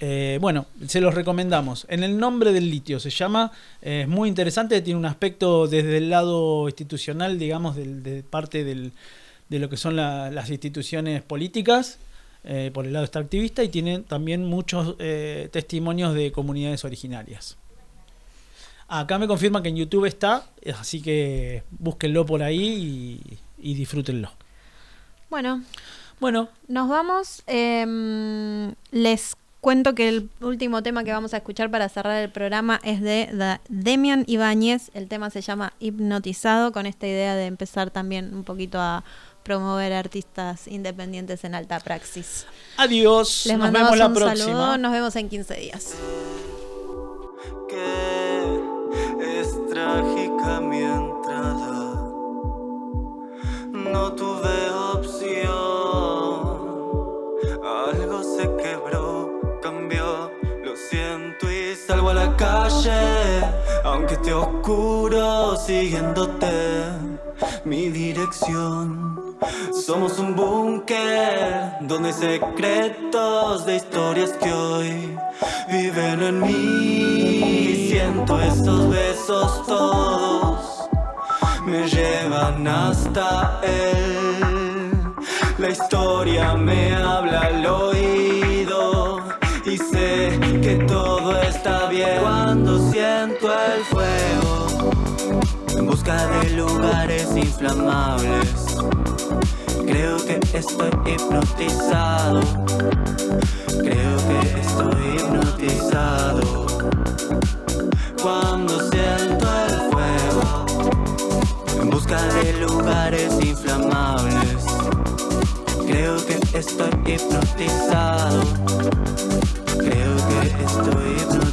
Speaker 2: Eh, bueno, se los recomendamos. En el nombre del litio se llama, eh, es muy interesante, tiene un aspecto desde el lado institucional, digamos, del- de parte del- de lo que son la- las instituciones políticas, eh, por el lado extractivista, y tiene también muchos testimonios de comunidades originarias. Acá me confirma que en YouTube está, así que búsquenlo por ahí y, y disfrútenlo.
Speaker 3: Bueno,
Speaker 2: bueno,
Speaker 3: nos vamos. Em, les cuento que el último tema que vamos a escuchar para cerrar el programa es de Demian Ibáñez. El tema se llama Hipnotizado, con esta idea de empezar también un poquito a promover artistas independientes en alta praxis.
Speaker 2: Adiós,
Speaker 3: Les
Speaker 2: nos
Speaker 3: mandamos
Speaker 2: vemos la
Speaker 3: un
Speaker 2: próxima.
Speaker 3: saludo, nos vemos en 15 días.
Speaker 14: Es trágica mi entrada. No tuve opción. Algo se quebró, siento y salgo a la calle. Aunque esté oscuro, siguiéndote mi dirección. Somos un búnker donde secretos de historias que hoy viven en mí. Siento esos besos todos me llevan hasta él. La historia me habla al oído cuando siento el fuego en busca de lugares inflamables. Creo que estoy hipnotizado. Creo que estoy hipnotizado. Cuando siento el fuego en busca de lugares inflamables. Creo que estoy hipnotizado. Creo que estoy hipnotizado.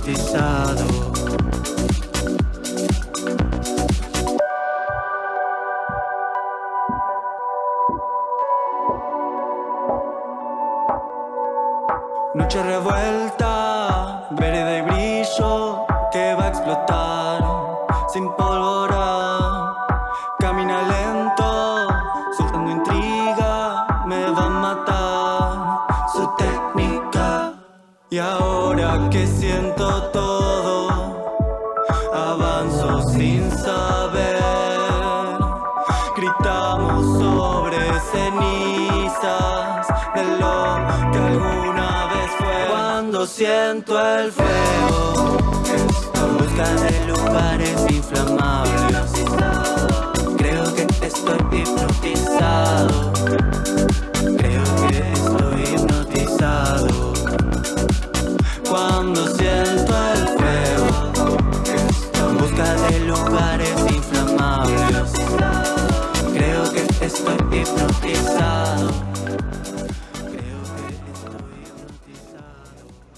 Speaker 14: Noche revuelta, verde y brillo que va a explotar sin pólvora. Siento
Speaker 15: el fuego. En busca de lugares inflamables. Creo que estoy hipnotizado.